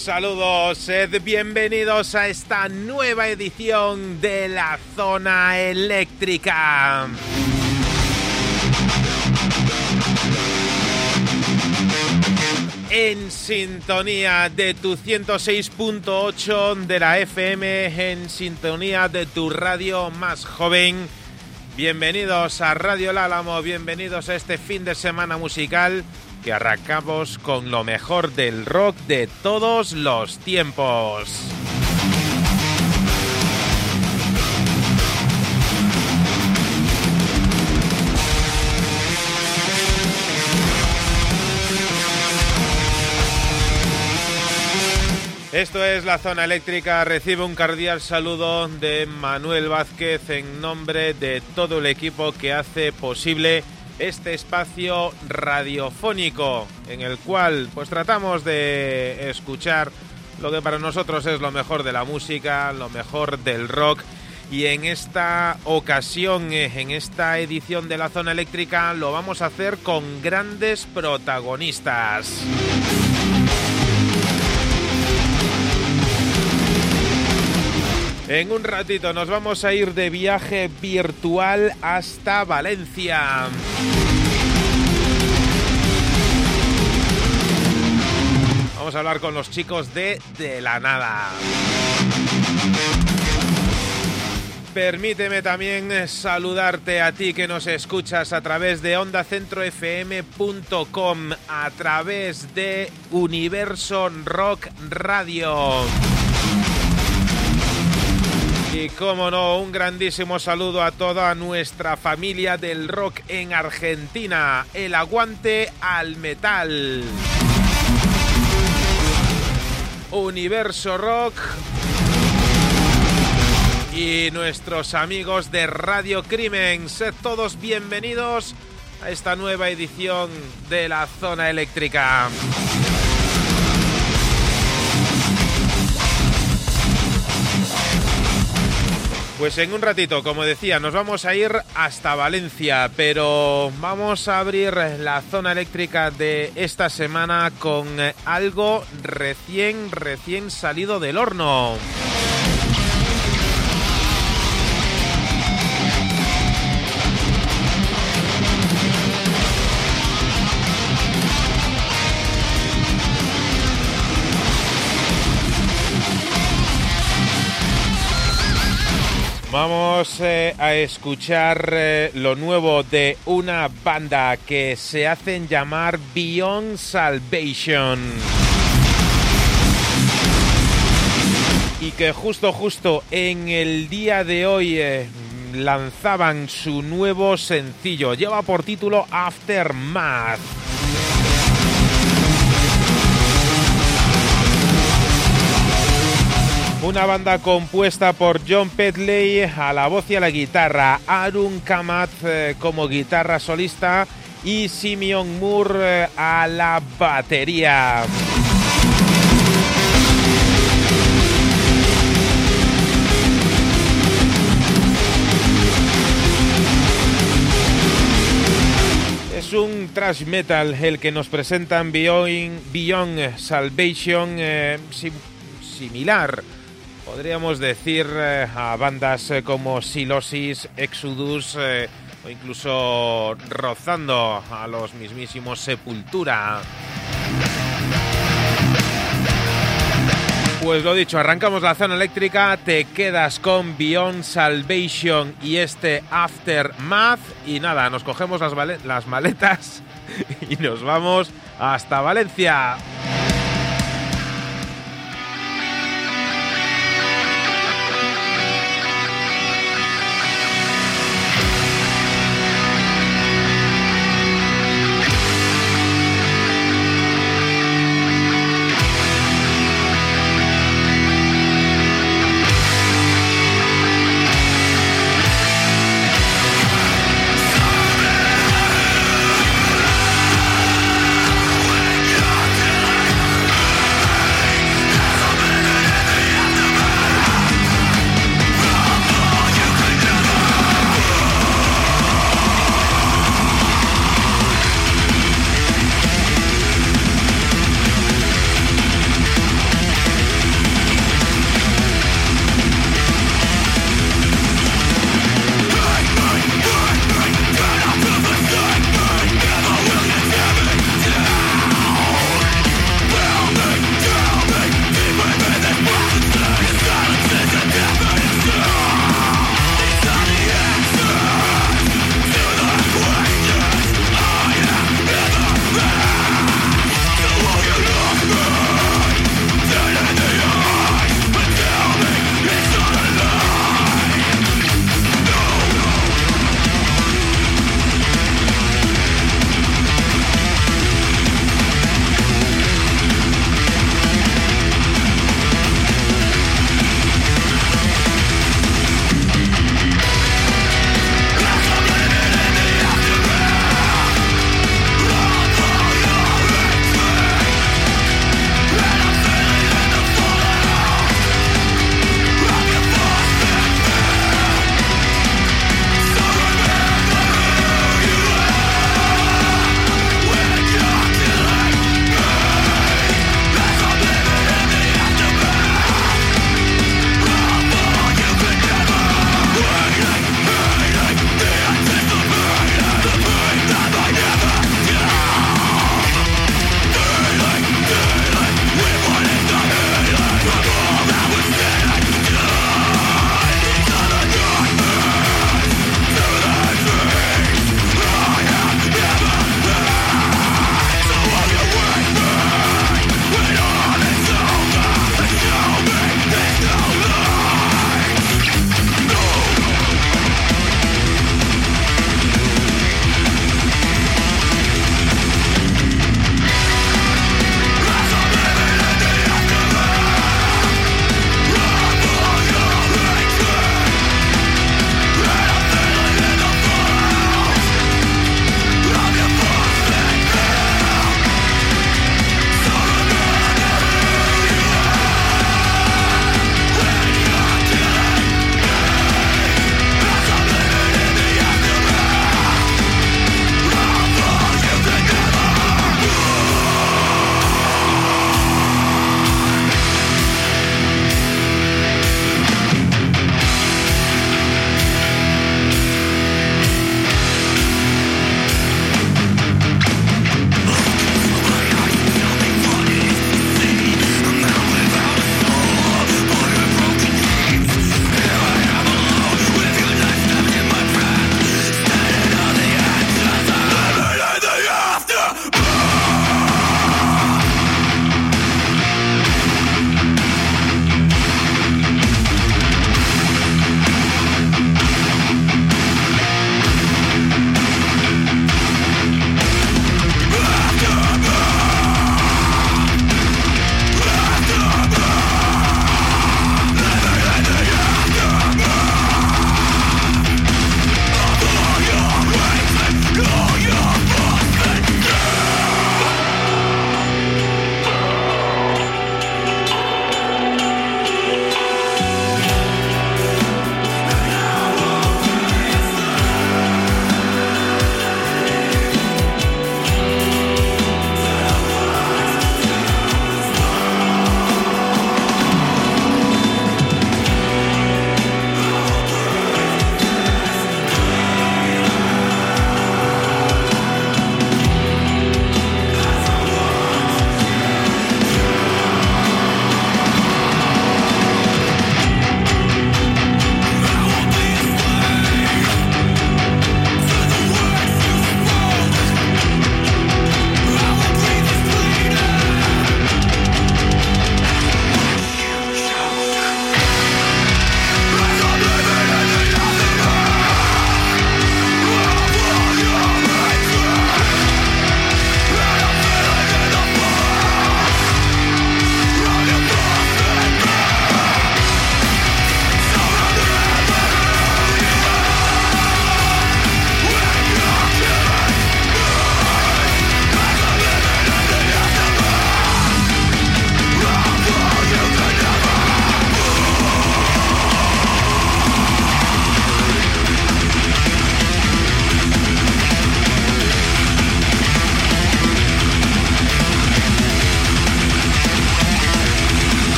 Saludos, sed bienvenidos a esta nueva edición de la zona eléctrica. En sintonía de tu 106.8 de la FM, en sintonía de tu radio más joven. Bienvenidos a Radio Lálamo, bienvenidos a este fin de semana musical que arrancamos con lo mejor del rock de todos los tiempos. Esto es la zona eléctrica. Recibe un cordial saludo de Manuel Vázquez en nombre de todo el equipo que hace posible este espacio radiofónico en el cual pues tratamos de escuchar lo que para nosotros es lo mejor de la música, lo mejor del rock y en esta ocasión, en esta edición de la zona eléctrica, lo vamos a hacer con grandes protagonistas. En un ratito nos vamos a ir de viaje virtual hasta Valencia. Vamos a hablar con los chicos de De la Nada. Permíteme también saludarte a ti que nos escuchas a través de ondacentrofm.com, a través de Universo Rock Radio. Y como no, un grandísimo saludo a toda nuestra familia del rock en Argentina. El aguante al metal. Universo Rock. Y nuestros amigos de Radio Crimen, sed todos bienvenidos a esta nueva edición de la zona eléctrica. Pues en un ratito, como decía, nos vamos a ir hasta Valencia, pero vamos a abrir la zona eléctrica de esta semana con algo recién, recién salido del horno. Vamos eh, a escuchar eh, lo nuevo de una banda que se hacen llamar Beyond Salvation. Y que justo, justo en el día de hoy eh, lanzaban su nuevo sencillo. Lleva por título Aftermath. Una banda compuesta por John Pedley a la voz y a la guitarra, Arun Kamat eh, como guitarra solista y Simeon Moore eh, a la batería. Es un thrash metal el que nos presentan Beyond, Salvation, eh, similar podríamos decir eh, a bandas eh, como Silosis, Exodus eh, o incluso rozando a los mismísimos Sepultura. Pues lo dicho, arrancamos la zona eléctrica, te quedas con Beyond Salvation y este Aftermath y nada, nos cogemos las, las maletas y nos vamos hasta Valencia.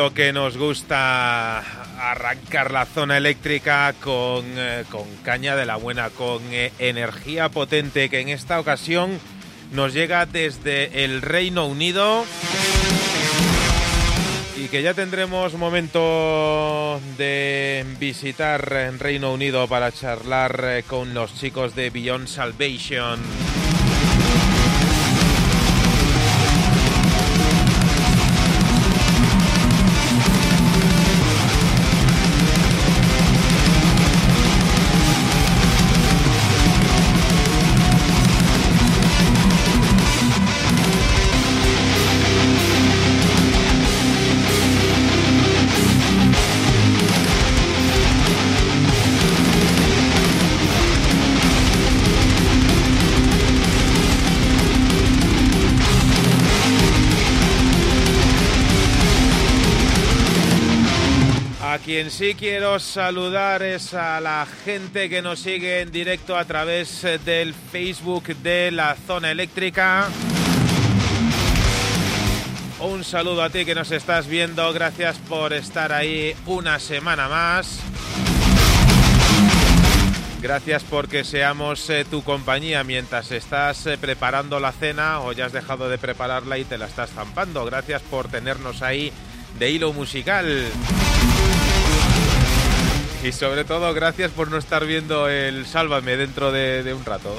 Lo que nos gusta arrancar la zona eléctrica con, eh, caña de la buena, con eh, energía potente que en esta ocasión nos llega desde el Reino Unido y que ya tendremos momento de visitar Reino Unido para charlar eh, con los chicos de Beyond Salvation. Saludar es a la gente que nos sigue en directo a través eh, del Facebook de la zona eléctrica. Un saludo a ti que nos estás viendo, gracias por estar ahí una semana más. Gracias porque seamos eh, tu compañía mientras estás eh, preparando la cena o ya has dejado de prepararla y te la estás zampando. Gracias por tenernos ahí de hilo musical. Y sobre todo, gracias por no estar viendo el Sálvame dentro de, un rato.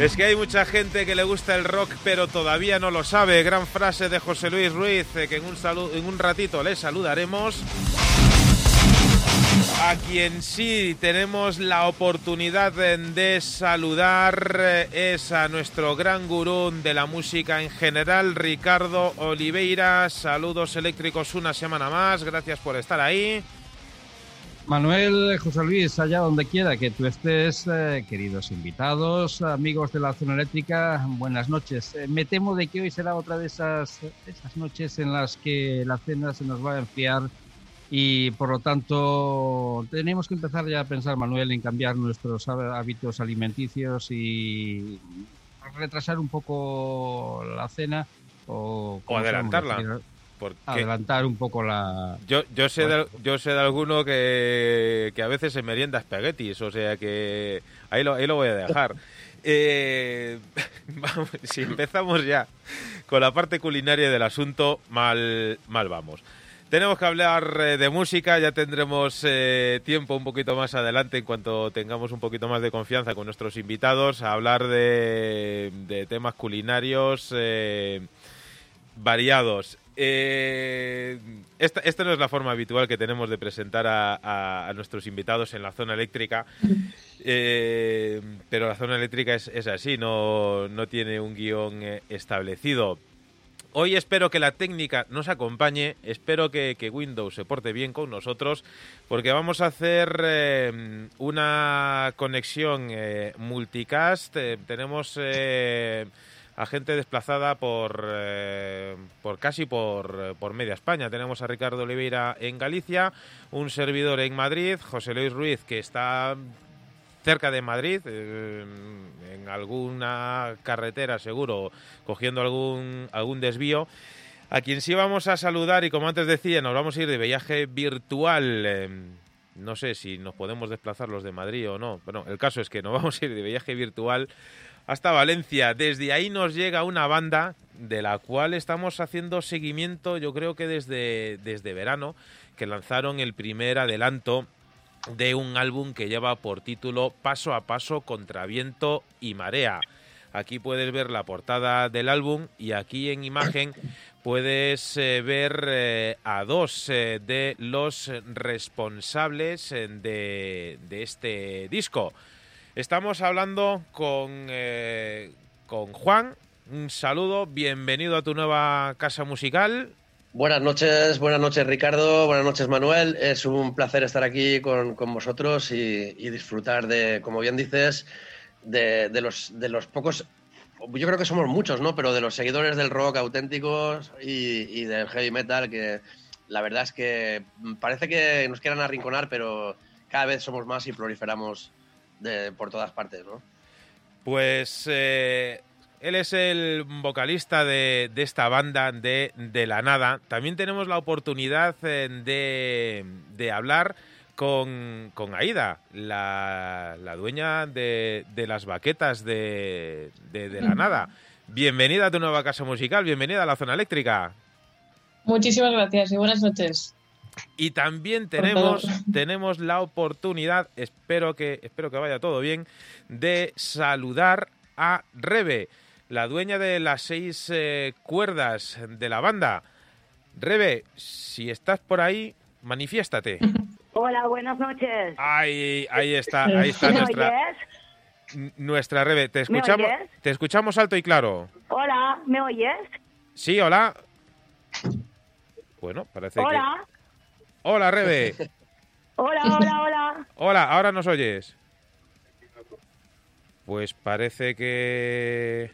Es que hay mucha gente que le gusta el rock, pero todavía no lo sabe. Gran frase de José Luis Ruiz, eh, que en un, en un ratito le saludaremos. A quien sí tenemos la oportunidad de saludar eh, es a nuestro gran gurú de la música en general, Ricardo Oliveira. Saludos eléctricos una semana más, gracias por estar ahí. Manuel, José Luis, allá donde quiera que tú estés, eh, queridos invitados, amigos de la zona eléctrica, buenas noches. Eh, me temo de que hoy será otra de esas, esas noches en las que la cena se nos va a enfriar y por lo tanto tenemos que empezar ya a pensar, Manuel, en cambiar nuestros hábitos alimenticios y retrasar un poco la cena o, adelantarla. Adelantar un poco la... Yo, yo, sé, de, yo sé de alguno que, que a veces se merienda espaguetis, o sea que ahí lo, ahí lo voy a dejar. Eh, vamos, si empezamos ya con la parte culinaria del asunto, mal, mal vamos. Tenemos que hablar eh, de música, ya tendremos eh, tiempo un poquito más adelante en cuanto tengamos un poquito más de confianza con nuestros invitados a hablar de, temas culinarios eh, variados. esta, no es la forma habitual que tenemos de presentar a, nuestros invitados en la zona eléctrica, pero la zona eléctrica es, es así, no, no tiene un guion establecido. Hoy espero que la técnica nos acompañe, espero que, Windows se porte bien con nosotros, porque vamos a hacer eh, una conexión eh, multicast. Eh, tenemos a gente desplazada por, por casi por, por media España. Tenemos a Ricardo Oliveira en Galicia, un servidor en Madrid, José Luis Ruiz, que está cerca de Madrid, eh, en alguna carretera seguro, cogiendo algún, algún desvío. A quien sí vamos a saludar y como antes decía, nos vamos a ir de viaje virtual. Eh, no sé si nos podemos desplazar los de Madrid o no. Bueno, el caso es que nos vamos a ir de viaje virtual hasta Valencia. Desde ahí nos llega una banda de la cual estamos haciendo seguimiento, yo creo que desde, desde verano, que lanzaron el primer adelanto de un álbum que lleva por título Paso a Paso contra Viento y Marea. Aquí puedes ver la portada del álbum y aquí en imagen puedes eh, ver eh, a dos eh, de los responsables de, de, este disco. Estamos hablando con, con Juan. Un saludo, bienvenido a tu nueva casa musical. Buenas noches, buenas noches Ricardo, buenas noches Manuel. Es un placer estar aquí con, vosotros y, disfrutar de, como bien dices, de, los, de los pocos, yo creo que somos muchos, ¿no? Pero de los seguidores del rock auténticos y, del heavy metal, que la verdad es que parece que nos quieran arrinconar, pero cada vez somos más y proliferamos de, por todas partes, ¿no? Pues... Eh Él es el vocalista de, esta banda de, de, la nada. También tenemos la oportunidad eh, de, de hablar con, con Aida, la, la dueña de, de, las baquetas de, de, la nada. Bienvenida a tu nueva casa musical, bienvenida a la zona eléctrica. Muchísimas gracias y buenas noches. Y también tenemos, tenemos la oportunidad, espero que, espero que vaya todo bien, de saludar a Rebe, la dueña de las seis eh, cuerdas de la banda. Rebe, si estás por ahí, manifiéstate. Hola, buenas noches. Ahí, ahí está, ahí está nuestra, nuestra Rebe. Te escuchamos, te escuchamos alto y claro. Hola, ¿me oyes? Sí, hola. Bueno, parece que. Hola. Hola, Rebe. hola, hola, hola. Hola, ahora nos oyes. Pues parece que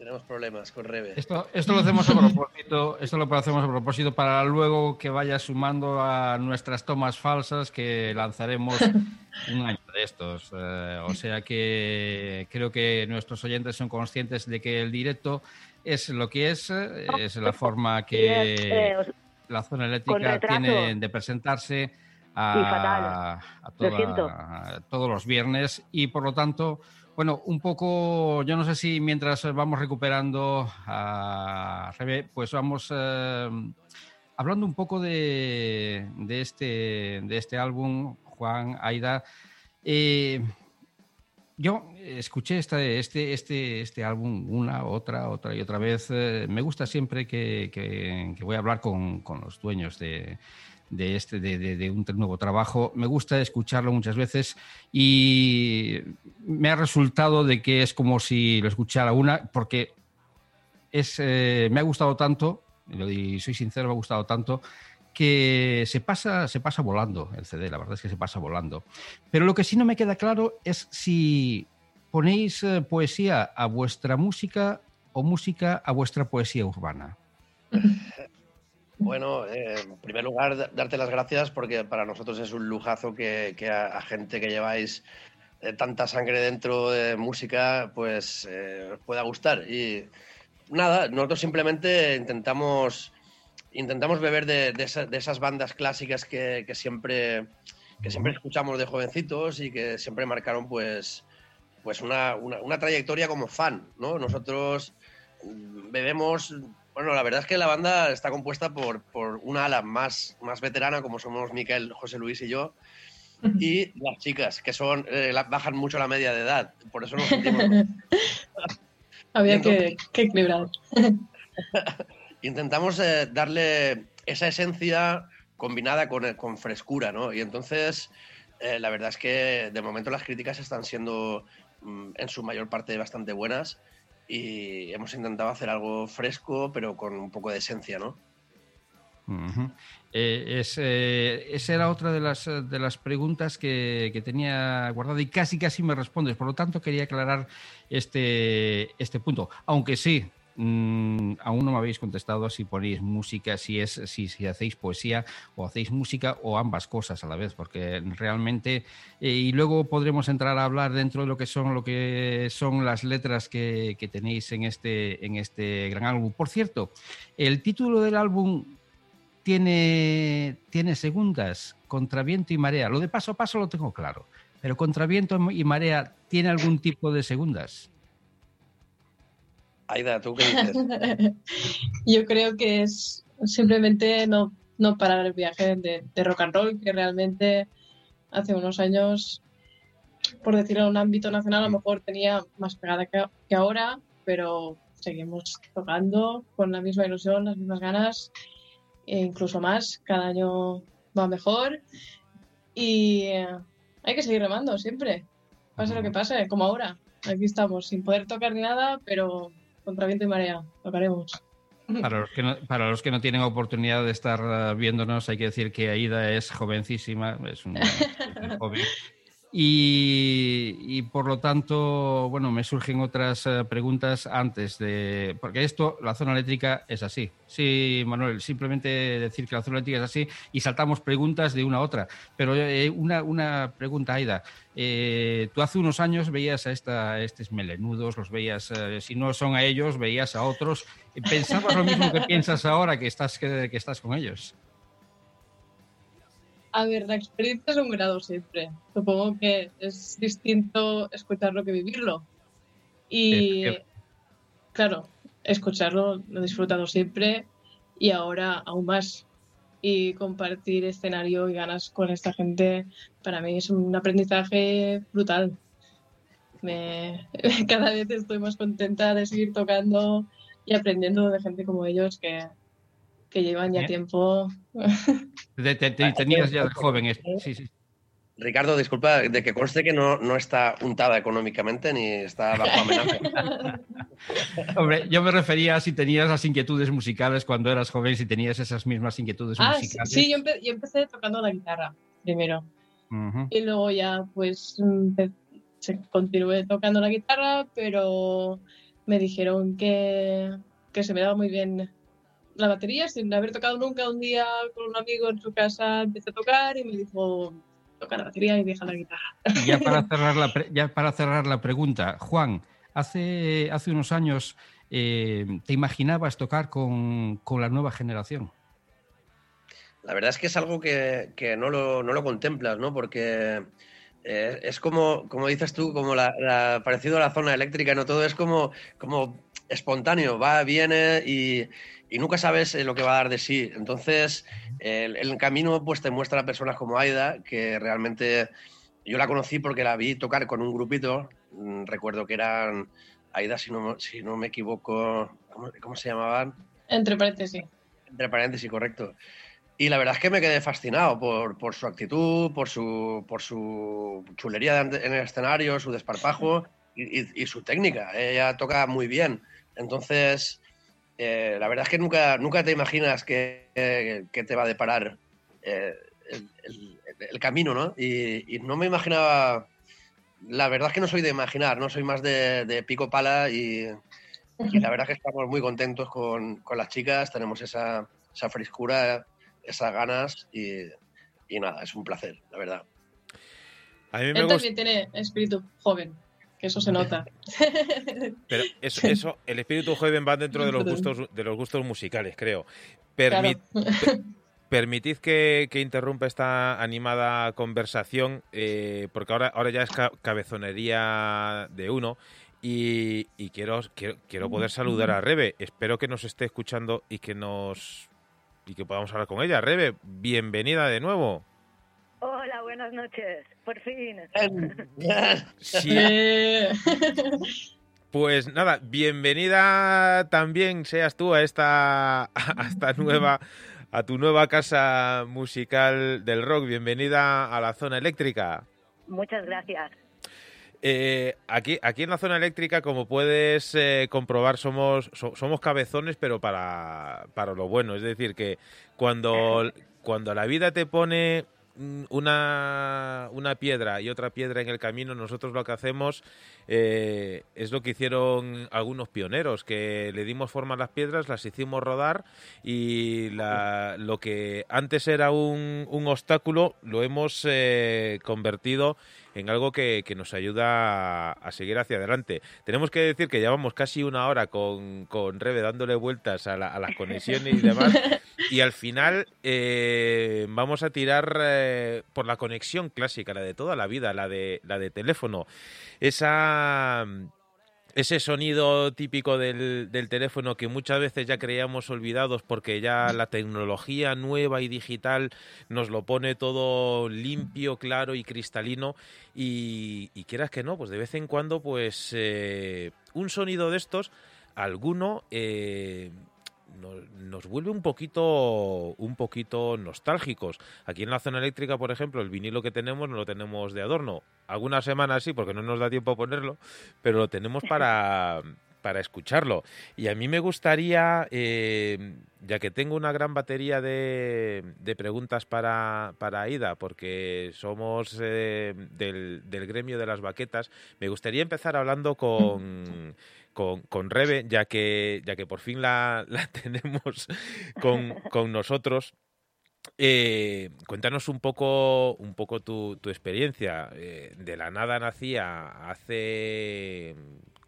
tenemos problemas con Rebe. Esto, esto lo hacemos a propósito, esto lo hacemos a propósito para luego que vaya sumando a nuestras tomas falsas que lanzaremos un año de estos. Eh, o sea que creo que nuestros oyentes son conscientes de que el directo es lo que es, es la forma que la zona eléctrica tiene de presentarse a, todos los viernes y por lo tanto, bueno, un poco, yo no sé si mientras vamos recuperando a Rebe, pues vamos eh, hablando un poco de, este, de este álbum, Juan, Aida. Eh, yo escuché este, este, este, este álbum una, otra, otra y otra vez. Eh, me gusta siempre que, voy a hablar con, los dueños de, este, de, un nuevo trabajo. Me gusta escucharlo muchas veces y me ha resultado de que es como si lo escuchara una, porque es, eh, me ha gustado tanto, y soy sincero, me ha gustado tanto que se pasa, se pasa volando el CD, la verdad es que se pasa volando. Pero lo que sí no me queda claro es si ponéis eh, poesía a vuestra música o música a vuestra poesía urbana. Bueno, eh, en primer lugar, darte las gracias porque para nosotros es un lujazo que, a, gente que lleváis eh, tanta sangre dentro de música, pues os pueda gustar. Y nada, nosotros simplemente intentamos intentamos beber de, esas bandas clásicas que, siempre, que siempre escuchamos de jovencitos y que siempre marcaron pues, pues una, trayectoria como fan, ¿no? Nosotros bebemos... Bueno, la verdad es que la banda está compuesta por, una ala más, más veterana, como somos Miquel, José Luis y yo, y las chicas, que son eh, bajan mucho la media de edad. Por eso nos sentimos... Había que, que equilibrar. intentamos eh, darle esa esencia combinada con, con frescura, ¿no? Y entonces, eh, la verdad es que de momento las críticas están siendo mm, en su mayor parte bastante buenas y hemos intentado hacer algo fresco, pero con un poco de esencia, ¿no? Eh, esa era otra de las, de las preguntas que, que, tenía guardado y casi casi me respondes. Por lo tanto, quería aclarar este, este punto. Aunque sí, Mm, aún no me habéis contestado si ponéis música, si es si, hacéis poesía o hacéis música o ambas cosas a la vez, porque realmente eh, y luego podremos entrar a hablar dentro de lo que son lo que son las letras que, tenéis en este en este gran álbum. Por cierto, el título del álbum tiene tiene segundas, Contraviento y Marea. Lo de paso a paso lo tengo claro, pero Contraviento y Marea tiene algún tipo de segundas. Aida, ¿tú qué dices? Yo creo que es simplemente no, no parar el viaje de, rock and roll, que realmente hace unos años, por decirlo en un ámbito nacional, a lo mejor tenía más pegada que, ahora, pero seguimos tocando con la misma ilusión, las mismas ganas, e incluso más. Cada año va mejor y eh, hay que seguir remando siempre, pase lo que pase, como ahora. Aquí estamos, sin poder tocar ni nada, pero contra viento y marea, lo haremos. Para los, que no, para los que no tienen oportunidad de estar eh, viéndonos, hay que decir que Aida es jovencísima, es un, joven. Y, por lo tanto, bueno, me surgen otras eh, preguntas antes de. Porque esto, la zona eléctrica es así. Sí, Manuel, simplemente decir que la zona eléctrica es así y saltamos preguntas de una a otra. Pero eh, una, una, pregunta, Aida. Eh, tú hace unos años veías a, esta, estos melenudos, los veías, si no son a ellos, veías a otros. ¿Pensabas lo mismo que piensas ahora que estás, que estás con ellos? A ver, la experiencia es un grado siempre. Supongo que es distinto escucharlo que vivirlo. Y claro, escucharlo lo he disfrutado siempre y ahora aún más. Y compartir escenario y ganas con esta gente para mí es un aprendizaje brutal. Me, cada vez estoy más contenta de seguir tocando y aprendiendo de gente como ellos que, que llevan ya tiempo. tenías ya de joven. Sí, sí. Ricardo, disculpa, de que conste que no, no está untada económicamente ni está bajo amenaza. Hombre, yo me refería a si tenías las inquietudes musicales cuando eras joven, si tenías esas mismas inquietudes ah, musicales. Sí, yo, empecé tocando la guitarra primero. Y luego ya, pues, continué tocando la guitarra, pero me dijeron que, que se me daba muy bien la batería sin haber tocado nunca. Un día con un amigo en su casa empecé a tocar y me dijo, toca la batería y deja la guitarra. Ya para cerrar la, ya para cerrar la pregunta, Juan, hace, hace unos años eh, te imaginabas tocar con, con, la nueva generación. La verdad es que es algo que, que no, lo, no, lo, contemplas, ¿no? Porque eh, es como, como dices tú, como la, parecido a la zona eléctrica, ¿no? Todo es como, como espontáneo, va, viene y, y nunca sabes eh, lo que va a dar de sí. Entonces, el, camino pues te muestra a personas como Aida, que realmente yo la conocí porque la vi tocar con un grupito, mm, recuerdo que eran Aida, si no, si no me equivoco, ¿cómo, se llamaban? Entre paréntesis. Entre paréntesis, correcto. Y la verdad es que me quedé fascinado por, por su actitud, por su, por su chulería en el escenario, su desparpajo y, y su técnica. Ella toca muy bien. Entonces, eh, la verdad es que nunca, nunca te imaginas que, te va a deparar eh, el, camino, ¿no? Y, no me imaginaba, la verdad es que no soy de imaginar, no soy más de, pico pala y, la verdad es que estamos muy contentos con, las chicas, tenemos esa, frescura, esas ganas y, nada, es un placer, la verdad. A mí me Él también tiene espíritu joven que eso se nota. Pero eso, eso, el espíritu joven va dentro de los gustos, de los gustos musicales, creo. permitid que, interrumpa esta animada conversación, eh, porque ahora, ahora ya es cabezonería de uno. Y, quiero, quiero, quiero poder saludar a Rebe. Espero que nos esté escuchando y que nos y que podamos hablar con ella. Rebe, bienvenida de nuevo. Hola, buenas noches. Por fin. Sí. Pues nada, bienvenida también seas tú a esta, a esta nueva, a tu nueva casa musical del rock. Bienvenida a la zona eléctrica. Muchas gracias. Eh, aquí, aquí en la zona eléctrica, como puedes eh, comprobar, somos, somos cabezones, pero para, para lo bueno. Es decir, que cuando, cuando la vida te pone una, una piedra y otra piedra en el camino, nosotros lo que hacemos eh, es lo que hicieron algunos pioneros, que le dimos forma a las piedras, las hicimos rodar y lo que antes era un, un obstáculo lo hemos eh, convertido en algo que, nos ayuda a, seguir hacia adelante. Tenemos que decir que llevamos casi una hora con, con Rebe dándole vueltas a, la, a las conexiones y demás y al final eh, vamos a tirar por la conexión clásica, la de toda la vida, la de, la de teléfono. Esa ese sonido típico del, teléfono que muchas veces ya creíamos olvidados porque ya la tecnología nueva y digital nos lo pone todo limpio, claro y cristalino. Y, quieras que no, pues de vez en cuando pues eh, un sonido de estos, alguno eh, nos, vuelve un poquito, un poquito nostálgicos. Aquí en la zona eléctrica, por ejemplo, el vinilo que tenemos no lo tenemos de adorno. Algunas semanas sí, porque no nos da tiempo a ponerlo, pero lo tenemos para, para escucharlo. Y a mí me gustaría, eh, ya que tengo una gran batería de, de preguntas para, para Aida, porque somos eh, del, del gremio de las baquetas, me gustaría empezar hablando con con, con Rebe, ya que, ya que por fin la, la tenemos con, con nosotros. Eh, cuéntanos un poco, un poco tu, tu experiencia. Eh, de la nada nacía hace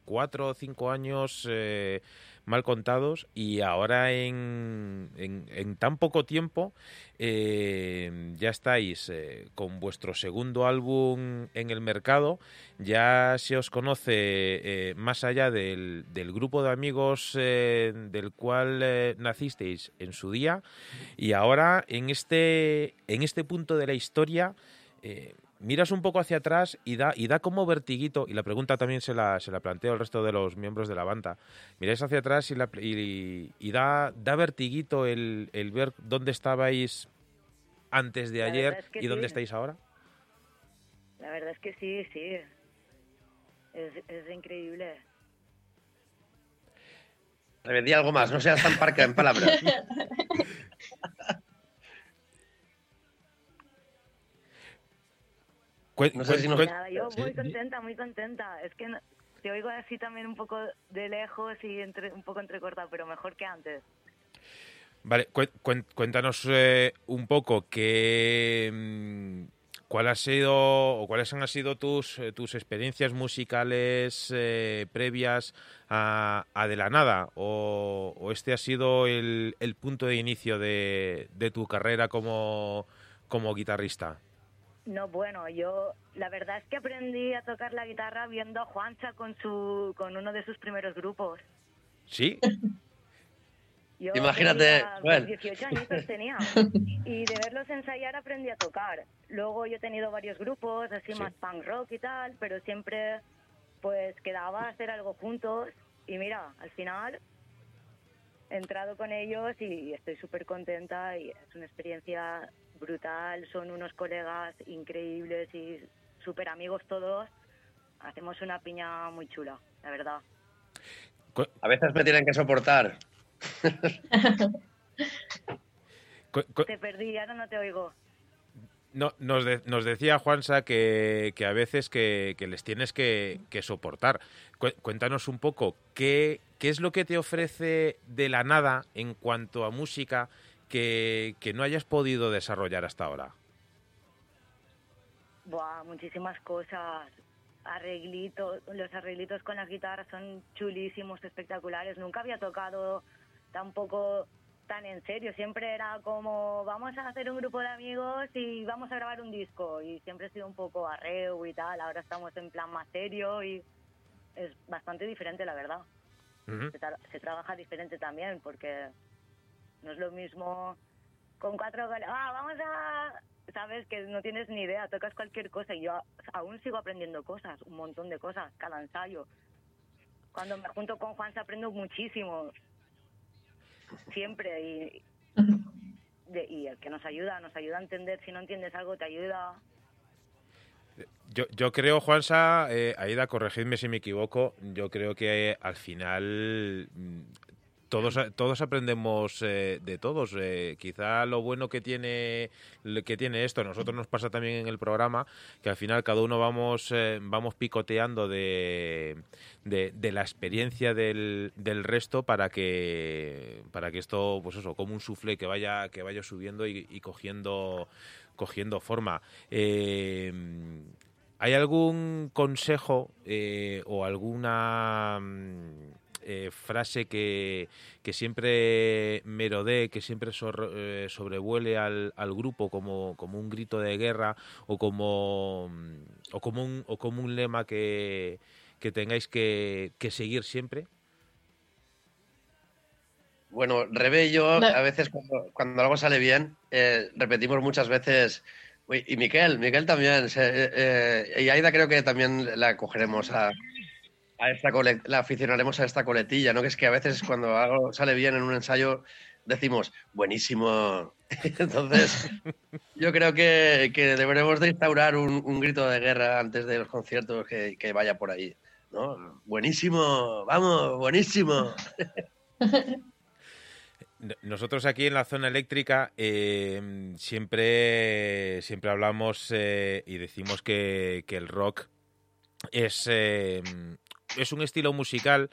cuatro o cinco años eh, mal contados y ahora en, en, tan poco tiempo eh, ya estáis eh, con vuestro segundo álbum en el mercado, ya se os conoce eh, más allá del, del, grupo de amigos del cual nacisteis en su día. Y ahora en este, en este punto de la historia miras un poco hacia atrás y da, y da como vertiguito, y la pregunta también se la, se la planteo al resto de los miembros de la banda, miráis hacia atrás y, la, y, y da, da vertiguito el, el, ver dónde estabais antes de La ayer verdad es que y dónde estáis ahora. La verdad es que sí, sí. Es, es increíble. Revendí algo más, no seas tan parca en palabras. No sé si nos- Nada, yo sí, muy contenta, muy contenta. Es que no- te oigo así también un poco de lejos y entre, un poco entrecortado, pero mejor que antes. Vale, cuéntanos eh, un poco qué, mm, cuál ha sido o cuáles han sido tus, eh, tus experiencias musicales eh, previas a, a De la Nada o, o este ha sido el, el punto de inicio de, de tu carrera como, como guitarrista. No, bueno, yo la verdad es que aprendí a tocar la guitarra viendo a Juancha con su con uno de sus primeros grupos. ¿Sí? Yo Imagínate, bueno. 18 añitos tenía. Y de verlos ensayar aprendí a tocar. Luego yo he tenido varios grupos, así Sí. más punk rock y tal, pero siempre pues quedaba a hacer algo juntos. Y mira, al final he entrado con ellos y estoy súper contenta y es una experiencia brutal. Son unos colegas increíbles y súper amigos todos. Hacemos una piña muy chula, la verdad. A veces me tienen que soportar. Te perdí, ahora no te oigo. No, nos, de- nos decía Juansa que, a veces que, les tienes que, que soportar. Cu- cuéntanos un poco, ¿qué, ¿qué es lo que te ofrece de la nada en cuanto a música que, no hayas podido desarrollar hasta ahora? Buah, muchísimas cosas. Arreglitos, los arreglitos con las guitarras son chulísimos, espectaculares. Nunca había tocado tampoco tan en serio. Siempre era como, vamos a hacer un grupo de amigos y vamos a grabar un disco. Y siempre he sido un poco arreo y tal. Ahora estamos en plan más serio y es bastante diferente, la verdad. Ujú. se, tra- se trabaja diferente también porque no es lo mismo con cuatro. Ah, vamos a... Sabes que no tienes ni idea, tocas cualquier cosa y yo aún sigo aprendiendo cosas, un montón de cosas, cada ensayo. Cuando me junto con Juan se aprendo muchísimo, siempre y, de- y el que nos ayuda, nos ayuda a entender, si no entiendes algo te ayuda. Yo, yo creo, Juansa, eh, Aida, corregidme si me equivoco, yo creo que al final mm, todos, todos aprendemos eh, de todos. Eh, quizá lo bueno que tiene, que tiene esto, a nosotros nos pasa también en el programa, que al final cada uno vamos, eh, vamos picoteando de, de, la experiencia del, resto para que, para que esto, pues eso, como un sufle que vaya, que vaya subiendo y, y cogiendo, cogiendo forma. ¿Hay algún consejo o alguna mm, eh, frase que, que siempre merodee, que siempre sor- eh, sobrevuele al, al grupo como, como un grito de guerra o como, o como, un, o como un lema que, que tengáis que, que seguir siempre? Bueno, Rebe y yo, No. a veces cuando, cuando algo sale bien, eh, repetimos muchas veces. Uy, y Miquel, Miquel también. se- eh, eh, y Aida creo que también la cogeremos a, a esta la aficionaremos a esta coletilla, ¿no? Que es que a veces cuando algo sale bien en un ensayo decimos, buenísimo. Entonces, yo creo que, deberemos de instaurar un, grito de guerra antes de los conciertos que, vaya por ahí. ¿no? Buenísimo, vamos, buenísimo. Nosotros aquí en la zona eléctrica eh, siempre, siempre hablamos eh, y decimos que, el rock es, eh, es un estilo musical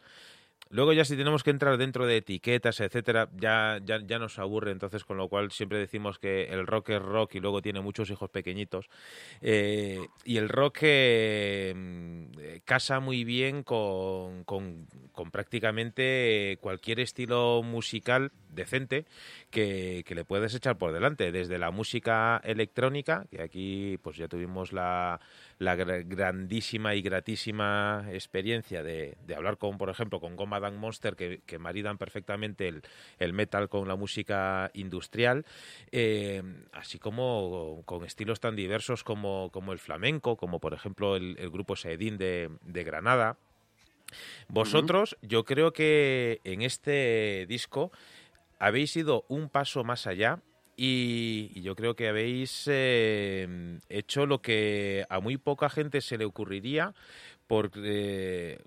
Luego ya si tenemos que entrar dentro de etiquetas, etcétera, ya, ya, ya nos aburre, entonces con lo cual siempre decimos que el rock es rock y luego tiene muchos hijos pequeñitos. Eh, y el rock eh, casa muy bien con, con, con, prácticamente cualquier estilo musical decente que, que, le puedes echar por delante, desde la música electrónica, que aquí pues ya tuvimos la la grandísima y gratísima experiencia de, hablar con, por ejemplo, con Goma Dan Monster, que, maridan perfectamente el, metal con la música industrial, eh, así como con estilos tan diversos como, como el flamenco, como por ejemplo el, grupo Saedín de, de Granada. Vosotros, yo creo que en este disco habéis ido un paso más allá y, yo creo que habéis eh, hecho lo que a muy poca gente se le ocurriría, porque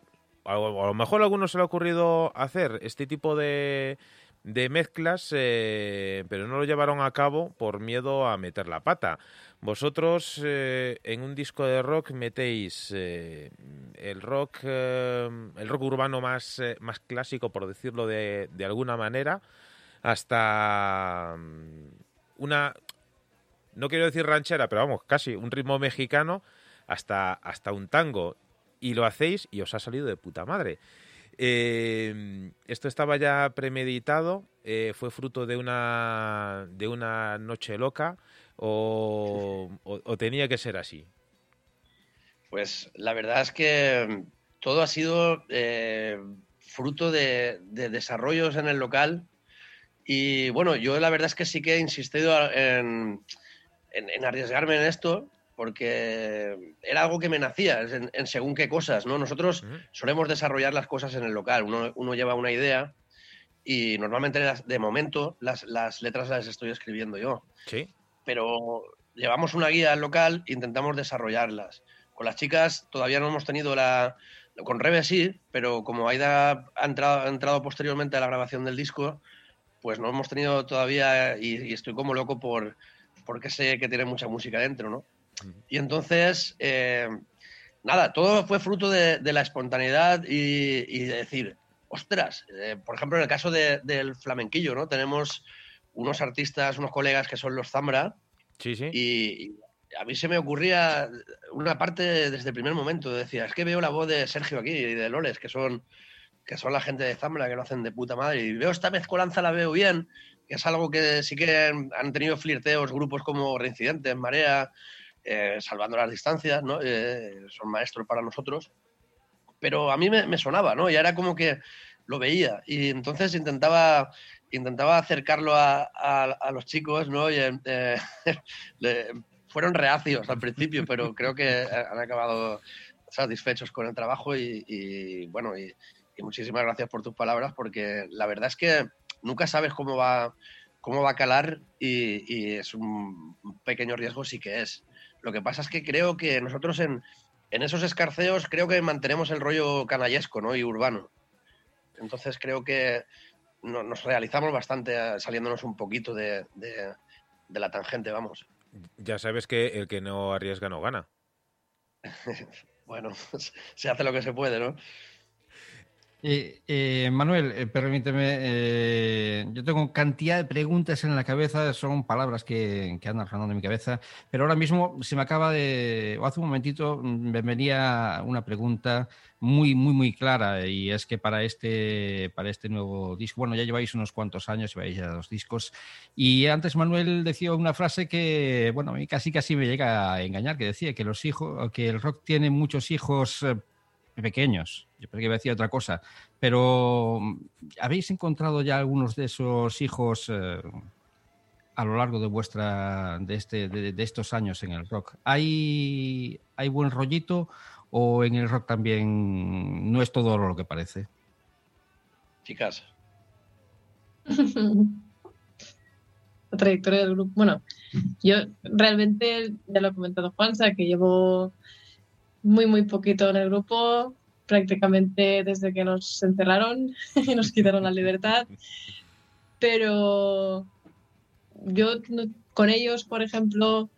a, lo mejor a algunos se le ha ocurrido hacer este tipo de, de mezclas, eh, pero no lo llevaron a cabo por miedo a meter la pata. Vosotros eh, en un disco de rock metéis el rock el rock urbano más, más clásico, por decirlo de, de alguna manera, hasta mm, una, no quiero decir ranchera, pero vamos, casi un ritmo mexicano hasta, hasta un tango. Y lo hacéis y os ha salido de puta madre. Eh, esto estaba ya premeditado, eh, fue fruto de una, de una noche loca o, tenía que ser así. Pues la verdad es que todo ha sido eh, fruto de, desarrollos en el local y bueno, yo la verdad es que sí que he insistido en, arriesgarme en esto porque era algo que me nacía en, según qué cosas, ¿no? Nosotros solemos desarrollar las cosas en el local, uno, lleva una idea y normalmente de momento las, letras las estoy escribiendo yo. Sí. Pero llevamos una guía al local e intentamos desarrollarlas. Con las chicas todavía no hemos tenido la... Con Rebe sí, pero como Aida ha entrado, ha entrado posteriormente a la grabación del disco, pues no hemos tenido todavía, y, estoy como loco por, porque sé que tiene mucha música dentro, ¿no? Y entonces, eh, nada, todo fue fruto de, la espontaneidad y, de decir, ostras, eh, por ejemplo, en el caso del flamenquillo, ¿no? Tenemos unos artistas, unos colegas que son los Zambra. Sí, sí. Y, a mí se me ocurría una parte desde el primer momento. Decía, es que veo la voz de Sergio aquí y de Loles, que son que son la gente de Zambra, que lo hacen de puta madre. Y veo esta mezcolanza, la veo bien, que es algo que sí que han tenido flirteos grupos como Reincidentes, Marea, eh, salvando las distancias, ¿no? Eh, son maestros para nosotros. Pero a mí me, sonaba, ¿no? Y era como que lo veía. Y entonces intentaba, intentaba acercarlo a, los chicos, ¿no? Y, eh, fueron reacios al principio, pero creo que han acabado satisfechos con el trabajo y, y bueno, y, y muchísimas gracias por tus palabras porque la verdad es que nunca sabes cómo va, cómo va a calar y, es un pequeño riesgo sí que es. Lo que pasa es que creo que nosotros en, en esos escarceos creo que mantenemos el rollo canallesco ¿no? y urbano. Entonces creo que nos realizamos bastante eh, saliéndonos un poquito de, de, de la tangente, vamos. Ya sabes que el que no arriesga no gana. bueno, se hace lo que se puede, ¿no? Eh, eh, Manuel, eh, permíteme, yo tengo cantidad de preguntas en la cabeza, son palabras que, andan rondando en mi cabeza, pero ahora mismo se me acaba de, o hace un momentito mm, me venía una pregunta muy, muy, muy clara y es que para este, para este nuevo disco, bueno, ya lleváis unos cuantos años, lleváis ya dos discos y antes Manuel decía una frase que, bueno, a mí casi casi me llega a engañar, que decía que los hijos, que el rock tiene muchos hijos pequeños. Yo creo que iba a decir otra cosa. Pero, ¿habéis encontrado ya algunos de esos hijos eh, a lo largo de vuestra de, este, de, estos años en el rock? ¿Hay, ¿Hay buen rollito o en el rock también no es todo lo que parece? Chicas. La trayectoria del grupo. Bueno, yo realmente, ya lo ha comentado Juanza, que llevo muy, muy poquito en el grupo. prácticamente desde que nos encerraron y nos quitaron la libertad. Pero yo con ellos, por ejemplo,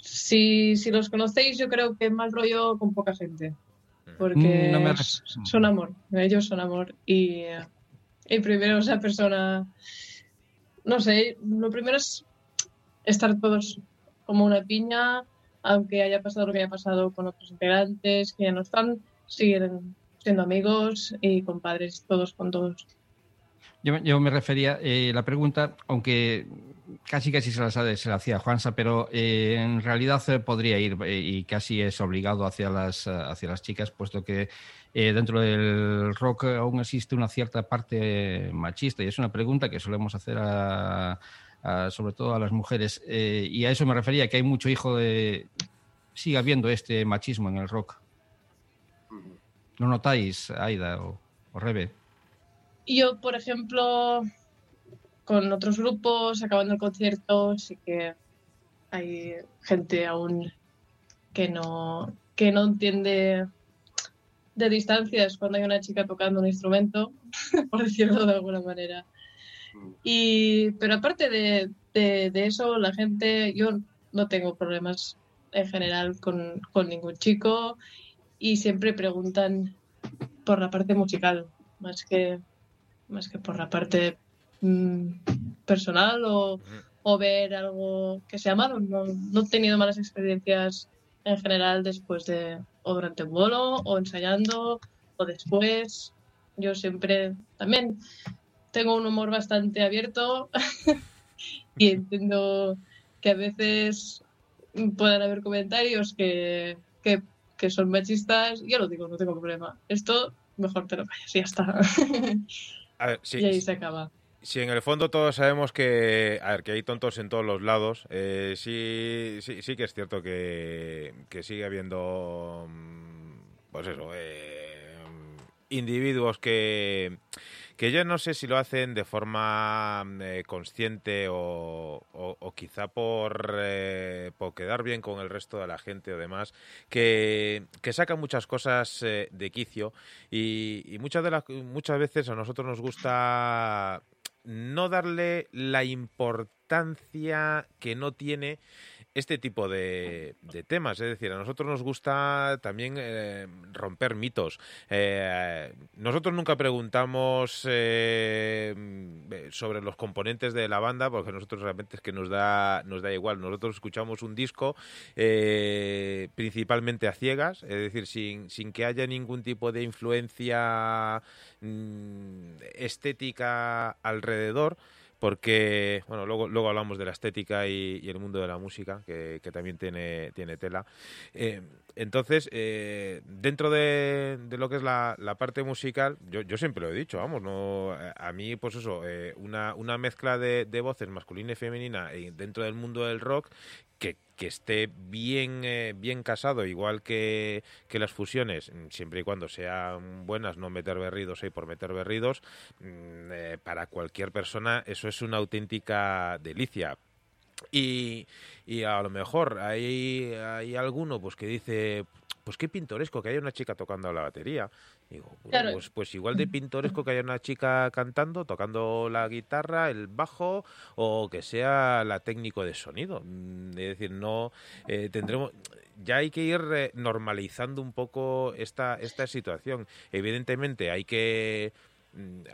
si, si los conocéis, yo creo que mal rollo con poca gente. Porque mm, son amor, ellos son amor. Y, y primero esa persona, no sé, lo primero es estar todos como una piña, aunque haya pasado lo que haya pasado con otros integrantes que ya no están, siguen siendo amigos y compadres, todos con todos. Yo, me refería, eh, la pregunta, aunque casi casi se la, se la hacía Juansa, pero eh, en realidad eh, podría ir y casi es obligado hacia las, hacia las chicas, puesto que dentro del rock aún existe una cierta parte machista y es una pregunta que solemos hacer sobre todo a las mujeres. y a eso me refería, que hay mucho hijo de... Sigue habiendo este machismo en el rock. ¿No notáis, Aida o, o Rebe? Yo, por ejemplo, con otros grupos, acabando el concierto, sí que hay gente aún que no, que no entiende de distancias cuando hay una chica tocando un instrumento, por decirlo de alguna manera. Y, pero aparte de, de, eso, la gente, yo no tengo problemas en general con, con, ningún chico y siempre preguntan por la parte musical, más que más que por la parte mm, personal o, ver algo que sea malo. No, no, he tenido malas experiencias en general después de, o durante un bolo, o ensayando, o después. Yo siempre también tengo un humor bastante abierto y entiendo que a veces puedan haber comentarios que, que, que son machistas. Yo lo digo, no tengo problema. Esto mejor te lo callas y ya está. y ahí se acaba. Si en el fondo todos sabemos que, a ver, que hay tontos en todos los lados, eh, sí, sí, sí que es cierto que, que sigue habiendo, mm, pues eso, eh, individuos que que yo no sé si lo hacen de forma eh, consciente o, quizá por, eh, por, quedar bien con el resto de la gente o demás, que, sacan muchas cosas eh, de quicio. Y, muchas, de las, muchas veces a nosotros nos gusta no darle la importancia que no tiene este tipo de, temas. Es decir, a nosotros nos gusta también eh, romper mitos. Eh, nosotros nunca preguntamos eh, sobre los componentes de la banda porque nosotros realmente es que nos da, nos da igual. Nosotros escuchamos un disco principalmente a ciegas, es decir, sin, sin que haya ningún tipo de influencia mm, estética alrededor porque, bueno, luego, luego hablamos de la estética y, el mundo de la música, que, también tiene, tiene tela. Eh, entonces, eh, dentro de, lo que es la, parte musical, yo, yo, siempre lo he dicho, vamos, no a mí, pues eso, eh, una, una mezcla de, de, voces masculina y femenina dentro del mundo del rock que, que esté bien, eh, bien casado, igual que, que, las fusiones, siempre y cuando sean buenas, no meter berridos ahí por meter berridos, mm, eh, para cualquier persona eso es una auténtica delicia. Y, y a lo mejor hay, hay alguno pues que dice, pues qué pintoresco que haya una chica tocando la batería. Digo, pues, pues, igual de pintoresco que haya una chica cantando, tocando la guitarra, el bajo o que sea la técnico de sonido. Mm, es decir, no eh, tendremos ya hay que ir eh, normalizando un poco esta, esta situación. Evidentemente hay que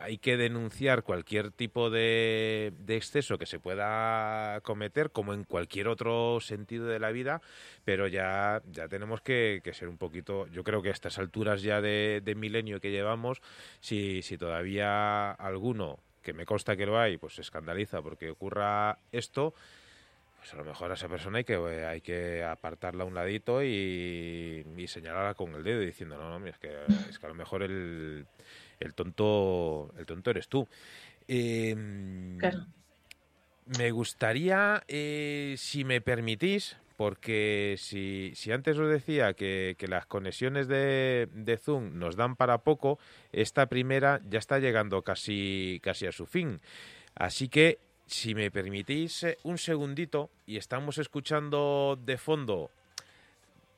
hay que denunciar cualquier tipo de, exceso que se pueda cometer, como en cualquier otro sentido de la vida, pero ya, ya tenemos que, ser un poquito, yo creo que a estas alturas ya de, milenio que llevamos, si, si todavía alguno, que me consta que lo hay, pues se escandaliza porque ocurra esto, pues a lo mejor a esa persona hay que, hay que apartarla a un ladito y, y señalarla con el dedo diciendo, no, no, es que, es que a lo mejor el el tonto, el tonto eres tú. Em, me gustaría, eh, si me permitís, porque si, si antes os decía que, las conexiones de, de, Zoom nos dan para poco, esta primera ya está llegando casi, casi a su fin. Así que, si me permitís eh, un segundito, y estamos escuchando de fondo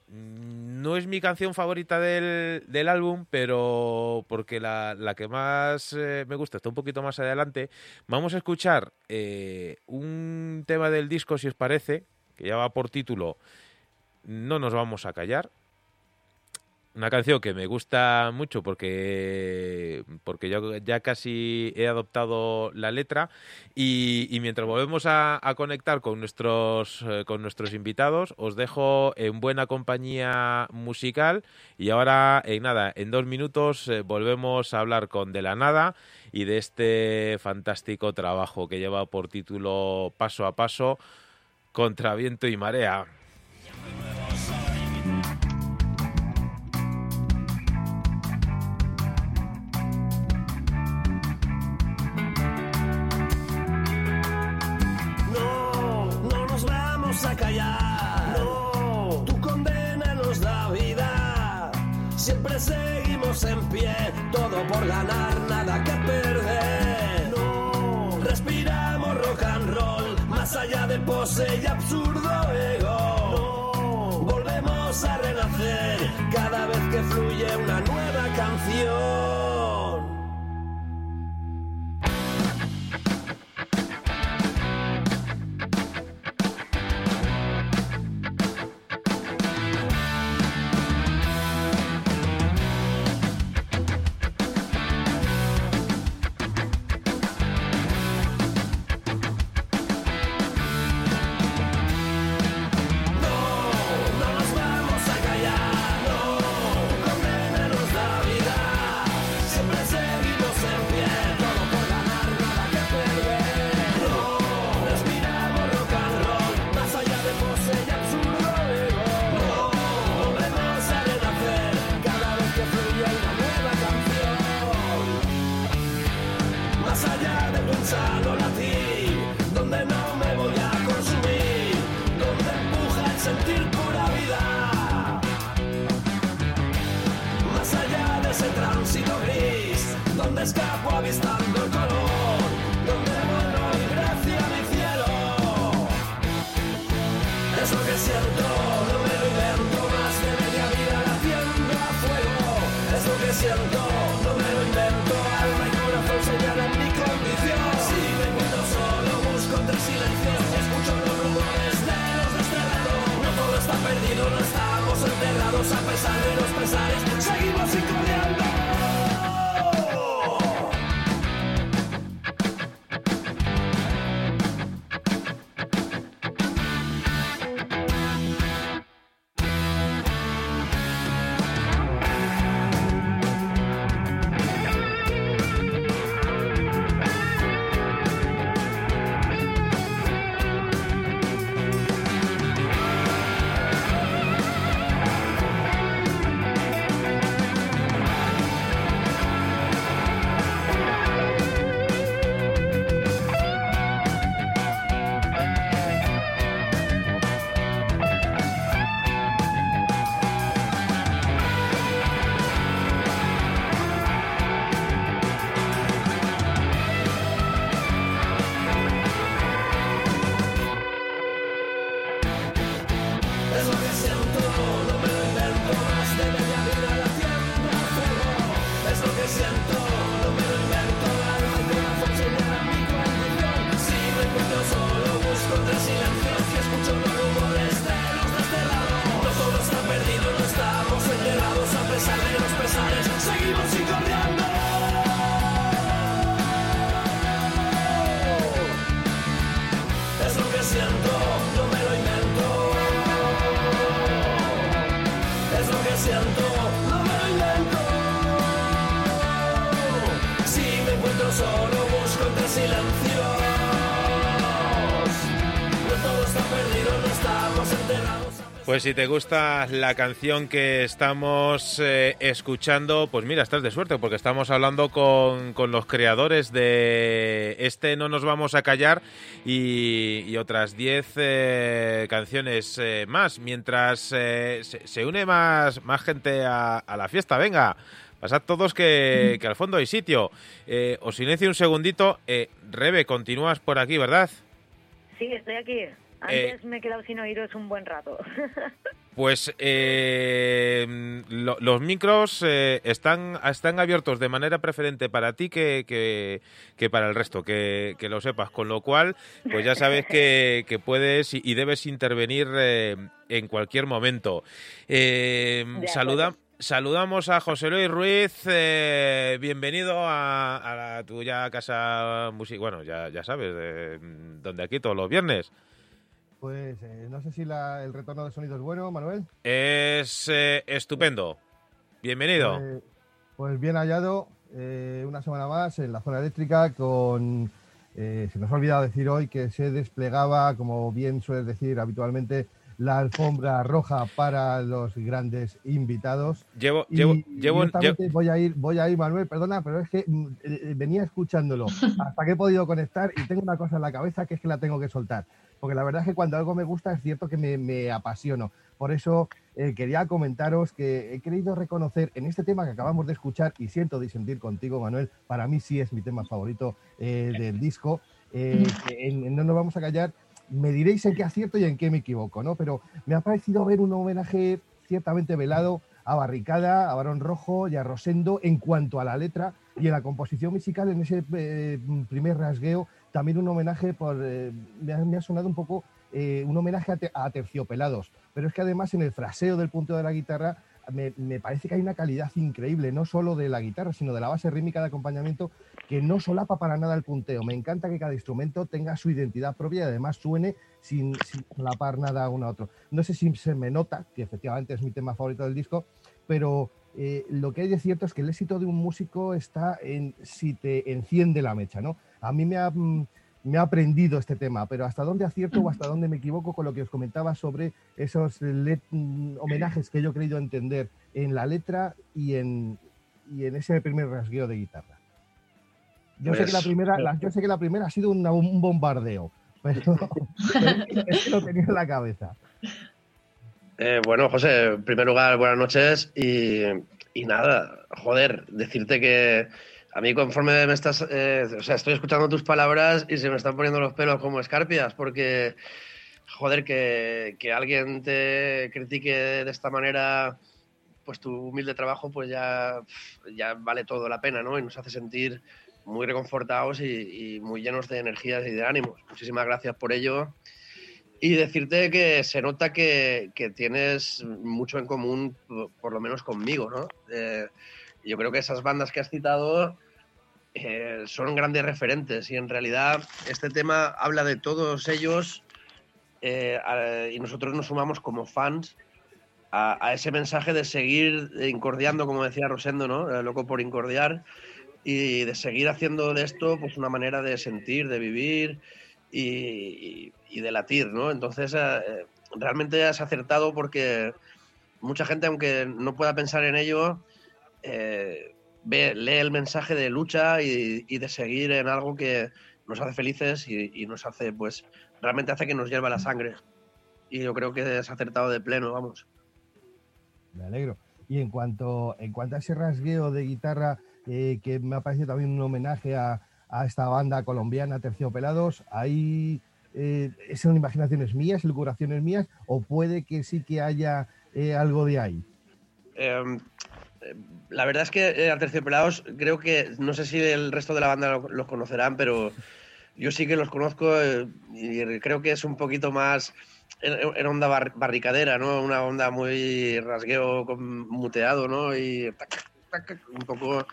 mm, no es mi canción favorita del, del álbum, pero porque la, la que más eh, me gusta está un poquito más adelante. Vamos a escuchar eh, un tema del disco, si os parece, que lleva por título No nos vamos a callar. Una canción que me gusta mucho porque, porque yo ya casi he adoptado la letra y, mientras volvemos a, a conectar con nuestros, eh, con nuestros invitados os dejo en buena compañía musical y ahora en nada, en dos minutos eh, volvemos a hablar con De la Nada y de este fantástico trabajo que lleva por título Paso a Paso contra viento y marea. Pose y absurdo ego. Volvemos a renacer cada vez que fluye una nueva canción. Pues si te gusta la canción que estamos eh, escuchando, pues mira, estás de suerte porque estamos hablando con, con los creadores de este No nos vamos a callar y, otras 10 eh, canciones eh, más, mientras eh, se, se une más, más gente a, a la fiesta. Venga, pasad todos que, que al fondo hay sitio. Eh, os silencio un segundito. Rebe, continúas por aquí, ¿verdad? Sí, estoy aquí. Antes me he quedado sin oíros un buen rato. Pues eh, lo- los micros eh, están, están abiertos de manera preferente para ti que, que- que para el resto, que, que lo sepas. Con lo cual, pues ya sabes que, que puedes y, y debes intervenir eh, en cualquier momento. Eh, saluda, saludamos a José Luis Ruiz. eh, bienvenido a, a la tuya casa musical. Bueno, ya, ya sabes, eh, donde aquí todos los viernes. Pues eh, no sé si la- el retorno de sonido es bueno, Manuel. Es eh, estupendo. Bienvenido. Pues, pues bien hallado, eh, una semana más en la zona eléctrica con... eh, se nos ha olvidado decir hoy que se desplegaba, como bien sueles decir habitualmente, la alfombra roja para los grandes invitados. Llevo, Y llevo, llevo, directamente voy a ir, voy a ir, Manuel, perdona, pero es que mm, eh, venía escuchándolo hasta que he podido conectar y tengo una cosa en la cabeza que es que la tengo que soltar. Porque la verdad es que cuando algo me gusta es cierto que me, me apasiono. Por eso eh, quería comentaros que he querido reconocer en este tema que acabamos de escuchar y siento disentir contigo, Manuel, para mí sí es mi tema favorito eh, del disco. eh, que en- en no nos vamos a callar, me diréis en qué acierto y en qué me equivoco, ¿no? Pero me ha parecido ver un homenaje ciertamente velado a Barricada, a Barón Rojo y a Rosendo en cuanto a la letra y en la composición musical, en ese eh, primer rasgueo, también un homenaje por. eh, me, ha, sonado un poco eh, un homenaje a, te- a terciopelados, pero es que además en el fraseo del punto de la guitarra me, me parece que hay una calidad increíble, no solo de la guitarra, sino de la base rítmica de acompañamiento que no solapa para nada el punteo. Me encanta que cada instrumento tenga su identidad propia y además suene sin, sin solapar nada uno a otro. No sé si se me nota, que efectivamente es mi tema favorito del disco, pero eh, lo que hay de cierto es que el éxito de un músico está en si te enciende la mecha, ¿no? A mí me ha, mm, me ha aprendido este tema, pero hasta dónde acierto o hasta dónde me equivoco con lo que os comentaba sobre esos mm, homenajes que yo he querido entender en la letra y en, y en ese primer rasgueo de guitarra. Yo, sé, que la Pues, primera, la- yo sé que la primera ha sido una- un bombardeo, pero, pero es que lo tenía en la cabeza. Eh, bueno, José, en primer lugar, buenas noches y, y nada, joder, decirte que a mí conforme me estás, eh, o sea, estoy escuchando tus palabras y se me están poniendo los pelos como escarpias porque, joder, que, que alguien te critique de esta manera, pues tu humilde trabajo, pues ya, ya vale todo la pena, ¿no? Y nos hace sentir muy reconfortados y, y muy llenos de energías y de ánimos. Muchísimas gracias por ello. Y decirte que se nota que, que tienes mucho en común, por, por lo menos conmigo, ¿no? Eh, yo creo que esas bandas que has citado eh, son grandes referentes y en realidad este tema habla de todos ellos eh, a- y nosotros nos sumamos como fans a, a ese mensaje de seguir incordiando, como decía Rosendo, ¿no? Eh, loco por incordiar y de seguir haciendo de esto pues una manera de sentir, de vivir y, de latir, ¿no? Entonces, eh, realmente has acertado porque mucha gente, aunque no pueda pensar en ello, eh, lee el mensaje de lucha y, de seguir en algo que nos hace felices y, nos hace, pues, realmente hace que nos hierva la sangre. Y yo creo que has acertado de pleno, vamos. Me alegro. Y en cuanto, en cuanto a ese rasgueo de guitarra, eh, que me ha parecido también un homenaje a, a esta banda colombiana, Terciopelados, ahí eh, son imaginaciones mías, elucubraciones mías, o puede que sí que haya eh, algo de ahí. Eh, eh, la verdad es que a Terciopelados creo que, no sé si el resto de la banda lo- los conocerán, pero yo sí que los conozco y creo que es un poquito más en, en onda bar- barricadera, ¿no? Una onda muy rasgueo con muteado, ¿no? Y un poco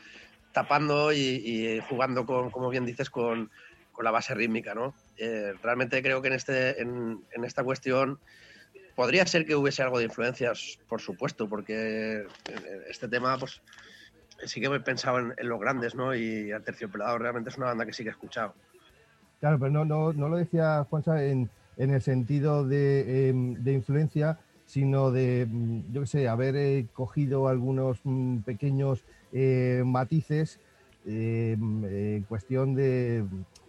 tapando y, jugando con, como bien dices, con, con la base rítmica, ¿no? Eh, realmente creo que en, este, en, en esta cuestión podría ser que hubiese algo de influencias, por supuesto, porque eh, este tema, pues sí que he pensado en, los grandes, ¿no? Y terciopelado realmente es una banda que sí que he escuchado. Claro, pero no, no, no lo decía Juanza en, en el sentido de, em, de influencia, sino de, mm, yo qué sé, haber eh, cogido algunos mm, pequeños eh, matices eh, en cuestión de,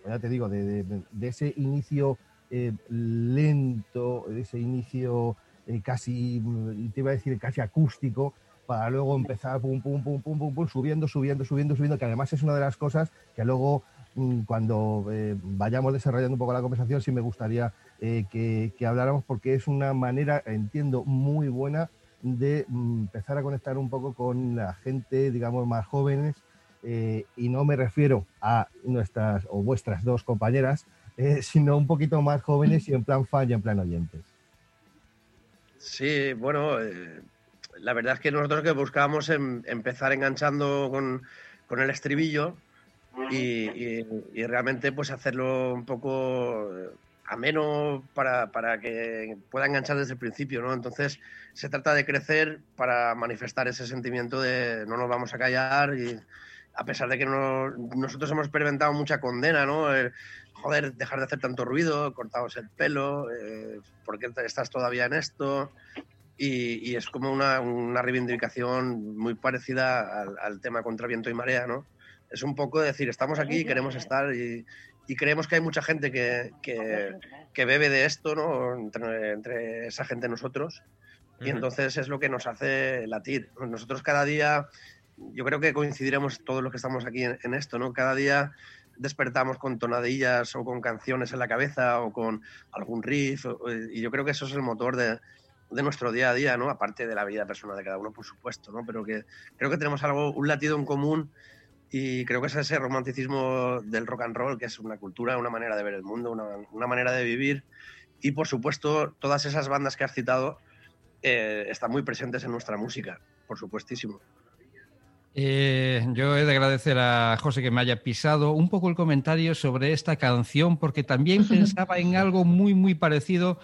ya te digo, de, ese inicio eh, lento, de ese inicio casi, mm, te iba a decir casi acústico, para luego empezar pum, pum, pum, pum, pum, pum, subiendo, subiendo, subiendo, subiendo, que además es una de las cosas que luego mm, cuando vayamos desarrollando un poco la conversación, sí me gustaría que habláramos porque es una manera, entiendo, muy buena de mm, empezar a conectar un poco con la gente, digamos, más jóvenes. eh, y no me refiero a nuestras o vuestras dos compañeras, eh, sino un poquito más jóvenes y en plan fan y en plan oyentes. Sí, bueno, eh, la verdad es que nosotros que buscábamos em- empezar enganchando con, con el estribillo y, y- realmente pues hacerlo un poco ameno para, para que pueda enganchar desde el principio, ¿no? Entonces se trata de crecer para manifestar ese sentimiento de no nos vamos a callar y a pesar de que no- nosotros hemos experimentado mucha condena, ¿no? El, joder, dejar de hacer tanto ruido, cortaos el pelo, eh, ¿por qué estás todavía en esto? Y, y es como una, una reivindicación muy parecida al, al tema contra viento y marea, ¿no? Es un poco decir, estamos aquí, queremos estar y, y creemos que hay mucha gente que, que, que bebe de esto, ¿no? Entre, entre esa gente nosotros. Y entonces es lo que nos hace latir. Nosotros cada día, yo creo que coincidiremos todos los que estamos aquí en, en esto, ¿no? Cada día despertamos con tonadillas o con canciones en la cabeza o con algún riff. y yo creo que eso es el motor de, de nuestro día a día, ¿no? Aparte de la vida personal de cada uno, por supuesto, ¿no? Pero que creo que tenemos algo, un latido en común y creo que es ese romanticismo del rock and roll, que es una cultura, una manera de ver el mundo, una, una manera de vivir. Y por supuesto, todas esas bandas que has citado eh, están muy presentes en nuestra música, por supuestísimo. Eh, yo he de agradecer a José que me haya pisado un poco el comentario sobre esta canción, porque también pensaba en algo muy, muy parecido.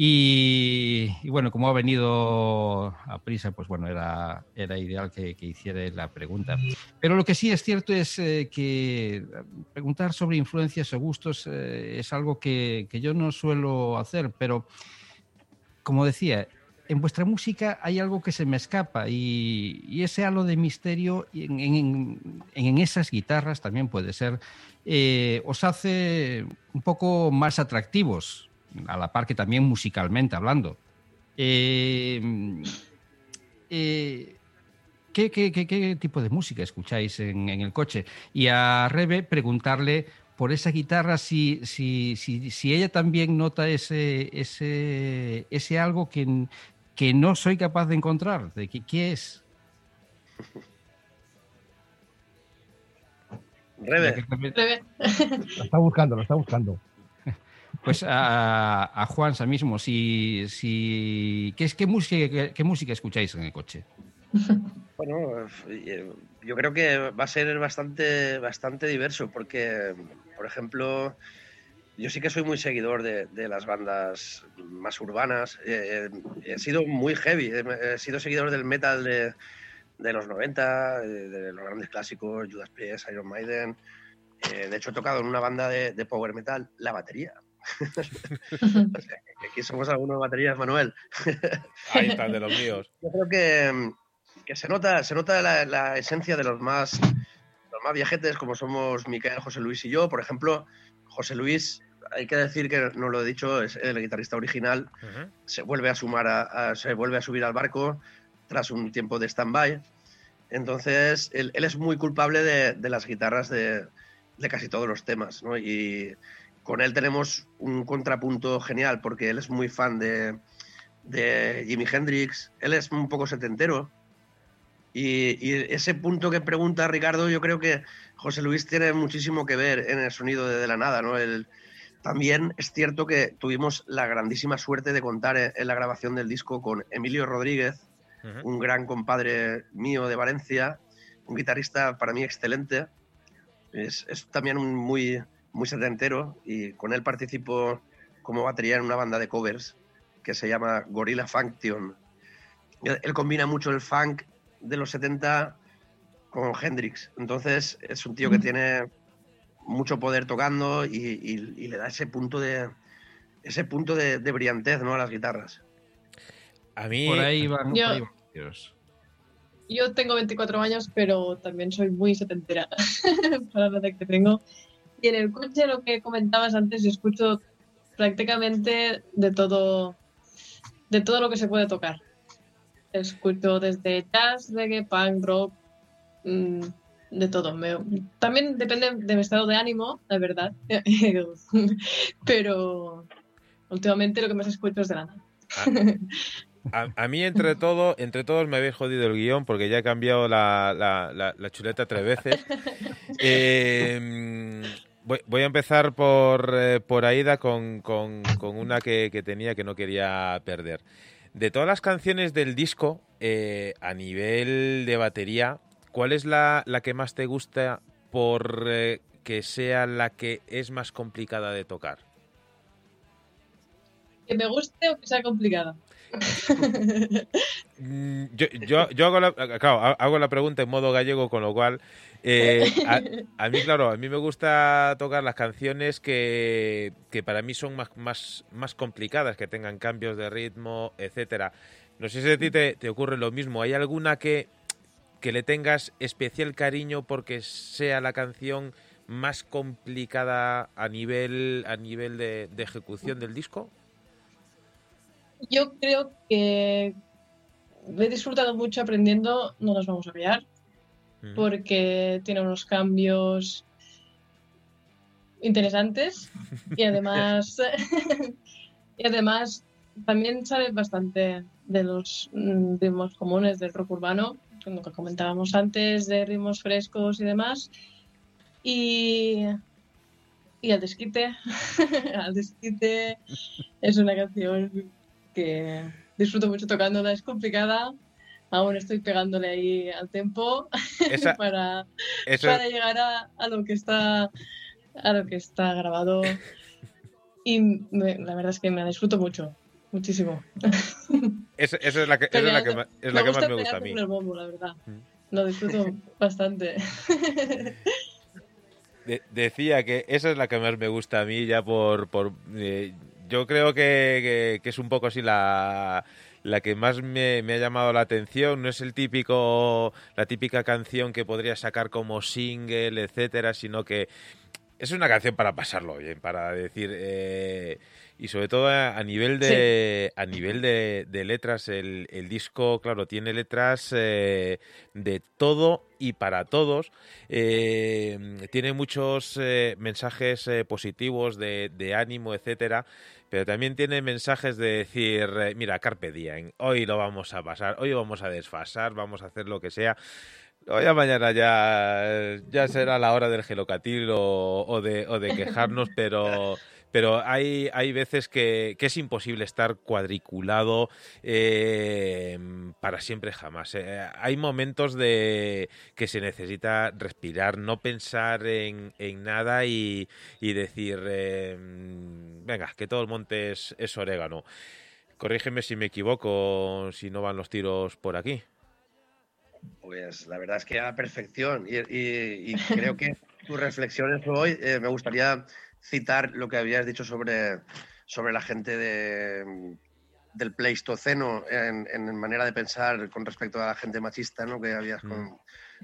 Y, bueno, como ha venido a prisa, pues bueno, era, ideal que, que hiciera la pregunta. Pero lo que sí es cierto es eh, que preguntar sobre influencias o gustos eh, es algo que, yo no suelo hacer, pero como decía, en vuestra música hay algo que se me escapa y, ese halo de misterio en esas guitarras también puede ser, eh, os hace un poco más atractivos, a la par que también musicalmente hablando. Eh, eh, ¿qué, qué- qué- qué tipo de música escucháis en, en el coche? Y a Rebe preguntarle por esa guitarra si, si, si, si ella también nota ese, ese, ese algo que, que no soy capaz de encontrar. De qué, qué es. Rebe, Rebe. Lo está buscando, lo está buscando. Pues a, a Juansa mismo, si, si, ¿qué, qué, música, qué, música escucháis en el coche? Bueno, eh, yo creo que va a ser bastante, bastante diverso porque, por ejemplo, yo sí que soy muy seguidor de, las bandas más urbanas. Eh, eh, he sido muy heavy, he, sido seguidor del metal de, de los 90, eh, de los grandes clásicos, Judas Priest, Iron Maiden. De hecho, he tocado en una banda de power metal la batería. O sea, que aquí somos algunos baterías, Manuel. Ahí están de los míos. Yo creo que, que se nota, se nota la, la esencia de los más, los más viajetes, como somos Miquel, José Luis y yo. Por ejemplo, José Luis, hay que decir que no lo he dicho, es el guitarrista original. Ujú. Se vuelve a sumar, a, a- se vuelve a subir al barco tras un tiempo de stand-by. Entonces, él, él es muy culpable de, de las guitarras de, de casi todos los temas, ¿no? Y con él tenemos un contrapunto genial, porque él es muy fan de, de Jimi Hendrix, él es un poco setentero. Y, y ese punto que pregunta Ricardo, yo creo que José Luis tiene muchísimo que ver en el sonido de, de la nada, ¿no? El- también es cierto que tuvimos la grandísima suerte de contar en, en la grabación del disco con Emilio Rodríguez, un gran compadre mío de Valencia, un guitarrista para mí excelente. Es, es también un muy, muy setentero y con él participo como batería en una banda de covers que se llama Gorilla Function. Él, combina mucho el funk de los 70 con Hendrix. Entonces es un tío que tiene mucho poder tocando y, y- y le da ese punto de ese punto de, de brillantez ¿no? a las guitarras. A mí, Por ahí van. Yo- ahí van. Yo tengo 24 años, pero también soy muy setentera para la edad que tengo. Y en el coche, lo que comentabas antes, yo escucho prácticamente de todo, de todo lo que se puede tocar. Escucho desde jazz, reggae, punk, rock, mm, de todo. Me- también depende de mi estado de ánimo, la verdad. Pero últimamente lo que más escucho es de Lana. A, a mí, entre todo, entre todos me habéis jodido el guion porque ya he cambiado la, la- la- la chuleta tres veces. Eh, voy, a empezar por, eh, por Aida con, con- una que, que tenía que no quería perder. De todas las canciones del disco, eh, a nivel de batería, ¿cuál es la, la que más te gusta por eh, que sea la que es más complicada de tocar? Que me guste o que sea complicado. Mm, Yo, yo, yo hago, la, hago la pregunta en modo gallego, con lo cual eh, a, mí, claro, a mí me gusta tocar las canciones que, que para mí son más, más, más complicadas, que tengan cambios de ritmo, etcétera. No sé si a ti te, te ocurre lo mismo. ¿Hay alguna que, que le tengas especial cariño porque sea la canción más complicada a nivel, a nivel de ejecución del disco? Yo creo que he disfrutado mucho aprendiendo, no nos vamos a pillar, Ujú. porque tiene unos cambios interesantes y además y además también sale bastante de los mm, ritmos comunes del rock urbano, como que comentábamos antes, de ritmos frescos y demás. Y, y al desquite, al desquite es una canción que disfruto mucho tocándola, es complicada. Aún estoy pegándole ahí al tempo Esa- para, para llegar a, a lo que está a lo que está grabado y me- la verdad es que me la disfruto mucho muchísimo esa- esa es la que, es la que, es la que más me gusta a mí. con el bombo la verdad Mm. lo disfruto bastante De- decía que esa es la que más me gusta a mí ya por... por eh, yo creo que, es un poco así la, la que más me, me ha llamado la atención. No es el típico, la típica canción que podría sacar como single, etcétera, sino que es una canción para pasarlo bien, para decir... eh, y sobre todo a, a nivel de a nivel de, de letras, el, el disco, claro, tiene letras eh, de todo y para todos. Eh, tiene muchos eh, mensajes eh, positivos de, de ánimo, etcétera, pero también tiene mensajes de decir, mira, carpe diem, hoy lo vamos a pasar, hoy vamos a desfasar, vamos a hacer lo que sea. Luego ya mañana ya, ya será la hora del gelocatil o, o de, o de quejarnos, pero, pero hay, hay veces que, que es imposible estar cuadriculado eh, para siempre jamás. Eh, hay momentos de que se necesita respirar, no pensar en, en nada y, y decir, eh, venga, que todo el monte es, es orégano. Corrígeme si me equivoco, si no van los tiros por aquí. Pues la verdad es que a perfección. Y, creo que tus reflexiones hoy, me gustaría citar lo que habías dicho sobre, sobre la gente de, del Pleistoceno en, en manera de pensar con respecto a la gente machista, ¿no? que habías com-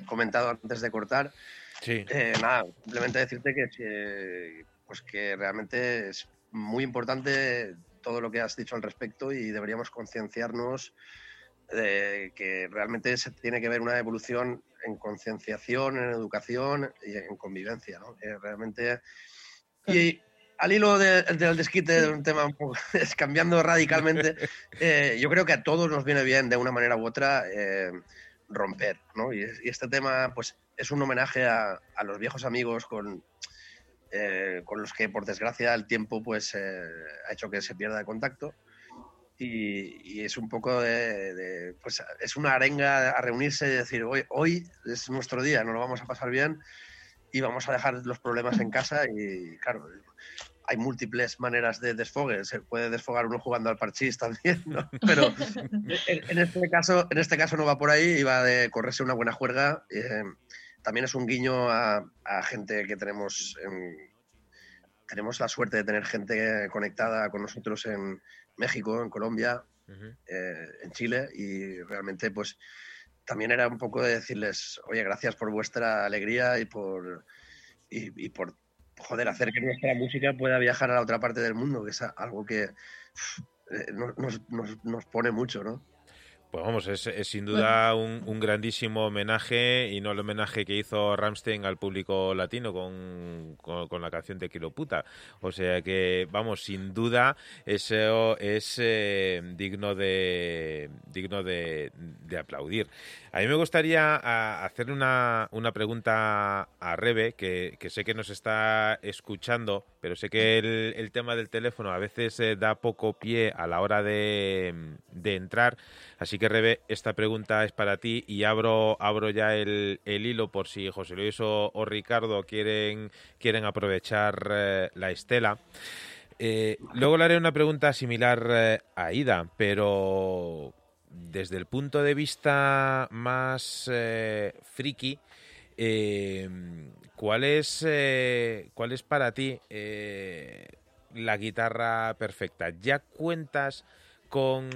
comentado antes de cortar. Sí. Eh, nada, simplemente decirte que, que, pues que realmente es muy importante todo lo que has dicho al respecto y deberíamos concienciarnos de que realmente se tiene que ver una evolución en concienciación, en educación y en convivencia. ¿no? Que realmente. Y al hilo de- del desquite de un tema cambiando radicalmente, eh, yo creo que a todos nos viene bien de una manera u otra eh, romper, ¿no? Y, y este tema, pues, es un homenaje a, a los viejos amigos con, eh, con los que, por desgracia, el tiempo, pues, eh, ha hecho que se pierda el contacto. Y, y es un poco de, de, pues, es una arenga a reunirse y decir, hoy, hoy es nuestro día, nos lo vamos a pasar bien y vamos a dejar los problemas en casa y, claro, hay múltiples maneras de desfogue. Se puede desfogar uno jugando al parchís también, ¿no? Pero en, en este caso, en este caso no va por ahí y va de correrse una buena juerga. Eh, también es un guiño a, a gente que tenemos en- tenemos la suerte de tener gente conectada con nosotros en México, en Colombia, Ujú. eh, en Chile y realmente pues también era un poco de decirles, oye, gracias por vuestra alegría y por, y, por joder, hacer que nuestra música pueda viajar a la otra parte del mundo, que es algo que eh, nos- nos- nos pone mucho, ¿no? Pues vamos, es, es sin duda un, un grandísimo homenaje y no el homenaje que hizo Ramstein al público latino con, con, con la canción de Kilo Puta. O sea que, vamos, sin duda eso es eh, digno de digno de, de aplaudir. A mí me gustaría a, hacerle una, una pregunta a Rebe, que, que sé que nos está escuchando, pero sé que el, tema del teléfono a veces eh, da poco pie a la hora de, de entrar. Así que, Rebe, esta pregunta es para ti y abro, abro ya el, el hilo por si José Luis o, Ricardo quieren, quieren aprovechar eh, la estela. Eh, luego le haré una pregunta similar a Ida, pero desde el punto de vista más friki, eh, ¿cuál, es, eh, ¿cuál es para ti eh, la guitarra perfecta? ¿Ya cuentas con,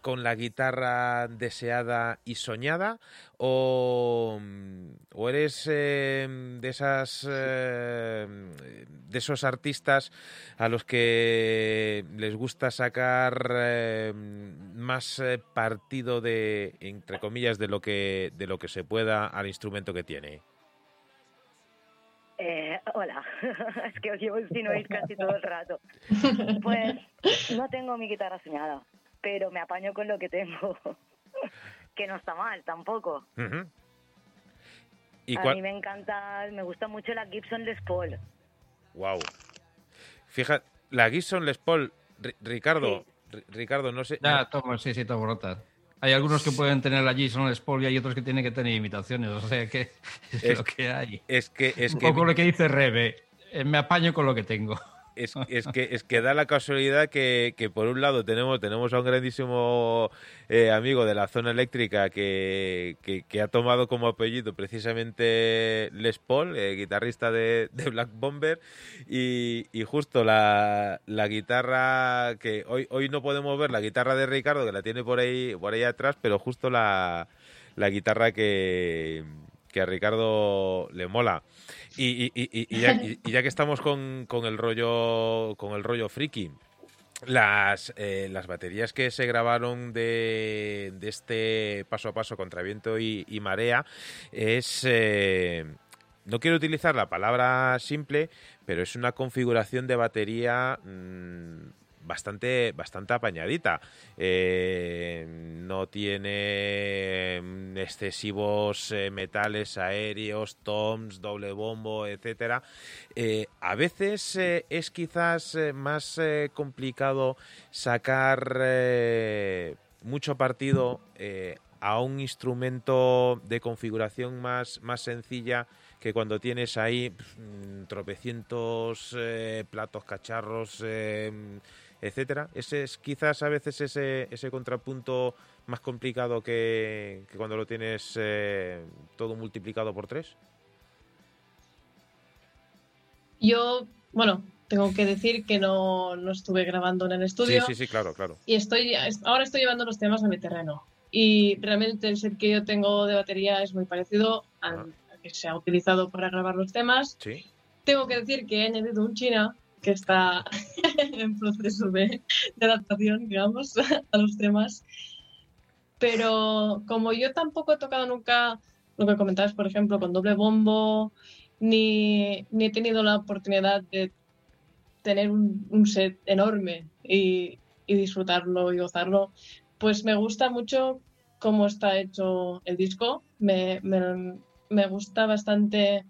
con la guitarra deseada y soñada? ¿O, o eres eh, de esas eh, de esos artistas a los que les gusta sacar eh, más eh, partido de entre comillas de lo que de lo que se pueda al instrumento que tiene? Eh, hola, es que os llevo sin oír casi todo el rato. Pues no tengo mi guitarra soñada, pero me apaño con lo que tengo. que no está mal tampoco. Ujú. ¿Y A mí me encanta, me gusta mucho la Gibson Les Paul. Wow. Fíjate, la Gibson Les Paul, Ri- Ricardo, Ri- Ricardo, no sé. Ya, tomo, sí, sí, tomo nota. Hay algunos que pueden tener allí son Les Paul y hay otros que tienen que tener imitaciones. O sea que es, Es- lo que hay. Es que es Un que poco lo que dice Rebe. eh, me apaño con lo que tengo. Es, es que es que da la casualidad que, que por un lado tenemos tenemos a un grandísimo eh, amigo de la zona eléctrica que, que, que ha tomado como apellido precisamente Les Paul, eh, guitarrista de, Black Bomber, y, y justo la, la guitarra que hoy hoy no podemos ver la guitarra de Ricardo que la tiene por ahí por ahí atrás, pero justo la, la guitarra que que a Ricardo le mola. Y, y- y- y ya, que estamos con, con el rollo con el rollo friki, las, eh, las baterías que se grabaron de, de este paso a paso contra viento y, y marea es... eh, no quiero utilizar la palabra simple, pero es una configuración de batería mm, bastante, bastante apañadita. Eh, no tiene mm, excesivos eh, metales aéreos, toms, doble bombo, etcétera. Eh, a veces es quizás más complicado sacar mucho partido a un instrumento de configuración más, más sencilla que cuando tienes ahí mm, tropecientos platos, cacharros, etcétera. Ese es quizás a veces ese, ese contrapunto más complicado que, que cuando lo tienes eh, todo multiplicado por tres. Yo, bueno, tengo que decir que no, no estuve grabando en el Sí, estudio sí, sí, claro, claro. y estoy ahora estoy llevando los temas a mi terreno. Y realmente el set que yo tengo de batería es muy parecido al Ah. al que se ha utilizado para grabar los temas. Sí. Tengo que decir que he añadido un China que está en proceso de, adaptación, digamos, a los temas. Pero como yo tampoco he tocado nunca lo que comentabas, por ejemplo, con doble bombo, ni, ni he tenido la oportunidad de tener un, un set enorme y, y disfrutarlo y gozarlo, pues me gusta mucho cómo está hecho el disco. Me, me, me gusta bastante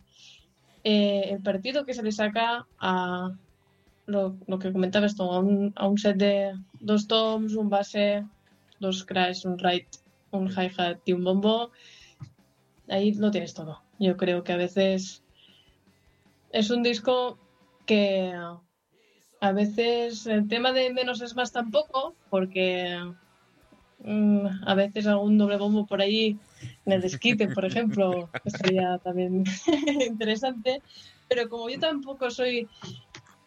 eh, el partido que se le saca a lo, que comentaba esto, a un, a un set de dos toms, un base, dos crash, un right, un hi-hat y un bombo. Ahí lo tienes todo. Yo creo que a veces es un disco que a veces el tema de menos es más tampoco, porque mm, a veces algún doble bombo por ahí en el desquite, por ejemplo, estaría también interesante. Pero como yo tampoco soy.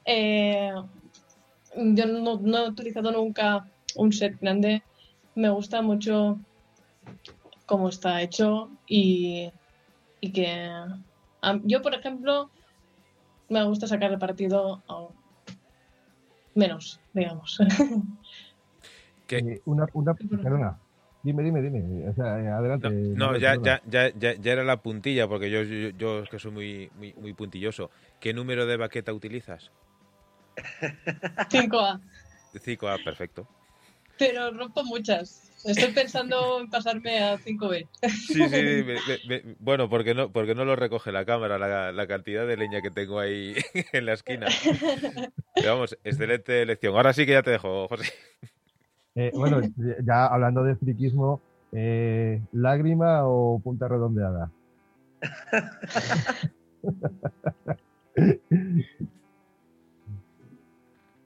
Eh, yo no, no he utilizado nunca un set grande, me gusta mucho cómo está hecho y, y que. a- yo, por ejemplo, me gusta sacar el partido a menos, digamos. Que- Eh, una, una, perdona, Dime, dime, dime. O sea, eh, adelante. No, Manuel, ya, ya, ya, ya, ya era la puntilla, porque yo, yo, yo es que soy muy, muy, muy puntilloso. ¿Qué número de baqueta utilizas? 5A. 5A, perfecto. Pero rompo muchas. Estoy pensando en pasarme a 5B. Sí, sí, me- me- me- bueno, porque no, porque no lo recoge la cámara, la, la cantidad de leña que tengo ahí en la esquina. Pero vamos, excelente elección. Ahora sí que ya te dejo, José. Eh, bueno, ya hablando de friquismo, eh, ¿lágrima o punta redondeada?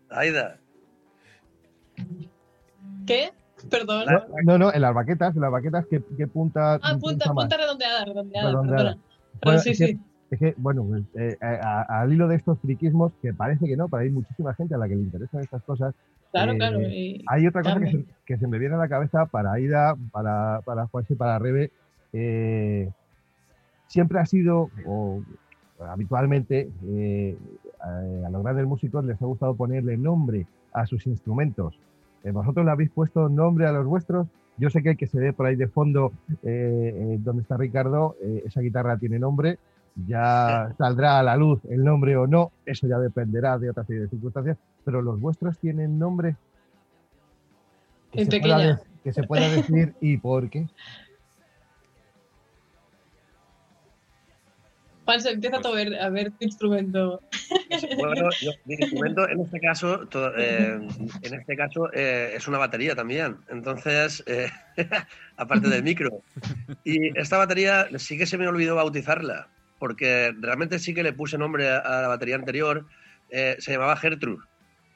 Aida, ¿Qué? Perdón. La- No, no, en las baquetas, en las baquetas, ¿qué, qué punta? Ah, punta, más? punta redondeada, redondeada, Redondeada. Bueno, sí, es que- sí. Es que, bueno, pues, eh, a- a- al hilo de estos friquismos, que parece que no, pero hay muchísima gente a la que le interesan estas cosas, Claro, eh, claro. y- Hay otra cosa que se, que me viene a la cabeza para Aida, para, para Juanse, para Rebe. eh, siempre ha sido, o habitualmente, eh, a, a los grandes músicos les ha gustado ponerle nombre a sus instrumentos. Eh, ¿Vosotros le habéis puesto nombre a los vuestros? Yo sé que el que se ve por ahí de fondo, eh, eh, donde está Ricardo, eh, esa guitarra tiene nombre. Ya saldrá a la luz el nombre o no, eso ya dependerá de otra serie de circunstancias, pero los vuestros tienen nombre que, En se pueda, que se pueda decir y por qué. Se empieza a ver, a ver tu instrumento. Bueno, yo- mi instrumento en este caso, to- eh, en este caso eh, es una batería también. Entonces, eh, aparte del micro. Y esta batería sí que se me olvidó bautizarla, porque realmente sí que le puse nombre a, la batería anterior. Eh, se llamaba Gertrude.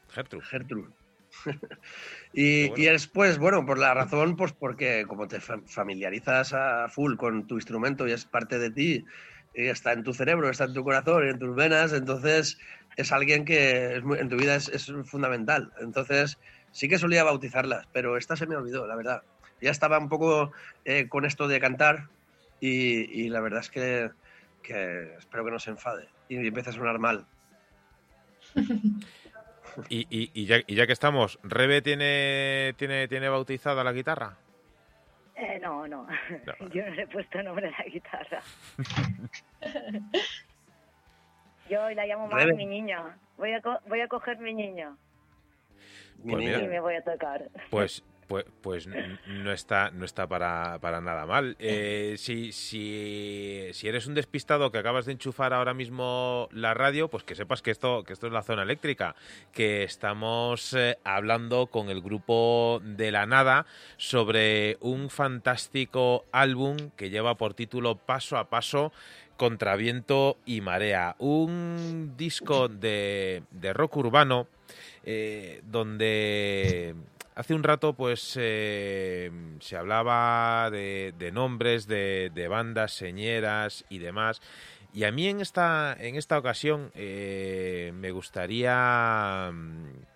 Gertrude. Gertrude. y, bueno. y después, bueno, por la razón, pues porque como te fa- familiarizas a full con tu instrumento y es parte de ti, y está en tu cerebro, está en tu corazón en tus venas, entonces es alguien que es muy- en tu vida es, es fundamental. Entonces sí que solía bautizarlas, pero esta se me olvidó, la verdad. Ya estaba un poco eh, con esto de cantar y, y la verdad es que, que espero que no se enfade y empiece a sonar mal. Y, y, y ya, y ya que estamos, ¿Rebe tiene, tiene, tiene bautizada la guitarra? Eh, no, no. No. Yo no le he puesto nombre a la guitarra. Yo la llamo más mi niña. Voy a, co- voy a coger mi niña Pues y me voy a tocar. Pues, pues, pues no está, no está para, para nada mal. Eh, si, si, si eres un despistado que acabas de enchufar ahora mismo la radio, pues que sepas que esto, que esto es la zona eléctrica, que estamos eh, hablando con el grupo de la nada sobre un fantástico álbum que lleva por título Paso a Paso. Contra viento y marea, un disco de, de rock urbano eh, donde hace un rato pues eh, se hablaba de, nombres de, de bandas señeras y demás. Y a mí en esta en esta ocasión eh, me gustaría mm,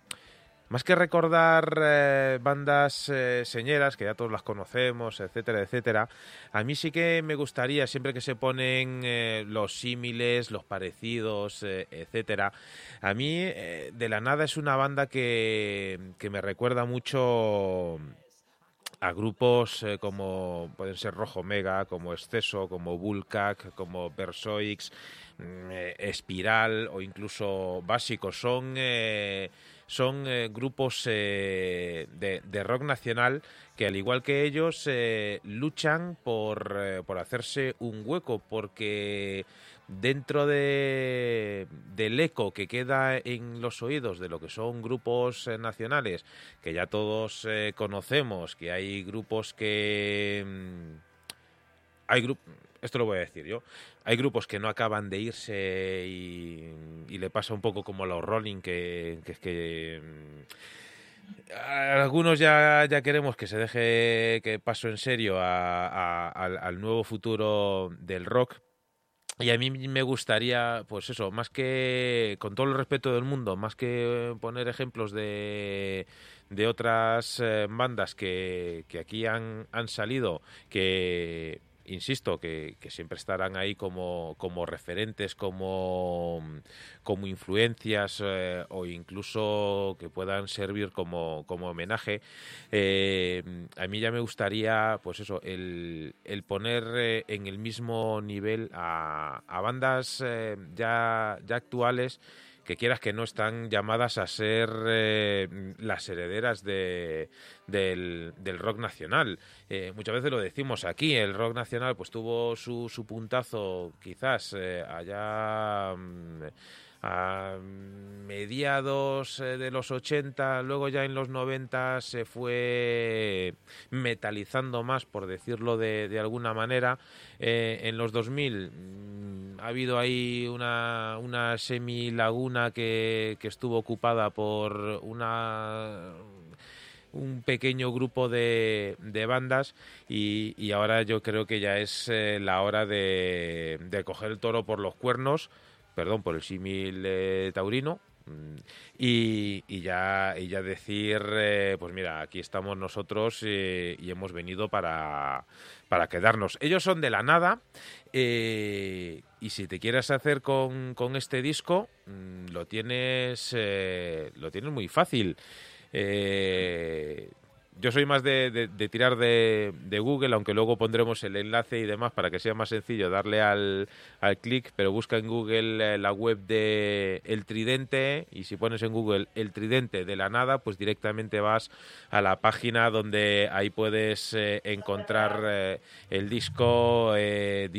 más que recordar eh, bandas eh, señeras, que ya todos las conocemos, etcétera, etcétera, a mí sí que me gustaría, siempre que se ponen eh, los símiles, los parecidos, eh, etcétera, a mí de la nada es una banda que, que me recuerda mucho a grupos como pueden ser Rojo Mega, como Exceso, como Vulcac, como Versoix, mm, Espiral o incluso Básicos. Son, son eh, grupos eh, de, de rock nacional que al igual que ellos eh, luchan por, por hacerse un hueco porque dentro de, del eco que queda en los oídos de lo que son grupos nacionales que ya todos conocemos, que hay grupos que... mm, Hay grupos... Esto lo voy a decir yo. Hay grupos que no acaban de irse y, y le pasa un poco como a los Rolling, que, que mm, Algunos ya, ya queremos que se deje que paso en serio al, al nuevo futuro del rock, y a mí me gustaría, pues eso, más que, con todo el respeto del mundo, más que poner ejemplos de, de otras eh, bandas que, que aquí han, han salido, que insisto, que, siempre estarán ahí como, como referentes, como, como influencias eh, o incluso que puedan servir como, como homenaje. Eh, a mí ya me gustaría, pues eso, el, poner eh, en el mismo nivel a, a bandas ya, ya actuales que quieras que no están llamadas a ser eh, las herederas de, del, del rock nacional. Eh, muchas veces lo decimos aquí, el rock nacional pues tuvo su, su puntazo quizás eh, allá mm, a mediados eh, de los 80, luego ya en los 90 se fue metalizando más, por decirlo de, alguna manera. Eh, en los 2000 mm, ha habido ahí una, una semi-laguna que, estuvo ocupada por una un pequeño grupo de, bandas y, ahora yo creo que ya es eh, la hora de coger el toro por los cuernos, perdón por el símil eh, taurino, mm, y, ya, y ya decir, eh, pues mira, aquí estamos nosotros eh, y hemos venido para, para quedarnos. Ellos son de la nada y si te quieres hacer con, con este disco, mm, lo tienes, lo tienes muy fácil. Yo soy más de, de- tirar de, de Google, aunque luego pondremos el enlace y demás para que sea más sencillo darle al, al clic, pero busca en Google eh, la web de El Tridente y si pones en Google El Tridente de la nada, pues directamente vas a la página donde ahí puedes eh, encontrar eh, el disco eh,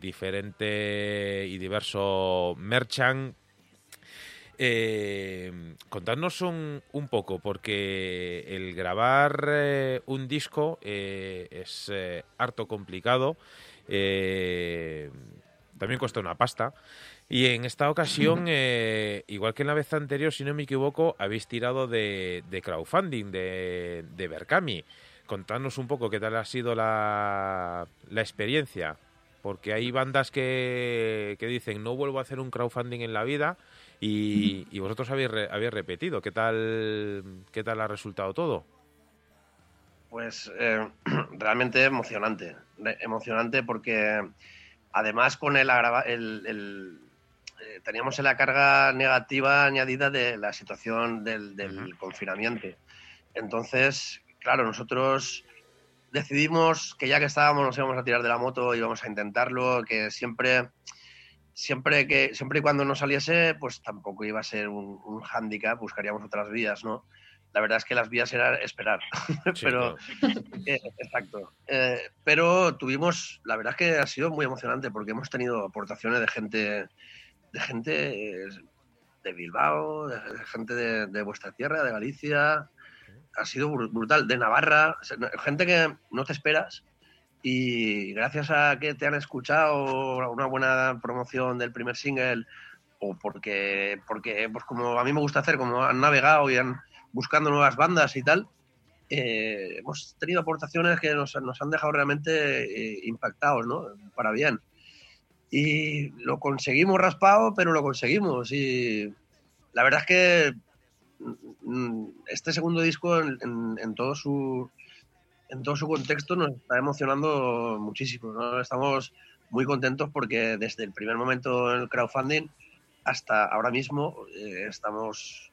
diferente y diverso merchant eh, contadnos un, un poco, porque el grabar eh, un disco eh, es eh, harto complicado, también cuesta una pasta. Y en esta ocasión, igual que en la vez anterior, si no me equivoco, habéis tirado de, de crowdfunding, de, de Berkami. Contadnos un poco qué tal ha sido la, la experiencia, porque hay bandas que, que dicen no vuelvo a hacer un crowdfunding en la vida y, y vosotros habéis, re- habéis repetido. ¿Qué tal, ¿Qué tal ha resultado todo? Pues eh, realmente emocionante. Emocionante porque además con el, el- el- eh, teníamos la carga negativa añadida de la situación del, del confinamiento. Entonces, claro, nosotros decidimos que ya que estábamos nos íbamos a tirar de la moto, íbamos a intentarlo, que siempre, siempre que siempre y cuando no saliese, pues tampoco iba a ser un, un hándicap, buscaríamos otras vías, ¿no? La verdad es que las vías eran esperar, Sí, pero eh, exacto. Eh, pero tuvimos, la verdad es que ha sido muy emocionante porque hemos tenido aportaciones de gente, de gente eh, de Bilbao, de, gente de, de vuestra tierra, de Galicia. Ha sido bru- brutal, de Navarra, gente que no te esperas y gracias a que te han escuchado una buena promoción del primer single o porque, porque pues como a mí me gusta hacer, como han navegado y han buscando nuevas bandas y tal, eh, hemos tenido aportaciones que nos, nos han dejado realmente eh, impactados, ¿no? Para bien. Y lo conseguimos raspado, pero lo conseguimos. Y la verdad es que mm, este segundo disco, en, en- en todo su en todo su contexto, nos está emocionando muchísimo. ¿no? Estamos muy contentos porque desde el primer momento en crowdfunding hasta ahora mismo eh, estamos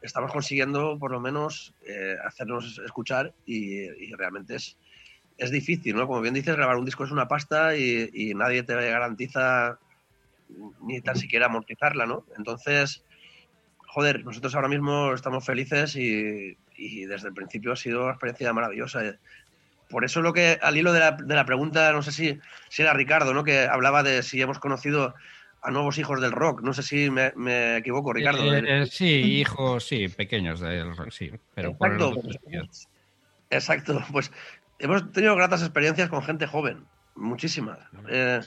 estamos consiguiendo por lo menos eh, hacernos escuchar y, y realmente es, es difícil, ¿no? Como bien dices, grabar un disco es una pasta y, y nadie te garantiza ni tan siquiera amortizarla, ¿no? Entonces, joder, nosotros ahora mismo estamos felices y, y desde el principio ha sido una experiencia maravillosa. Por eso lo que, al hilo de la, de la pregunta, no sé si, si era Ricardo, ¿no? Que hablaba de si hemos conocido a nuevos hijos del rock. No sé si me, me equivoco, Ricardo. Eh, eh, sí, hijos, sí, pequeños del rock, sí. Pero Exacto, pues, exacto. Pues hemos tenido gratas experiencias con gente joven, muchísimas. Eh,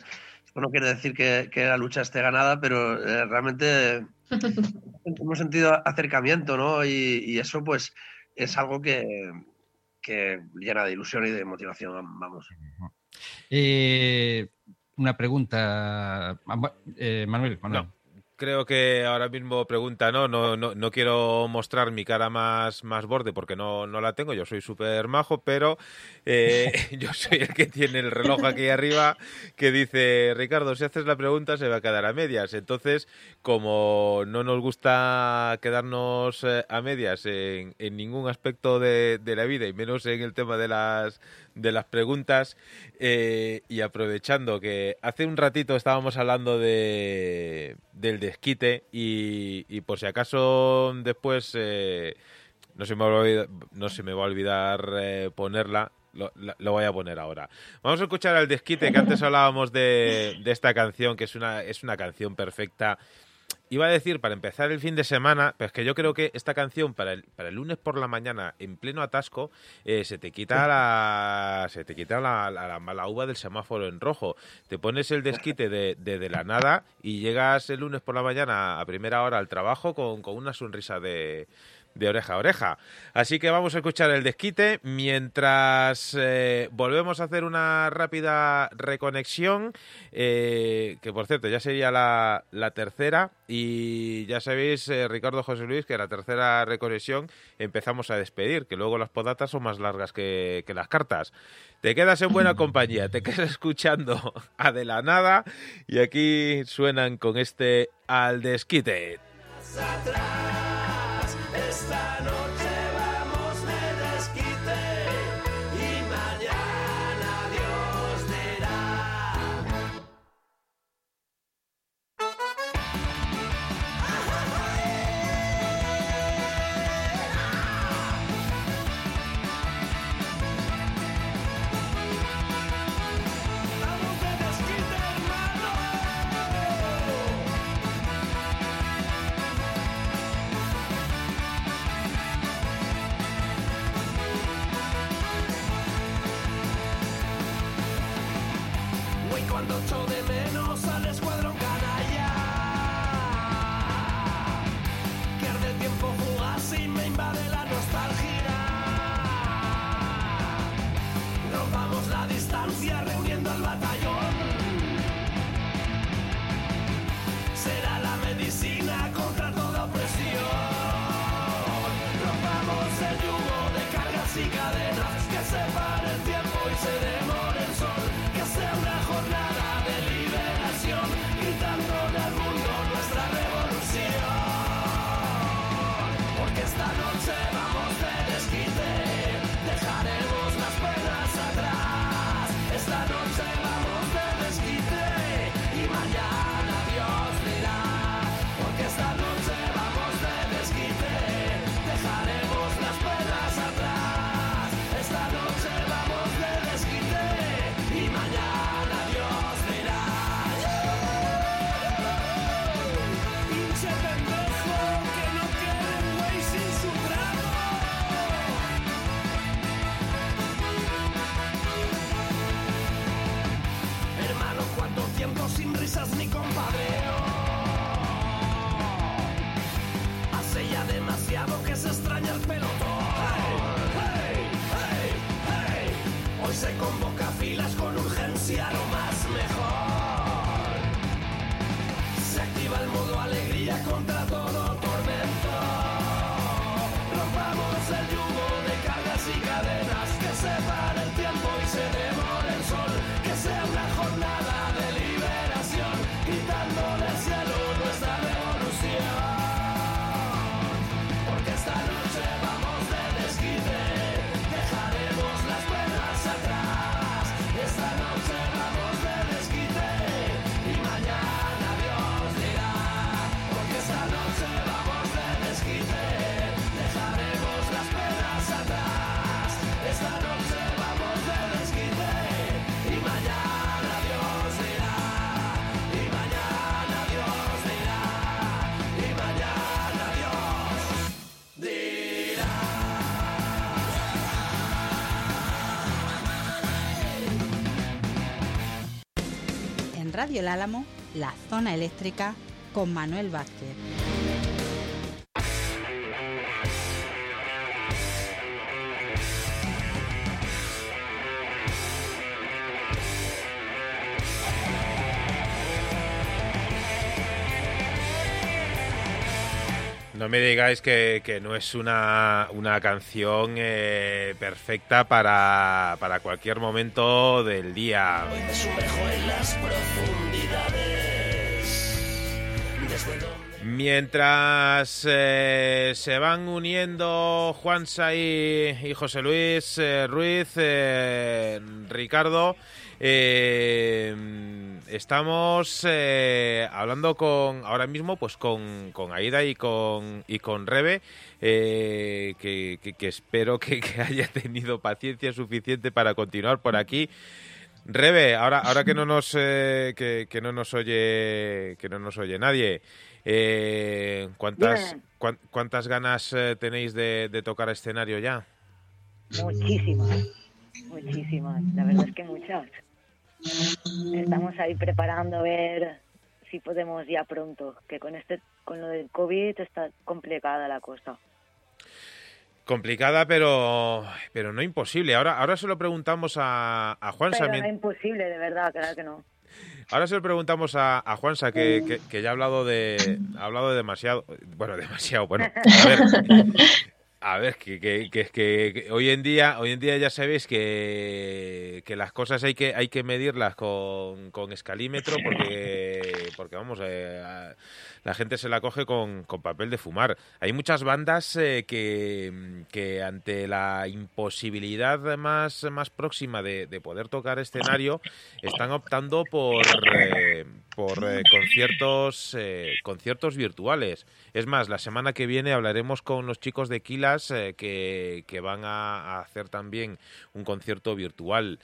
esto no quiere decir que, que la lucha esté ganada, pero eh, realmente hemos sentido acercamiento, ¿no? Y, y eso, pues, es algo que, que llena de ilusión y de motivación, vamos. Eh, una pregunta, Ah, eh, Manuel. Manuel. Creo que ahora mismo pregunta, no, no, no, no quiero mostrar mi cara más, más borde porque no, no la tengo, yo soy súper majo, pero eh, yo soy el que tiene el reloj aquí arriba que dice, Ricardo, si haces la pregunta se va a quedar a medias. Entonces, como no nos gusta quedarnos eh, a medias en, en ningún aspecto de, de la vida y menos en el tema de las de las preguntas eh, y aprovechando que hace un ratito estábamos hablando de del desquite y, y por si acaso después eh, no se me va a olvidar, no se me va a olvidar eh, ponerla lo, voy a poner ahora. Vamos a escuchar al desquite que antes hablábamos de, de esta canción que es una es una canción perfecta Iba a decir para empezar el fin de semana, pero es que yo creo que esta canción para el, para el lunes por la mañana en pleno atasco eh, se te quita la se te quita la, la- la mala uva del semáforo en rojo. Te pones el desquite de, de, de la nada y llegas el lunes por la mañana a primera hora al trabajo con, con una sonrisa de, de oreja a oreja. Así que vamos a escuchar el desquite mientras eh, volvemos a hacer una rápida reconexión, eh, que por cierto ya sería la, tercera y ya sabéis, eh, Ricardo José Luis, que la tercera reconexión empezamos a despedir, que luego las podatas son más largas que, que las cartas. Te quedas en buena compañía, te quedas escuchando a de la nada y aquí suenan con este al desquite. atrás. El Álamo, la zona eléctrica con Manuel Vázquez. No me digáis que, que no es una, una canción eh, perfecta para, para cualquier momento del día. Mientras eh, se van uniendo Juansa y, y José Luis eh, Ruiz, eh, Ricardo, eh, estamos eh, hablando con ahora mismo pues con, con Aida y con y con Rebe, eh, que, que- que espero que, que haya tenido paciencia suficiente para continuar por aquí. Rebe, ahora, ahora que no nos eh, que, no nos oye que no nos oye nadie, ¿cuántas cuántas ganas tenéis de, de tocar escenario ya? Muchísimas, muchísimas, la verdad es que muchas. Estamos ahí preparando a ver si podemos ya pronto, que con este con lo del COVID está complicada la cosa. Complicada, pero pero no imposible. Ahora ahora se lo preguntamos a, a Juansa. Pero no imposible, de verdad, claro que no. Ahora se lo preguntamos a, a Juansa, que, que- que ya ha hablado de ha hablado de demasiado. Bueno, demasiado. Bueno, a ver. A ver, que, que, que, que- que hoy en día, hoy en día ya sabéis que, que las cosas hay que hay que medirlas con, con escalímetro porque porque vamos eh, a- la gente se la coge con, con papel de fumar. Hay muchas bandas eh, que, que ante la imposibilidad más, más próxima de, de poder tocar escenario están optando por, eh, por eh, conciertos, eh, conciertos virtuales. Es más, la semana que viene hablaremos con los chicos de Kilas eh, que, que van a, a hacer también un concierto virtual.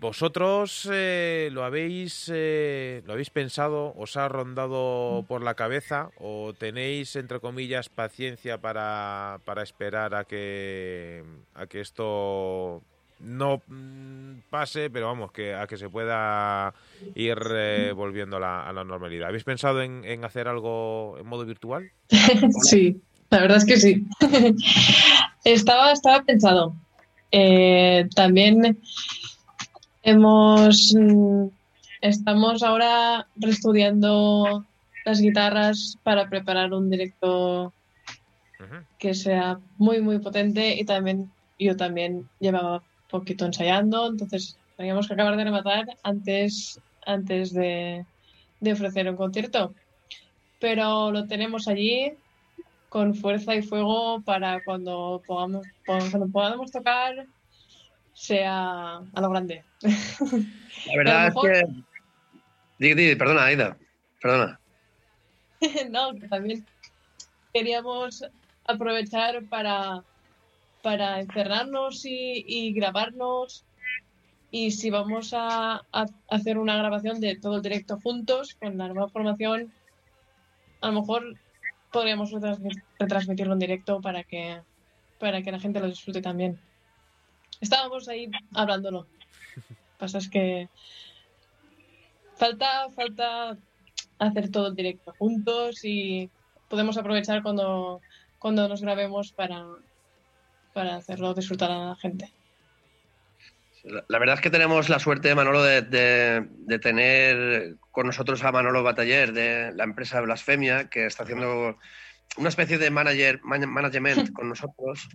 ¿Vosotros lo habéis lo habéis pensado? ¿Os ha rondado por la cabeza? ¿O tenéis entre comillas paciencia para, para esperar a que a que esto no mm, pase, pero vamos, que a que se pueda ir eh, volviendo a la, a la normalidad? ¿Habéis pensado en, en hacer algo en modo virtual? Sí, la verdad es que sí. estaba, estaba pensado. Eh, también hemos mm, estamos ahora reestudiando las guitarras para preparar un directo que sea muy muy potente y también yo también llevaba poquito ensayando, entonces teníamos que acabar de rematar antes antes de, de ofrecer un concierto. Pero lo tenemos allí con fuerza y fuego para cuando podamos, cuando podamos tocar sea a lo grande. La verdad es que. Perdona, Aida. Perdona. no, que también queríamos aprovechar para, para encerrarnos y, y grabarnos. Y si vamos a, a hacer una grabación de todo el directo juntos con la nueva formación, a lo mejor podríamos retransmi- retransmitirlo en directo para que, para que la gente lo disfrute también. Estábamos ahí hablándolo. Pasa es que falta, falta hacer todo el directo juntos y podemos aprovechar cuando, cuando nos grabemos para, para hacerlo disfrutar a la gente. La, verdad es que tenemos la suerte, Manolo, de, de- de tener con nosotros a Manolo Bataller de la empresa Blasfemia, que está haciendo una especie de manager, man- management con nosotros.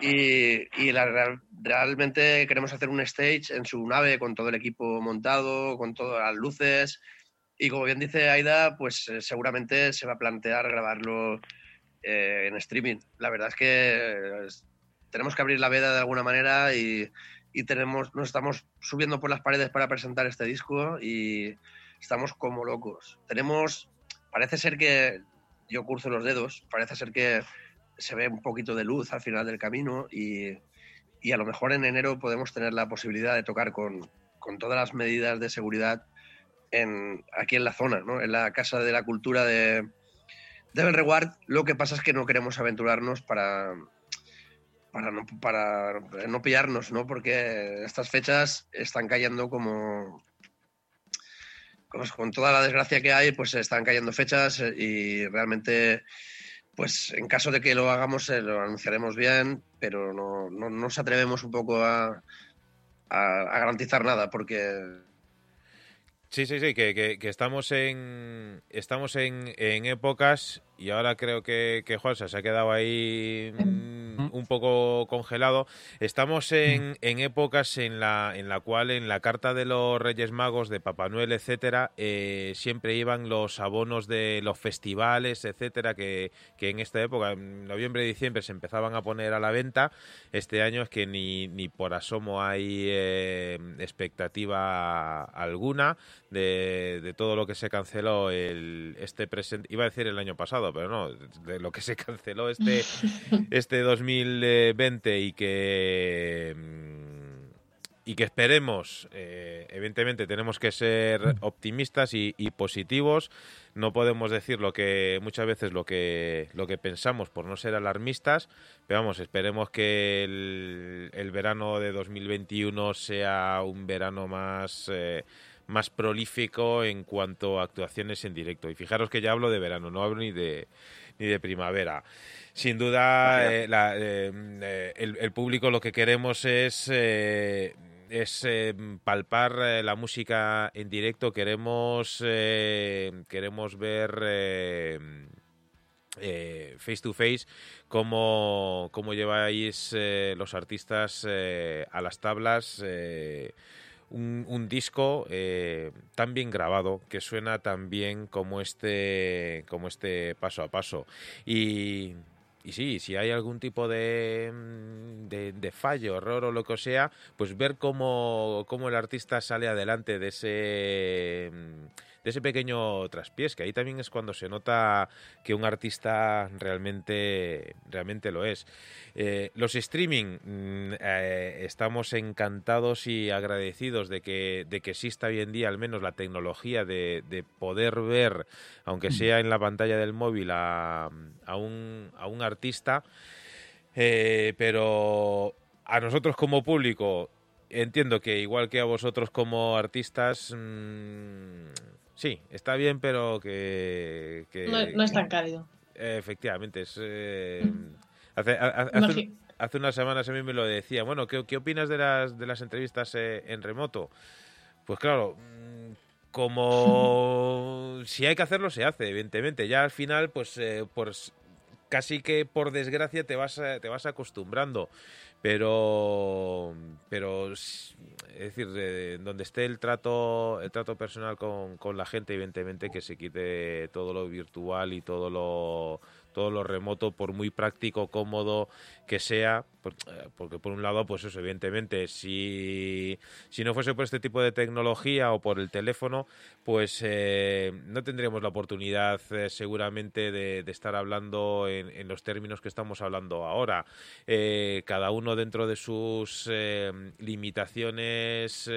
Y, y la real- realmente queremos hacer un stage en su nave con todo el equipo montado, con todas las luces. Y como bien dice Aida, pues eh, seguramente se va a plantear grabarlo eh, en streaming. La verdad es que tenemos que abrir la veda de alguna manera y, y tenemos, nos estamos subiendo por las paredes para presentar este disco y estamos como locos. Tenemos, parece ser que, yo curso los dedos, parece ser que se ve un poquito de luz al final del camino y, y a lo mejor en enero podemos tener la posibilidad de tocar con, con todas las medidas de seguridad en, aquí en la zona, ¿no? en la Casa de la Cultura de, de. Lo que pasa es que no queremos aventurarnos para, para no, para no pillarnos, ¿no? Porque estas fechas están cayendo como, con toda la desgracia que hay, pues están cayendo fechas eh, y realmente, pues en caso de que lo hagamos, eh, lo anunciaremos bien, pero no, no, no nos atrevemos un poco a, a, a garantizar nada porque Sí, sí, sí, que, que- que estamos en estamos en, en épocas y ahora creo que, que Juansa se ha quedado ahí mm, un poco congelado. Estamos en, en épocas en la, en la cual en la carta de los Reyes Magos, de Papá Noel, etcétera, eh, siempre iban los abonos de los festivales, etcétera, que, que en esta época, en noviembre y diciembre, se empezaban a poner a la venta. Este año es que ni, ni por asomo hay eh, expectativa alguna de, de todo lo que se canceló el, este presente. Iba a decir el año pasado, pero no, de lo que se canceló este, este 2020 y que mm, y que esperemos, eh, evidentemente tenemos que ser optimistas y, y positivos. No podemos decir lo que muchas veces lo que lo que pensamos por no ser alarmistas, pero vamos, esperemos que el, el verano de 2021 sea un verano más eh, más prolífico en cuanto a actuaciones en directo. Y fijaros que ya hablo de verano, no hablo ni de ni de primavera. Sin duda, eh, la- eh, eh, el, el público lo que queremos es eh, es eh, palpar eh, la música en directo. Queremos eh, queremos ver face to face cómo, cómo lleváis los artistas a las tablas. Un, un disco eh, tan bien grabado que suena tan bien como este como este paso a paso. Y, y sí, si hay algún tipo de, mm, de, de fallo, error o lo que sea, pues ver cómo, cómo el artista sale adelante de ese mm, de ese pequeño traspiés, que ahí también es cuando se nota que un artista realmente, realmente lo es. Eh, los streaming, mm, eh, estamos encantados y agradecidos de que, de que exista hoy en día al menos la tecnología de, de poder ver, aunque sea en la pantalla del móvil, a, a un, a un artista. Eh, pero a nosotros como público, entiendo que igual que a vosotros como artistas, mm, sí, está bien, pero que... que- No, no es tan cálido. eh, Efectivamente, es... eh, hace, ha- hace, hace unas semanas a mí me lo decía. Bueno, ¿qué, qué opinas de las, de las entrevistas eh, en remoto? Pues claro, mm, como si hay que hacerlo, se hace, evidentemente. Ya al final, pues eh, por, s- casi que por desgracia te vas, a- te vas acostumbrando. Pero, pero es decir, donde esté el trato, el trato personal con, con la gente, evidentemente que se quite todo lo virtual y todo lo, todo lo remoto, por muy práctico, cómodo que sea, eh, porque por un lado, pues eso, evidentemente, si, si no fuese por este tipo de tecnología o por el teléfono, pues eh, no tendríamos la oportunidad eh, seguramente de, de estar hablando en, en los términos que estamos hablando ahora. Eh, cada uno dentro de sus eh, limitaciones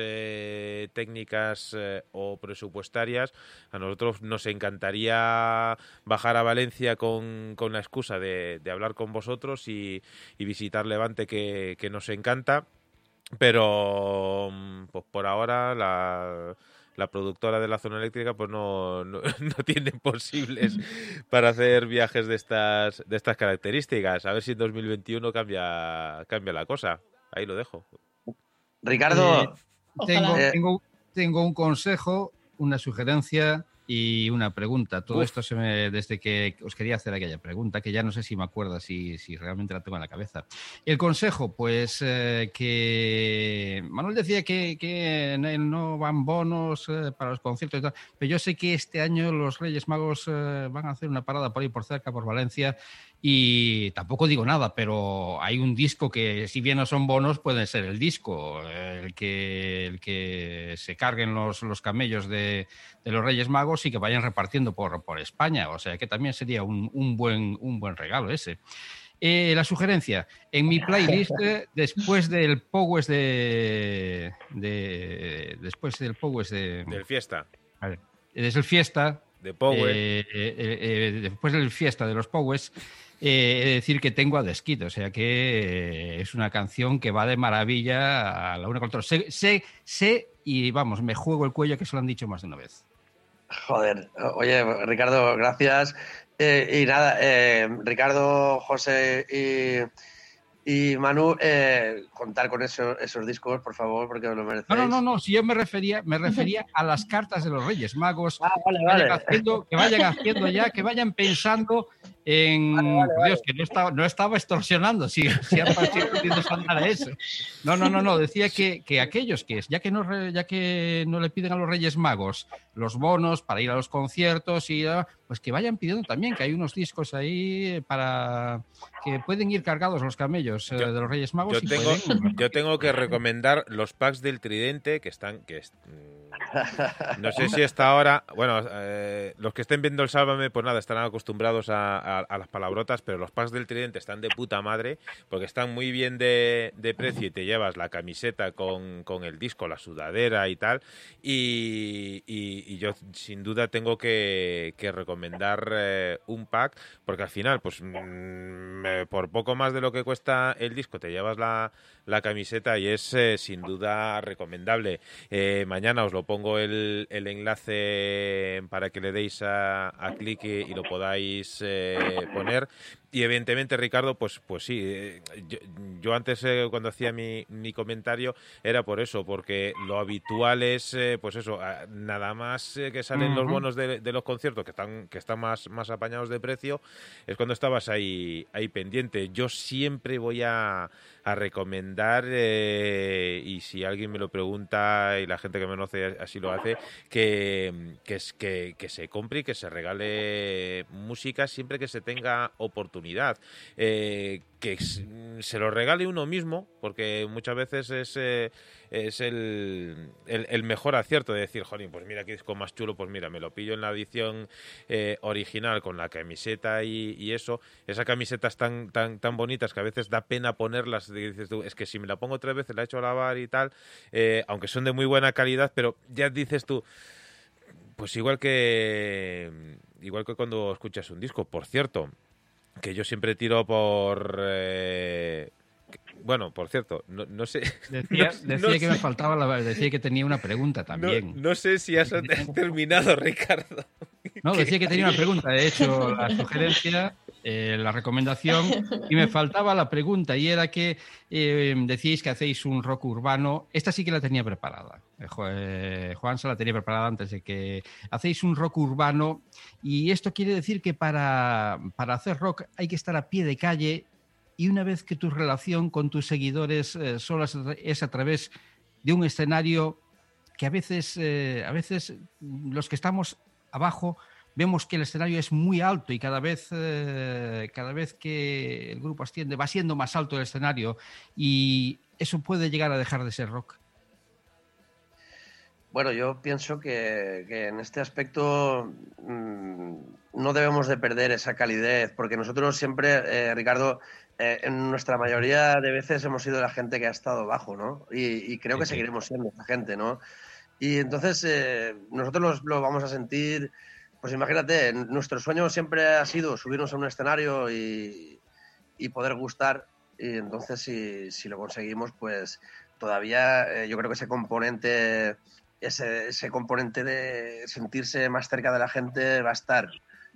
técnicas o presupuestarias, a nosotros nos encantaría bajar a Valencia con, con la excusa de, de hablar con vosotros y, y visitar Levante que, que nos encanta. Pero mm, pues por ahora la, la productora de la zona eléctrica pues no, no, no tiene posibles para hacer viajes de estas de estas características. A ver si en 2021 cambia cambia la cosa. Ahí lo dejo. Ricardo, Eh, tengo, Ojalá. tengo, tengo un consejo, una sugerencia y una pregunta. Todo Uf. esto se me, desde que os quería hacer aquella pregunta, que ya no sé si me acuerdo, si, si realmente la tengo en la cabeza. El consejo, pues eh, que Manuel decía que, que no van bonos eh, para los conciertos y tal, pero yo sé que este año los Reyes Magos eh, van a hacer una parada por ahí por cerca, por Valencia, y tampoco digo nada, pero hay un disco que, si bien no son bonos, puede ser el disco, el que, el que se carguen los, los camellos de, de los Reyes Magos y que vayan repartiendo por, por España. O sea que también sería un, un buen, un buen regalo ese. Eh, la sugerencia, en mi playlist, eh, después del Powers de, de- Después del Powers de. Del fiesta, a ver, desde el Fiesta, de Power. eh, eh, después del fiesta de los Powers, eh, decir que tengo a Deskit, o sea que eh, es una canción que va de maravilla a la una con la otra. Sé, sé, sé y vamos, me juego el cuello que se lo han dicho más de una vez. Joder, oye, Ricardo, gracias. Eh, y nada, eh, Ricardo, José y, Y Manu, eh, contar con eso- esos discos, por favor, porque os lo merecéis. No, no, no, no, si yo me refería, me refería a las cartas de los Reyes Magos, Ah, vale, que vayan, vale. haciendo, que vayan haciendo ya, que vayan pensando en. Dios, que no estaba, no estaba extorsionando, si, si ha parecido sonar a eso. No, no, no, no, decía que, que aquellos que, ya que, no, ya que no le piden a los Reyes Magos los bonos para ir a los conciertos y pues que vayan pidiendo también, que hay unos discos ahí para que pueden ir cargados los camellos eh, de los Reyes Magos Yo y tengo, pueden- yo tengo que recomendar los packs del Tridente que están. Que mm, no sé si está ahora. Bueno, eh, los que estén viendo el Sálvame, pues nada, estarán acostumbrados a, las palabrotas, pero los packs del Tridente están de puta madre porque están muy bien de, precio y te llevas la camiseta con, con el disco, la sudadera y tal. Y, y- yo sin duda tengo que, recomendar eh, un pack porque al final, pues mm, por poco más de lo que cuesta el disco, te llevas la, la camiseta y es eh, sin duda recomendable. Eh, mañana os lo pongo el, enlace para que le deis a, a clic y, y lo podáis eh, poner. Y evidentemente, Ricardo, pues, pues sí, eh, yo, yo antes eh, cuando hacía mi, mi comentario era por eso, porque lo habitual es, eh, pues eso, ah, nada más que salen los bonos de, de los conciertos que están, que están más, más apañados de precio, es cuando estabas ahí, ahí pendiente. Yo siempre voy a, a recomendar, eh, y si alguien me lo pregunta y la gente que me conoce así lo hace, que, que, es- que, que se compre y que se regale música siempre que se tenga oportunidad. Eh, que s- se lo regale uno mismo, porque muchas veces es, eh, es el, el- mejor acierto de decir, jolín, pues mira qué disco más chulo, pues mira, me lo pillo en la edición eh, original con la camiseta y, eso. Esas camisetas tan, tan, tan bonitas que a veces da pena ponerlas, dices tú, es que si me la pongo tres veces, la he hecho a lavar y tal, aunque son de muy buena calidad, pero ya dices tú, pues igual que igual que cuando escuchas un disco, por cierto, que yo siempre tiro por eh, que- bueno, por cierto, no, no sé Decía, no- decía no que me faltaba la decía que tenía una pregunta también. no sé si has terminado, Ricardo. No, decía que tenía una pregunta. He hecho la sugerencia, eh, la recomendación, y me faltaba la pregunta, y era que eh, decíais que hacéis un rock urbano. Esta sí que la tenía preparada. Eh, eh, Juan se la tenía preparada antes de que hacéis un rock urbano, y esto quiere decir que para, para hacer rock hay que estar a pie de calle, y una vez que tu relación con tus seguidores eh, solo es a través de un escenario que a veces, a veces los que estamos abajo vemos que el escenario es muy alto y cada vez, eh, cada vez que el grupo asciende va siendo más alto el escenario y eso puede llegar a dejar de ser rock. Bueno, yo pienso que, que en este aspecto mm, no debemos de perder esa calidez, porque nosotros siempre, eh, Ricardo, eh, en nuestra mayoría de veces hemos sido la gente que ha estado abajo, ¿no? Y, y creo que seguiremos siendo esa gente, ¿no? Y entonces eh, nosotros los- lo vamos a sentir, pues imagínate, nuestro sueño siempre ha sido subirnos a un escenario y, y poder gustar, y entonces si, si lo conseguimos, pues todavía eh, yo creo que ese componente ese, ese componente de sentirse más cerca de la gente va a estar.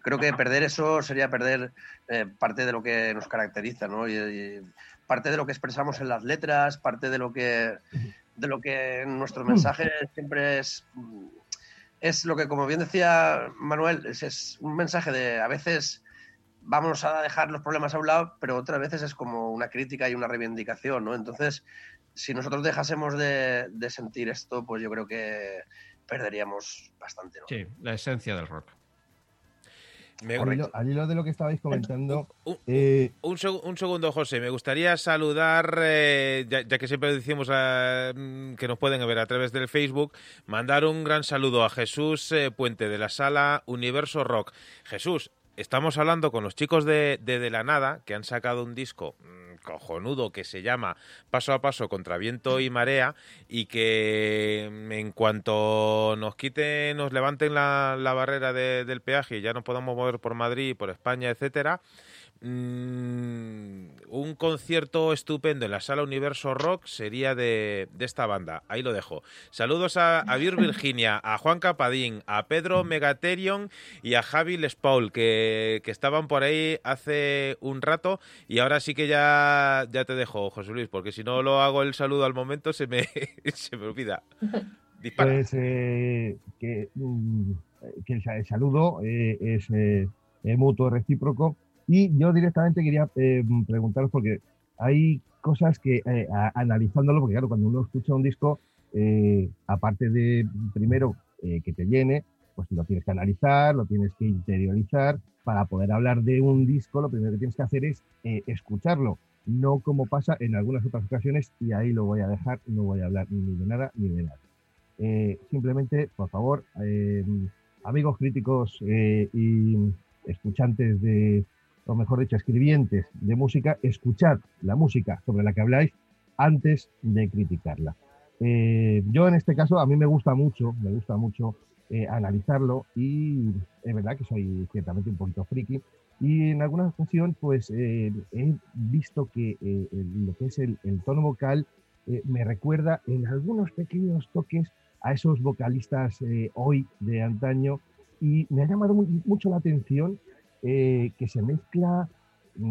Creo que perder eso sería perder eh, parte de lo que nos caracteriza, ¿no? Y, y parte de lo que expresamos en las letras, parte de lo que de lo que en nuestros mensajes siempre es es lo que, como bien decía Manuel, es, un mensaje de a veces vamos a dejar los problemas a un lado, pero otras veces es como una crítica y una reivindicación, ¿no? Entonces, si nosotros dejásemos de, de sentir esto, pues yo creo que perderíamos bastante. Sí, la esencia del rock. Me- Al hilo, al hilo de lo que estabais comentando, un, eh, un seg- un segundo, José. Me gustaría saludar, eh, ya, ya que siempre decimos eh, mm, que nos pueden ver a través del Facebook, mandar un gran saludo a Jesús eh, Puente de la sala Universo Rock. Jesús, estamos hablando con los chicos de, de la Nada, que han sacado un disco mm, cojonudo que se llama Paso a Paso contra Viento y Marea y que mm, en cuanto nos quiten, nos levanten la, la barrera de- del peaje y ya nos podamos mover por Madrid, por España, etcétera, Mm, un concierto estupendo en la sala Universo Rock sería de, de esta banda. Ahí lo dejo. Saludos a, Vir Virginia, a Juan Capadín, a Pedro Megaterion y a Javi Les Paul, que que, estaban por ahí hace un rato y ahora sí que ya, ya te dejo, José Luis, porque si no lo hago el saludo al momento se me, se me olvida. Pues eh, que, mm, que el, sa- el saludo eh, es eh, mutuo, recíproco. Y yo directamente quería eh, preguntaros, porque hay cosas que, eh, a- analizándolo, porque claro, cuando uno escucha un disco, eh, aparte de primero eh, que te llene, pues lo tienes que analizar, lo tienes que interiorizar. Para poder hablar de un disco, lo primero que tienes que hacer es escucharlo, no como pasa en algunas otras ocasiones, y ahí lo voy a dejar, no voy a hablar ni de nada ni de nada. Simplemente, por favor, amigos críticos y escuchantes de, o mejor dicho, escribientes de música, escuchad la música sobre la que habláis antes de criticarla. Eh, yo en este caso, a mí me gusta mucho, me gusta mucho eh, analizarlo y es verdad que soy ciertamente un poquito friki y en alguna ocasión pues eh, he visto que lo que es el, el tono vocal me recuerda en algunos pequeños toques a esos vocalistas hoy de antaño y me ha llamado mu- mucho la atención eh, que se mezcla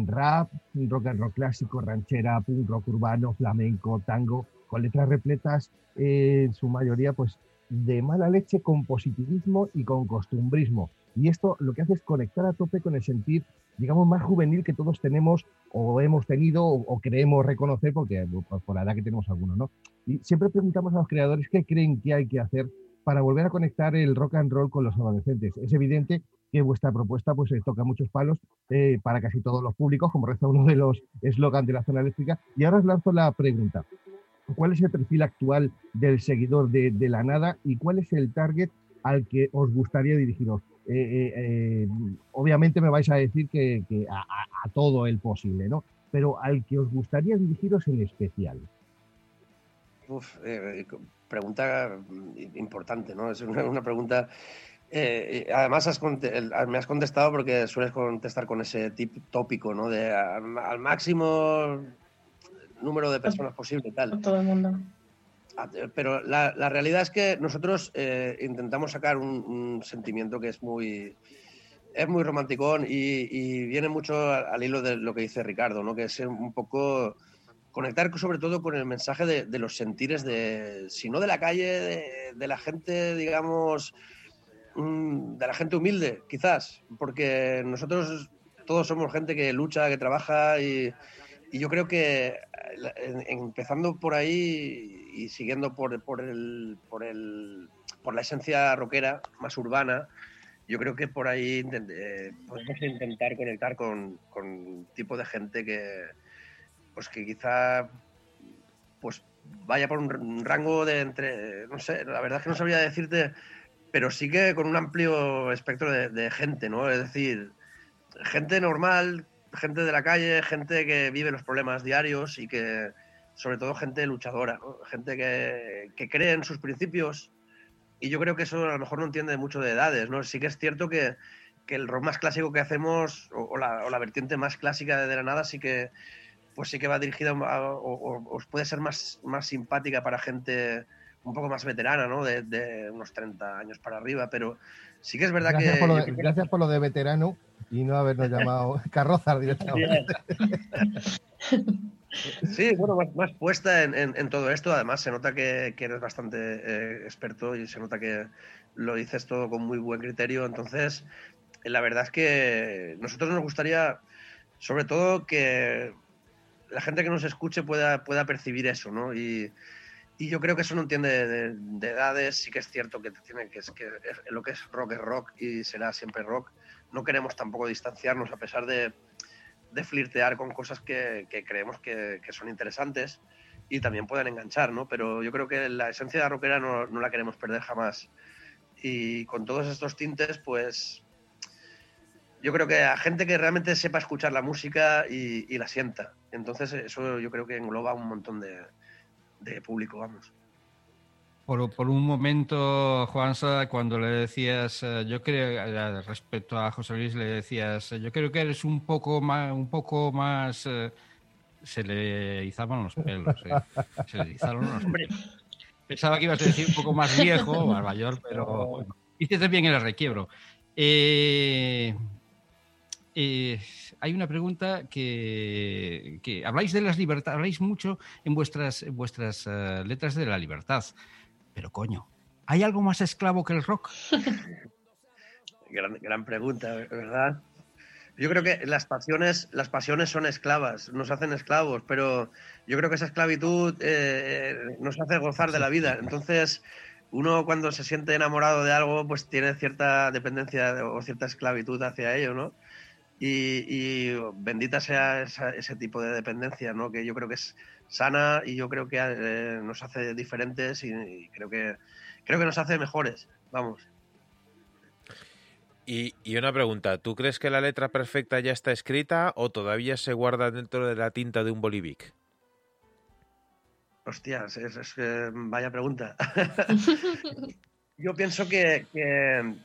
rap, rock and roll clásico, ranchera, punk rock urbano, flamenco, tango, con letras repletas eh, en su mayoría pues de mala leche con positivismo y con costumbrismo. Y esto lo que hace es conectar a tope con el sentir, digamos, más juvenil que todos tenemos o hemos tenido o, o creemos reconocer, porque por, por la edad que tenemos algunos, ¿no? Y siempre preguntamos a los creadores qué creen que hay que hacer para volver a conectar el rock and roll con los adolescentes. Es evidente que vuestra propuesta pues eh, toca muchos palos eh, para casi todos los públicos, como reza uno de los eslogans de la zona eléctrica. Y ahora os lanzo la pregunta. ¿Cuál es el perfil actual del seguidor de, de la nada y cuál es el target al que os gustaría dirigiros? Eh, eh, obviamente me vais a decir que, a, todo el posible, ¿no? Pero al que os gustaría dirigiros en especial. Uf, pregunta mm, importante, ¿no? Es una pregunta. Eh, además, has el- me has contestado porque sueles contestar con ese tip tópico, ¿no? De al, al máximo número de personas posible y tal. Todo el mundo. Ah, eh, Pero la, la realidad es que nosotros eh, intentamos sacar un, un sentimiento que es muy, es muy romanticón y, y viene mucho al, al hilo de lo que dice Ricardo, ¿no? que es un poco conectar sobre todo con el mensaje de, de los sentires de, si no de la calle, de, de la gente, digamos, de la gente humilde, quizás, porque nosotros todos somos gente que lucha, que trabaja y, yo creo que empezando por ahí y siguiendo por, el, por, el, por la esencia rockera más urbana, yo creo que por ahí eh, podemos intentar conectar con, con tipo de gente que, pues que quizá pues vaya por un rango de entre, no sé, la verdad es que no sabría decirte, pero sí que con un amplio espectro de, de gente, ¿no? Es decir, gente normal, gente de la calle, gente que vive los problemas diarios y que, sobre todo, gente luchadora, ¿no? gente que, que cree en sus principios. Y yo creo que eso a lo mejor no entiende mucho de edades, ¿no? Sí que es cierto que, que el rock más clásico que hacemos, o, o la, o la vertiente más clásica de, de la nada, sí que, pues sí que va dirigida a- o, o- puede ser más, más simpática para gente un poco más veterana, ¿no? De, de unos 30 años para arriba, pero sí que es verdad Gracias, que... por de, que- gracias por lo de veterano y no habernos llamado carrozas directamente. Sí, bueno, más, más puesta en, en- en todo esto. Además, se nota que, que eres bastante eh, experto y se nota que lo dices todo con muy buen criterio. Entonces, eh, la verdad es que nosotros nos gustaría, sobre todo, que la gente que nos escuche pueda, pueda percibir eso, ¿no? Y, y yo creo que eso no entiende de, de edades. Sí que es cierto que, tiene, que, es, que lo que es rock es rock y será siempre rock. No queremos tampoco distanciarnos, a pesar de, de flirtear con cosas que, que creemos que, que son interesantes y también pueden enganchar, ¿no? Pero yo creo que la esencia de rockera no, no la queremos perder jamás. Y con todos estos tintes, pues yo creo que a gente que realmente sepa escuchar la música y la sienta. Entonces eso yo creo que engloba un montón de, de público, vamos. Por, por un momento, Juanza, cuando le decías, eh, yo creo, respecto a José Luis, le decías, eh, yo creo que eres un poco más, un poco más, eh, se le izaban los pelos, eh, se le izaron los pelos. Pensaba que ibas a decir un poco más viejo, más mayor, pero bueno, hiciste bien el requiebro. Eh, hay una pregunta que, que habláis de las libertades, habláis mucho en vuestras, eh, letras de la libertad. Pero coño, ¿hay algo más esclavo que el rock? Gran, pregunta, ¿verdad? Yo creo que las pasiones, las pasiones son esclavas, nos hacen esclavos, pero yo creo que esa esclavitud eh, nos hace gozar de la vida. Entonces, uno cuando se siente enamorado de algo, pues tiene cierta dependencia o cierta esclavitud hacia ello, ¿no? Y, y bendita sea esa- ese tipo de dependencia, ¿no? Que yo creo que es sana y yo creo que eh, nos hace diferentes y, y creo que creo que nos hace mejores, vamos. Y, y una pregunta, ¿tú crees que la letra perfecta ya está escrita o todavía se guarda dentro de la tinta de un bolivic? Hostias, es, vaya pregunta. yo pienso que, que,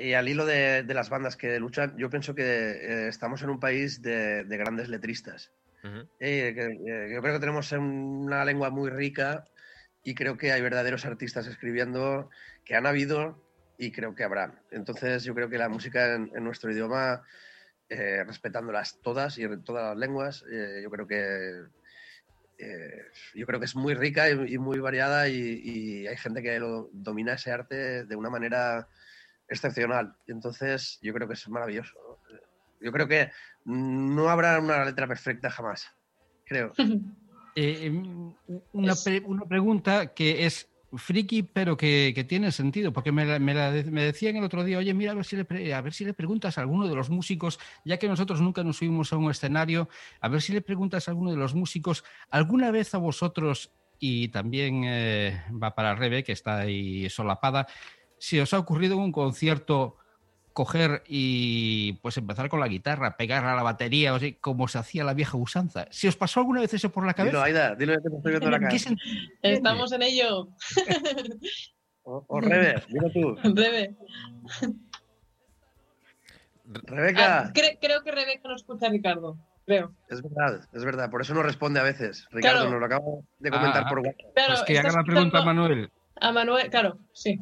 y al hilo de, de las bandas que luchan, yo pienso que eh, estamos en un país de, de grandes letristas. Ujú. Eh, que, eh, yo creo que tenemos una lengua muy rica y creo que hay verdaderos artistas escribiendo que han habido y creo que habrán. Entonces yo creo que la música en, en nuestro idioma, eh, respetándolas todas y en todas las lenguas, eh, yo creo que eh, yo creo que es muy rica y, y muy variada y, y hay gente que lo domina ese arte de una manera excepcional. Entonces yo creo que es maravilloso. ¿no? Yo creo que no habrá una letra perfecta jamás. Creo. Eh, em, una, Es- pre- una pregunta que es friki, pero que, que tiene sentido, porque me, la- me, la de- me decían el otro día, oye, mira, a ver, si le, pre- a ver si le preguntas a alguno de los músicos, ya que nosotros nunca nos subimos a un escenario, a ver si le preguntas a alguno de los músicos, ¿alguna vez a vosotros, y también eh, va para Rebe, que está ahí solapada, si os ha ocurrido en un concierto coger y pues empezar con la guitarra, pegar a la batería, o sea, como se hacía la vieja usanza. ¿Si os pasó alguna vez eso por la cabeza? Dilo, Aida, dilo que te estoy viendo la ¿En cara. qué sentido? Estamos en ello. O, o Rebe, dilo tú. Rebe. Rebeca, Ah, cre- creo que Rebeca no escucha a Ricardo. Creo. es verdad, es verdad. Por eso no responde a veces. Ricardo, Claro. nos lo acaba de comentar Ah. por WhatsApp. Claro, Pues que haga la pregunta a Manuel. a Manuel. Claro, sí.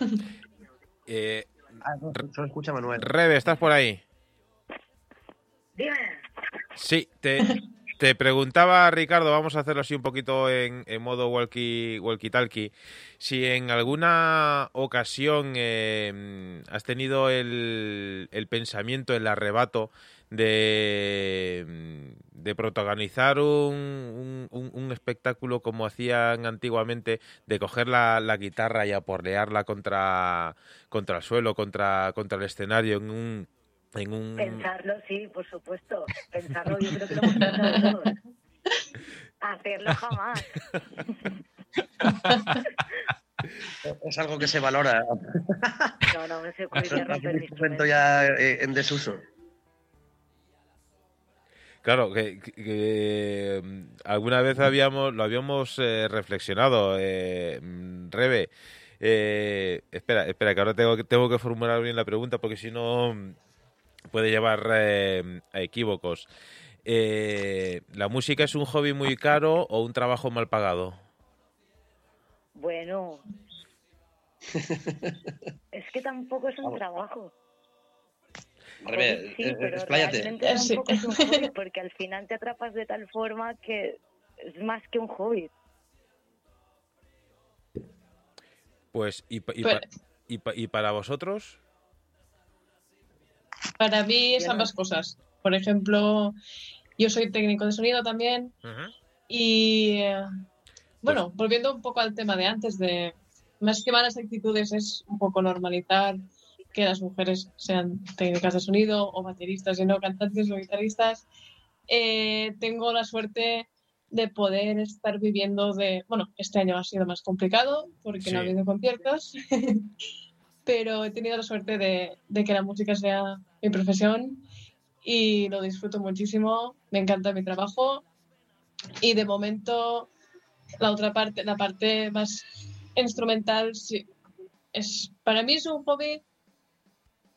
Eh, Ah, no, solo escucha Manuel. Rebe, ¿estás por ahí? Dime. Sí, te, te preguntaba, Ricardo, vamos a hacerlo así un poquito en, en modo walkie, walkie-talkie, si en alguna ocasión eh, has tenido el, el pensamiento, el arrebato de, de protagonizar un, un- espectáculo como hacían antiguamente, de coger la, la guitarra y aporrearla contra, contra el suelo, contra, contra el escenario en un... En un... Pensarlo, sí, por supuesto. Pensarlo, yo creo que lo hemos pensado todos. Hacerlo jamás. Es algo que se valora. No, no me se romper un instrumento. ya eh, en desuso. Claro, que, mm, alguna vez habíamos, lo habíamos eh, reflexionado, eh, mm, Rebe. eh, espera, espera, que ahora tengo que, tengo que formular bien la pregunta porque si no mm, puede llevar eh, a equívocos. Eh, ¿La música es un hobby muy caro o un trabajo mal pagado? Bueno. Es que tampoco es un trabajo. Rebe, sí, pero expláyate. realmente Sí. tampoco es un hobby porque al final te atrapas de tal forma que es más que un hobby. Pues, ¿y, pa- y, Pero- pa- y pa- y para vosotros? Para mí es ambas cosas. Por ejemplo, yo soy técnico de sonido también y bueno, Pues volviendo un poco al tema de antes de más que malas actitudes es un poco normalizar que las mujeres sean técnicas de sonido o bateristas y no cantantes o guitarristas. Eh, tengo la suerte de poder estar viviendo de, bueno, este año ha sido más complicado porque Sí. no ha habido conciertos, pero he tenido la suerte de, de que la música sea mi profesión y lo disfruto muchísimo, me encanta mi trabajo y de momento la otra parte, la parte más instrumental, sí, es, para mí es un hobby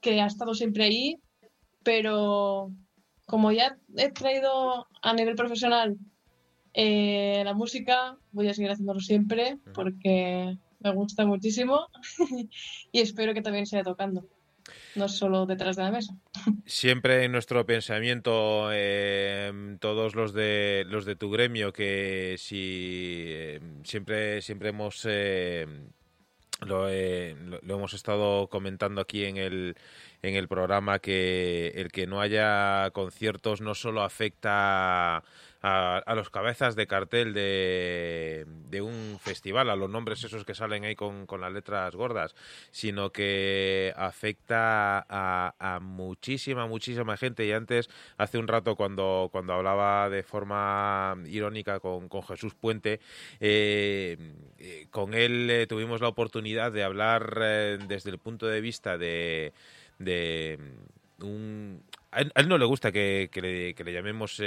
que ha estado siempre ahí, pero como ya he traído a nivel profesional eh, la música, voy a seguir haciéndolo siempre porque me gusta muchísimo y espero que también siga tocando. no solo detrás de la mesa. Siempre en nuestro pensamiento, eh, todos los de los de tu gremio, que si eh, siempre siempre hemos eh, lo, eh, lo- lo hemos estado comentando aquí en el en el programa que el que no haya conciertos no solo afecta a, a los cabezas de cartel de, de un festival, a los nombres esos que salen ahí con, con las letras gordas, sino que afecta a, muchísima, muchísima gente. Y antes, hace un rato, cuando, cuando hablaba de forma irónica con, con Jesús Puente, eh, eh, con él eh, tuvimos la oportunidad de hablar desde el punto de vista de, de un... A él, no le gusta que, que le, llamemos...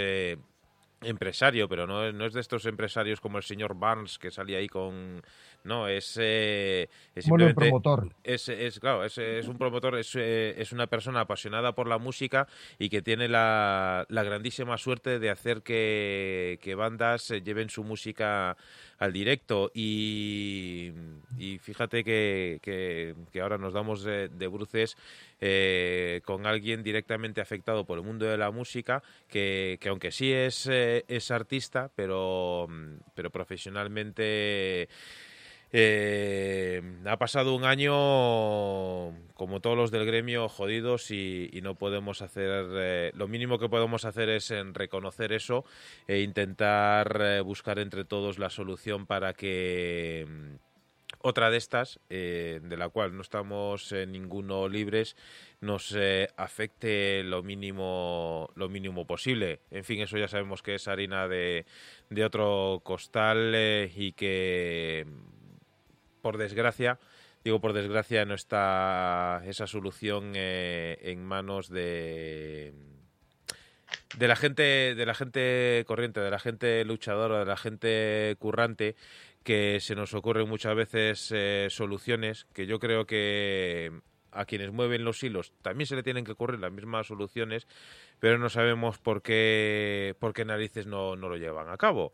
empresario, pero no, no es de estos empresarios como el señor Barnes que salía ahí con... No, es... eh, es simplemente- promotor. es, es claro, es, es un promotor, es, eh, es una persona apasionada por la música y que tiene la, la grandísima suerte de hacer que, que bandas eh, lleven su música al directo y, y fíjate que, que- que ahora nos damos de, de bruces eh, con alguien directamente afectado por el mundo de la música que, que aunque sí es, es artista pero, pero profesionalmente eh, ha pasado un año, como todos los del gremio, jodidos y, no podemos hacer. eh, lo mínimo que podemos hacer es en reconocer eso e intentar eh, buscar entre todos la solución para que mm, otra de estas, eh, de la cual no estamos eh, ninguno libres, nos eh, afecte lo mínimo, lo mínimo posible. En fin, eso ya sabemos que es harina de, de otro costal eh, y que por desgracia, digo por desgracia, no está esa solución eh, en manos de de la gente de la gente corriente, de la gente luchadora, de la gente currante que se nos ocurren muchas veces eh, soluciones que yo creo que a quienes mueven los hilos también se le tienen que ocurrir las mismas soluciones, pero no sabemos por qué por qué narices no, no lo llevan a cabo.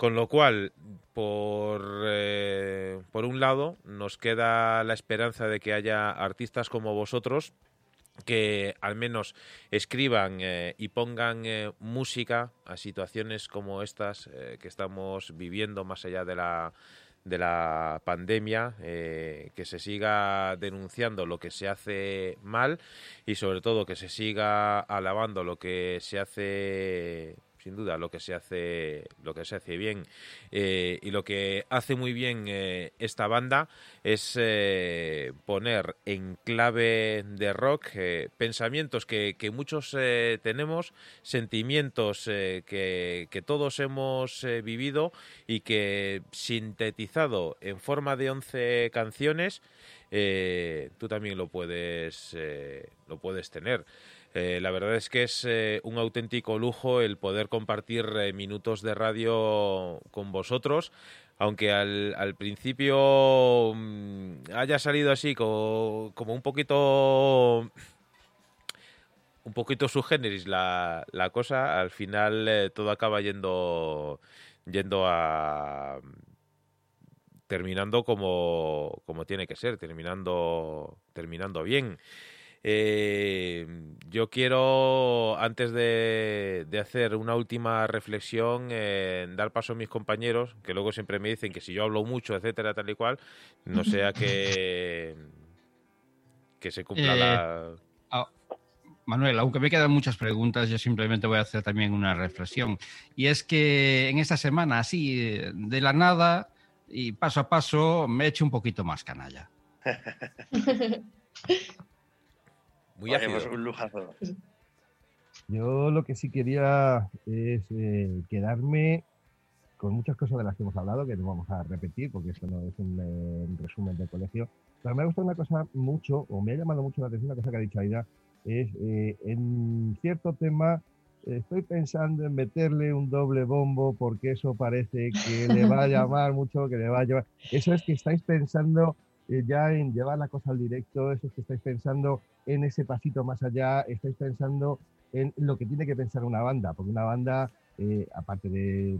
Con lo cual, por, eh, por un lado, nos queda la esperanza de que haya artistas como vosotros que al menos escriban eh, y pongan eh, música a situaciones como estas eh, que estamos viviendo más allá de la de la pandemia, que se siga denunciando lo que se hace mal y sobre todo que se siga alabando lo que se hace sin duda lo que se hace lo que se hace bien. Eh, y lo que hace muy bien eh, esta banda es eh, poner en clave de rock pensamientos que, muchos tenemos sentimientos que, que todos hemos vivido y que sintetizado en forma de 11 canciones tú también lo puedes lo puedes tener eh, la verdad es que es eh, un auténtico lujo el poder compartir eh, minutos de radio con vosotros, aunque al, principio mm, haya salido así co- como un poquito un poquito subgéneris la, la cosa, al final todo acaba yendo yendo a terminando como, como tiene que ser, terminando terminando bien. Eh, yo quiero, antes de, de hacer una última reflexión, eh, dar paso a mis compañeros, que luego siempre me dicen que si yo hablo mucho, etcétera, tal y cual, no sea que, que se cumpla Eh, la... Manuel, aunque me quedan muchas preguntas, yo simplemente voy a hacer también una reflexión. Y es que en esta semana, así, de la nada y paso a paso, me he hecho un poquito más canalla. Muy Oye, ácido. pues un lujazo. Yo lo que sí quería es eh, quedarme con muchas cosas de las que hemos hablado, que no vamos a repetir porque esto no es un, eh, un resumen del colegio. Pero me ha gustado una cosa mucho, o me ha llamado mucho la atención, una cosa que ha dicho Aida, es eh, en cierto tema eh, estoy pensando en meterle un doble bombo porque eso parece que le va a llamar mucho, que le va a llevar. Eso es que estáis pensando eh, ya en llevar la cosa al directo, eso es que estáis pensando en ese pasito más allá, estáis pensando en lo que tiene que pensar una banda, porque una banda, eh, aparte de eh,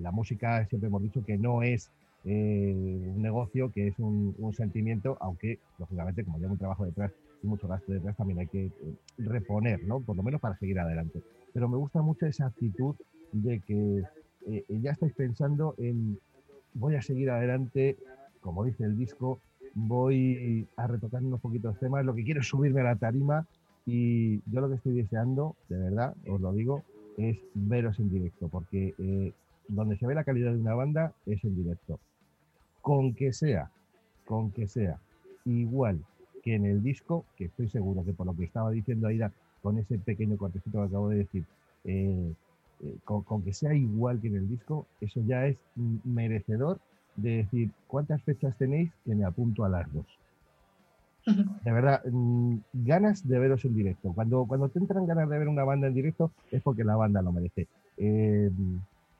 la música, siempre hemos dicho que no es eh, un negocio, que es un, un sentimiento, aunque lógicamente como lleva un trabajo detrás y mucho gasto detrás también hay que eh, reponer, ¿no? Por lo menos para seguir adelante. Pero me gusta mucho esa actitud de que eh, ya estáis pensando en voy a seguir adelante, como dice el disco, voy a retocar unos poquitos temas, lo que quiero es subirme a la tarima y yo lo que estoy deseando, de verdad, os lo digo, es veros en directo, porque eh, donde se ve la calidad de una banda es en directo. Con que sea, con que sea igual que en el disco, que estoy seguro que por lo que estaba diciendo Aida, con ese pequeño cortecito que acabo de decir, eh, eh, con, que sea igual que en el disco, eso ya es merecedor de decir cuántas fechas tenéis que me apunto a las dos. De verdad, mm, ganas de veros en directo. Cuando, cuando te entran ganas de ver una banda en directo es porque la banda lo merece. Eh,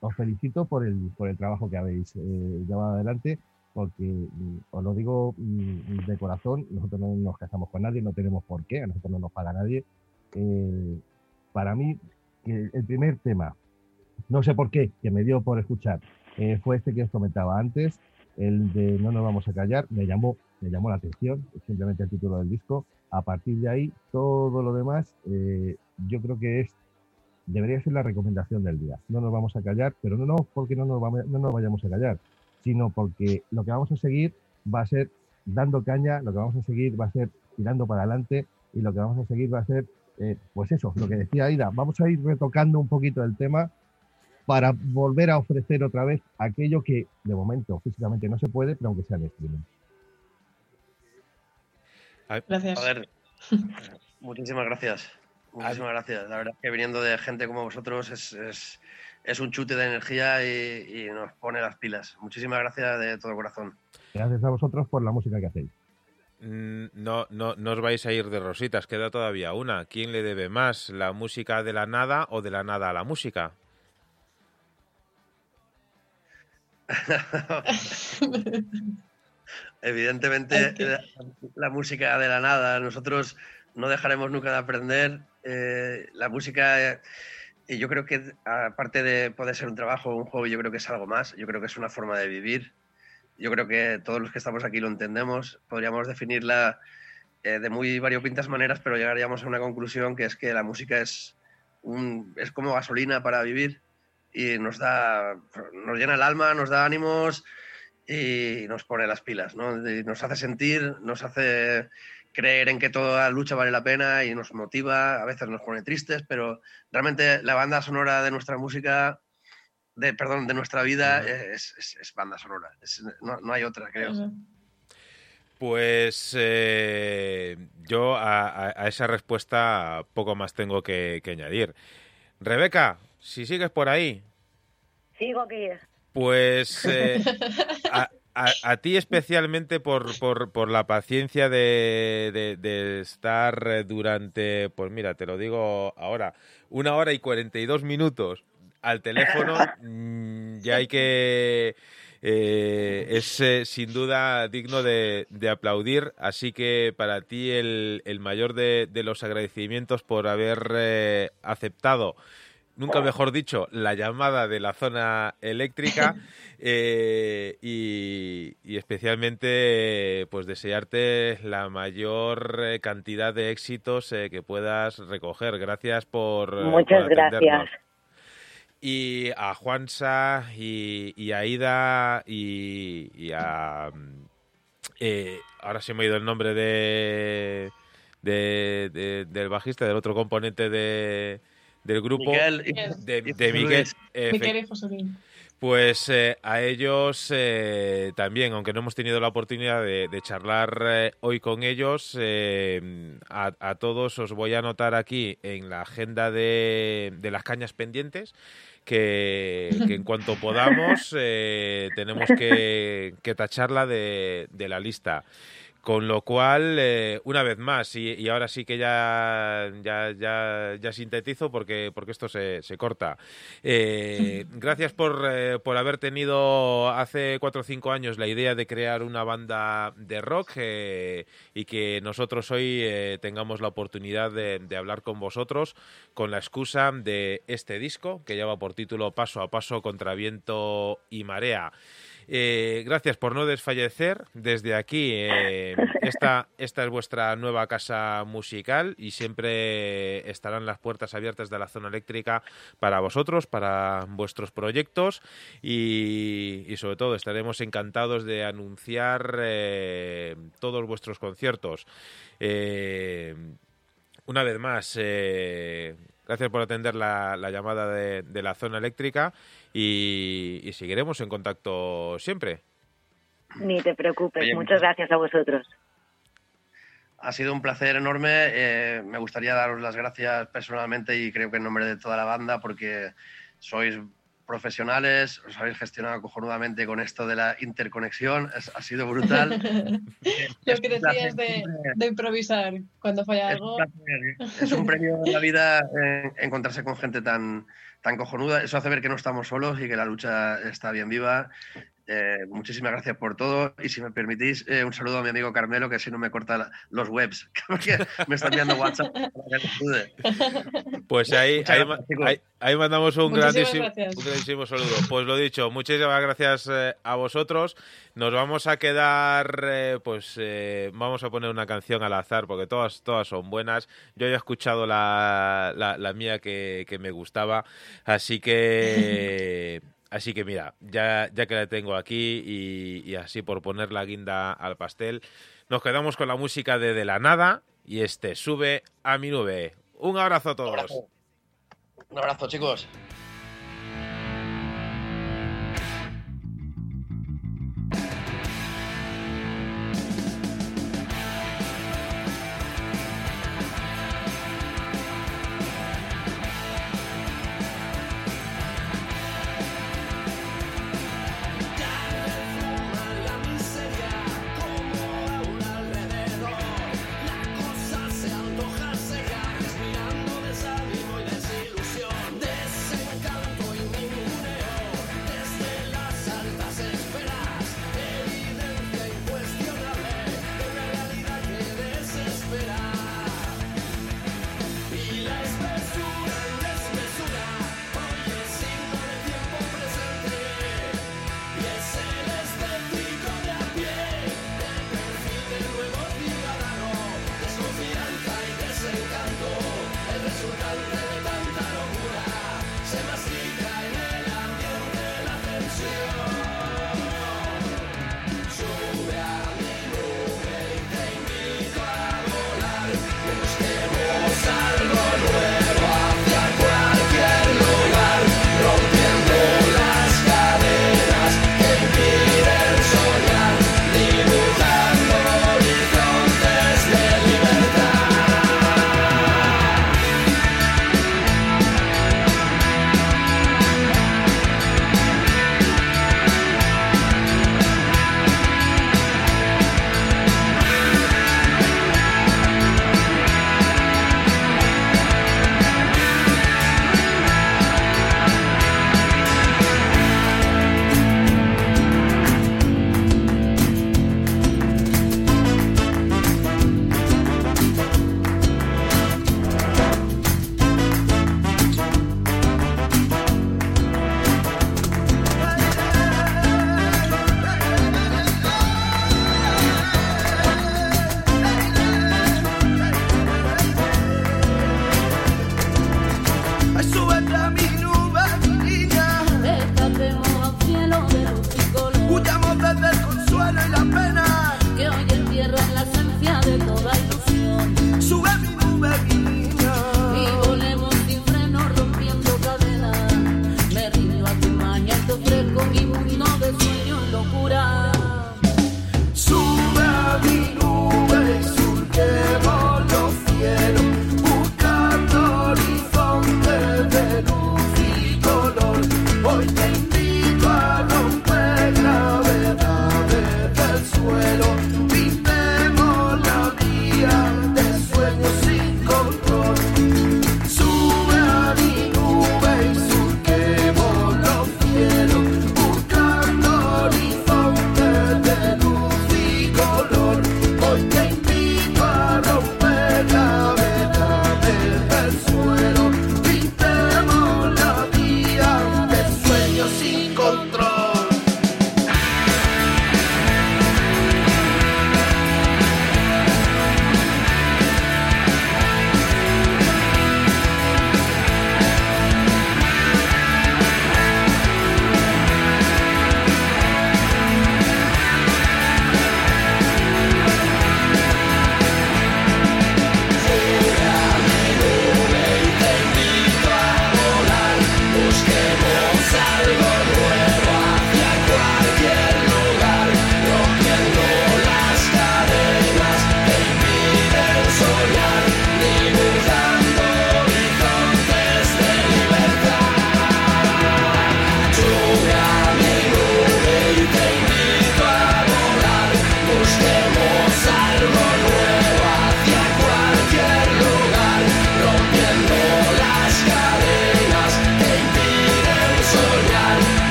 os felicito por el, por el trabajo que habéis eh, llevado adelante, porque mm, os lo digo mm, de corazón, nosotros no nos casamos con nadie, no tenemos por qué, a nosotros no nos paga nadie. Eh, para mí, que el primer tema, no sé por qué, que me dio por escuchar, eh, fue este que os comentaba antes, el de No nos vamos a callar, me llamó, me llamó la atención, simplemente el título del disco. A partir de ahí, todo lo demás, eh, yo creo que es, debería ser la recomendación del día. No nos vamos a callar, pero no, no porque no nos, vamos- no vayamos a callar, sino porque lo que vamos a seguir va a ser dando caña, lo que vamos a seguir va a ser tirando para adelante y lo que vamos a seguir va a ser, eh, pues eso, lo que decía Aida, vamos a ir retocando un poquito el tema para volver a ofrecer otra vez aquello que de momento físicamente no se puede, pero aunque sea en streaming. Gracias. Joder, muchísimas gracias. Muchísimas gracias. La verdad es que viniendo de gente como vosotros es, es, es un chute de energía y, y nos pone las pilas. Muchísimas gracias de todo corazón. Gracias a vosotros por la música que hacéis. Mm, No, no, no os vais a ir de rositas, queda todavía una. ¿Quién le debe más, la música de la nada o de la nada a la música? Evidentemente, la, la música de la nada, nosotros no dejaremos nunca de aprender. eh, la música, eh, y yo creo que aparte de poder ser un trabajo o un hobby, yo creo que es algo más. Yo creo que es una forma de vivir. Yo creo que todos los que estamos aquí lo entendemos. Podríamos definirla eh, de muy variopintas maneras, pero llegaríamos a una conclusión que es que la música es, un, es como gasolina para vivir y nos da, nos llena el alma, nos da ánimos y nos pone las pilas, ¿no? Y nos hace sentir, nos hace creer en que toda lucha vale la pena y nos motiva, a veces nos pone tristes, pero realmente la banda sonora de nuestra música, de, perdón, de nuestra vida es, es- es banda sonora, Es- no, no hay otra, creo. Pues eh, yo a, a- a esa respuesta poco más tengo que, que añadir. Rebeca, si sigues por ahí, Sigo aquí. pues eh, a, a- a ti especialmente por, por- por la paciencia de, de- de estar durante, pues mira, te lo digo ahora, una hora y 42 minutos al teléfono, mm, ya hay que... eh, es eh, sin duda digno de, de aplaudir, así que para ti el, el mayor de, de los agradecimientos por haber aceptado nunca mejor dicho, la llamada de la zona eléctrica eh, y, y especialmente pues desearte la mayor eh, cantidad de éxitos eh, que puedas recoger. Gracias por Muchas por gracias. Y a Juansa y, y a Ida y, y a... eh, ahora se me ha ido el nombre de, de- de- del bajista, del otro componente de, del grupo. Miguel de, Miguel. Luis. efe- Miquel y pues eh, a ellos eh, también, aunque no hemos tenido la oportunidad de, de charlar eh, hoy con ellos, eh, a, a todos os voy a anotar aquí en la agenda de, de las cañas pendientes que, que en cuanto podamos eh, tenemos que, que tacharla de, de la lista. Con lo cual, eh, una vez más, y, y ahora sí que ya, ya, ya, ya sintetizo porque, porque esto se, se corta. Eh, gracias por, eh, por haber tenido hace cuatro o cinco años la idea de crear una banda de rock eh, y que nosotros hoy tengamos la oportunidad de, de hablar con vosotros con la excusa de este disco que lleva por título Paso a Paso contra Viento y Marea. Eh, gracias por no desfallecer. Desde aquí, eh, esta, esta es vuestra nueva casa musical y siempre estarán las puertas abiertas de la zona eléctrica para vosotros, para vuestros proyectos y, sobre todo estaremos encantados de anunciar eh, todos vuestros conciertos. Una vez más, gracias por atender la, la llamada de, de la zona eléctrica y, y seguiremos en contacto siempre. Ni te preocupes, Oye, muchas gracias a vosotros. Ha sido un placer enorme. eh, me gustaría daros las gracias personalmente y creo que en nombre de toda la banda porque sois profesionales, os habéis gestionado cojonudamente con esto de la interconexión. Es- ha sido brutal. Lo que decías de, de improvisar cuando falla Es algo. placer, es un premio en la vida eh, encontrarse con gente tan, tan cojonuda. Eso hace ver que no estamos solos y que la lucha está bien viva. Eh, muchísimas gracias por todo. Y si me permitís, eh, un saludo a mi amigo Carmelo, que si no me corta la- los webs, porque me está enviando WhatsApp para que. Pues ahí, ahí, gracias, ahí- ahí mandamos un grandísimo, un grandísimo saludo. Pues lo dicho, muchísimas gracias eh, a vosotros. Nos vamos a quedar, eh, pues eh, vamos a poner una canción al azar porque todas, todas son buenas. Yo ya he escuchado la, la, la mía que, que me gustaba, así que... Así que mira, ya, ya que la tengo aquí y, así por poner la guinda al pastel, nos quedamos con la música de De la Nada y este sube a mi nube. Un abrazo a todos. Un abrazo, chicos.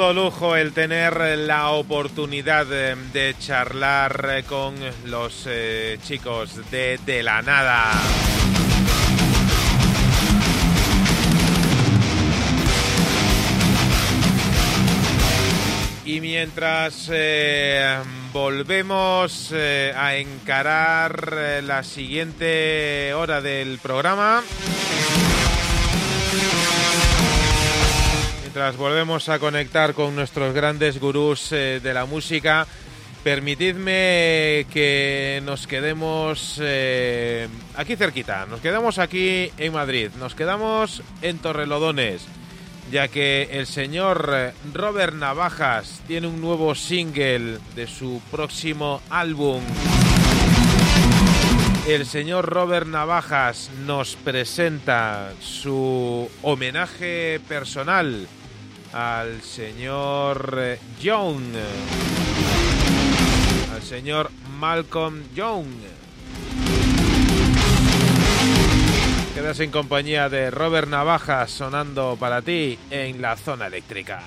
Menudo lujo el tener la oportunidad de, de charlar eh, con los eh, chicos de De la Nada. Y mientras eh, volvemos eh, a encarar eh, la siguiente hora del programa, mientras volvemos a conectar con nuestros grandes gurús eh, de la música, permitidme que nos quedemos eh, aquí cerquita, nos quedamos aquí en Madrid, nos quedamos en Torrelodones ya que el señor Robert Navajas tiene un nuevo single de su próximo álbum. El señor Robert Navajas nos presenta su homenaje personal al señor eh, Young, al señor Malcolm Young. Quedas en compañía de Robert Navajas sonando para ti en la zona eléctrica.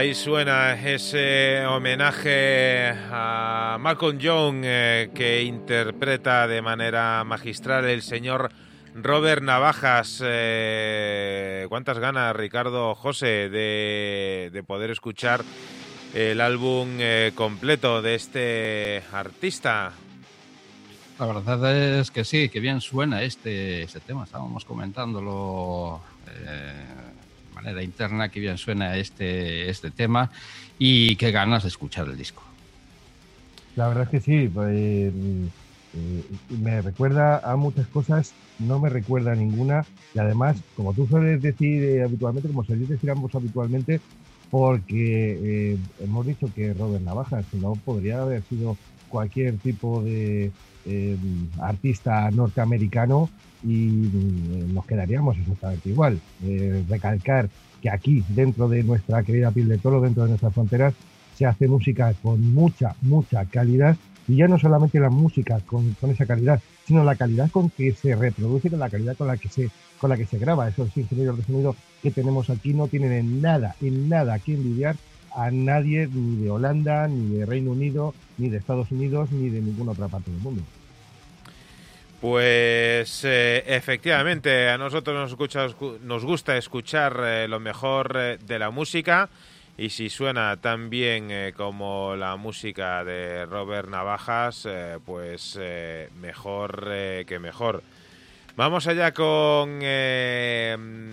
Ahí suena ese homenaje a Malcolm Young eh, que interpreta de manera magistral el señor Robert Navajas. Eh, ¿Cuántas ganas, Ricardo José, de, de poder escuchar el álbum eh, completo de este artista? La verdad es que sí, que bien suena este, este tema. Estábamos comentándolo manera interna, que bien suena este, este tema y qué ganas de escuchar el disco. La verdad es que sí, pues, eh, me recuerda a muchas cosas, no me recuerda a ninguna y además, como tú sueles decir eh, habitualmente, como solís decir ambos habitualmente, porque eh, hemos dicho que Robert Navajas, si no podría haber sido cualquier tipo de eh, artista norteamericano y eh, nos quedaríamos exactamente igual. Eh, recalcar que aquí, dentro de nuestra querida piel de toro, dentro de nuestras fronteras, se hace música con mucha, mucha calidad y ya no solamente la música con, con esa calidad, sino la calidad con que se reproduce, con la calidad con la que se, con la que se graba. Esos ingenieros de sonido que tenemos aquí no tienen en nada, en nada que envidiar a nadie ni de Holanda, ni de Reino Unido, ni de Estados Unidos, ni de ninguna otra parte del mundo. Pues eh, efectivamente, a nosotros nos, escucha- nos gusta escuchar eh, lo mejor eh, de la música y si suena tan bien como la música de Robert Navajas, pues mejor que mejor. Vamos allá con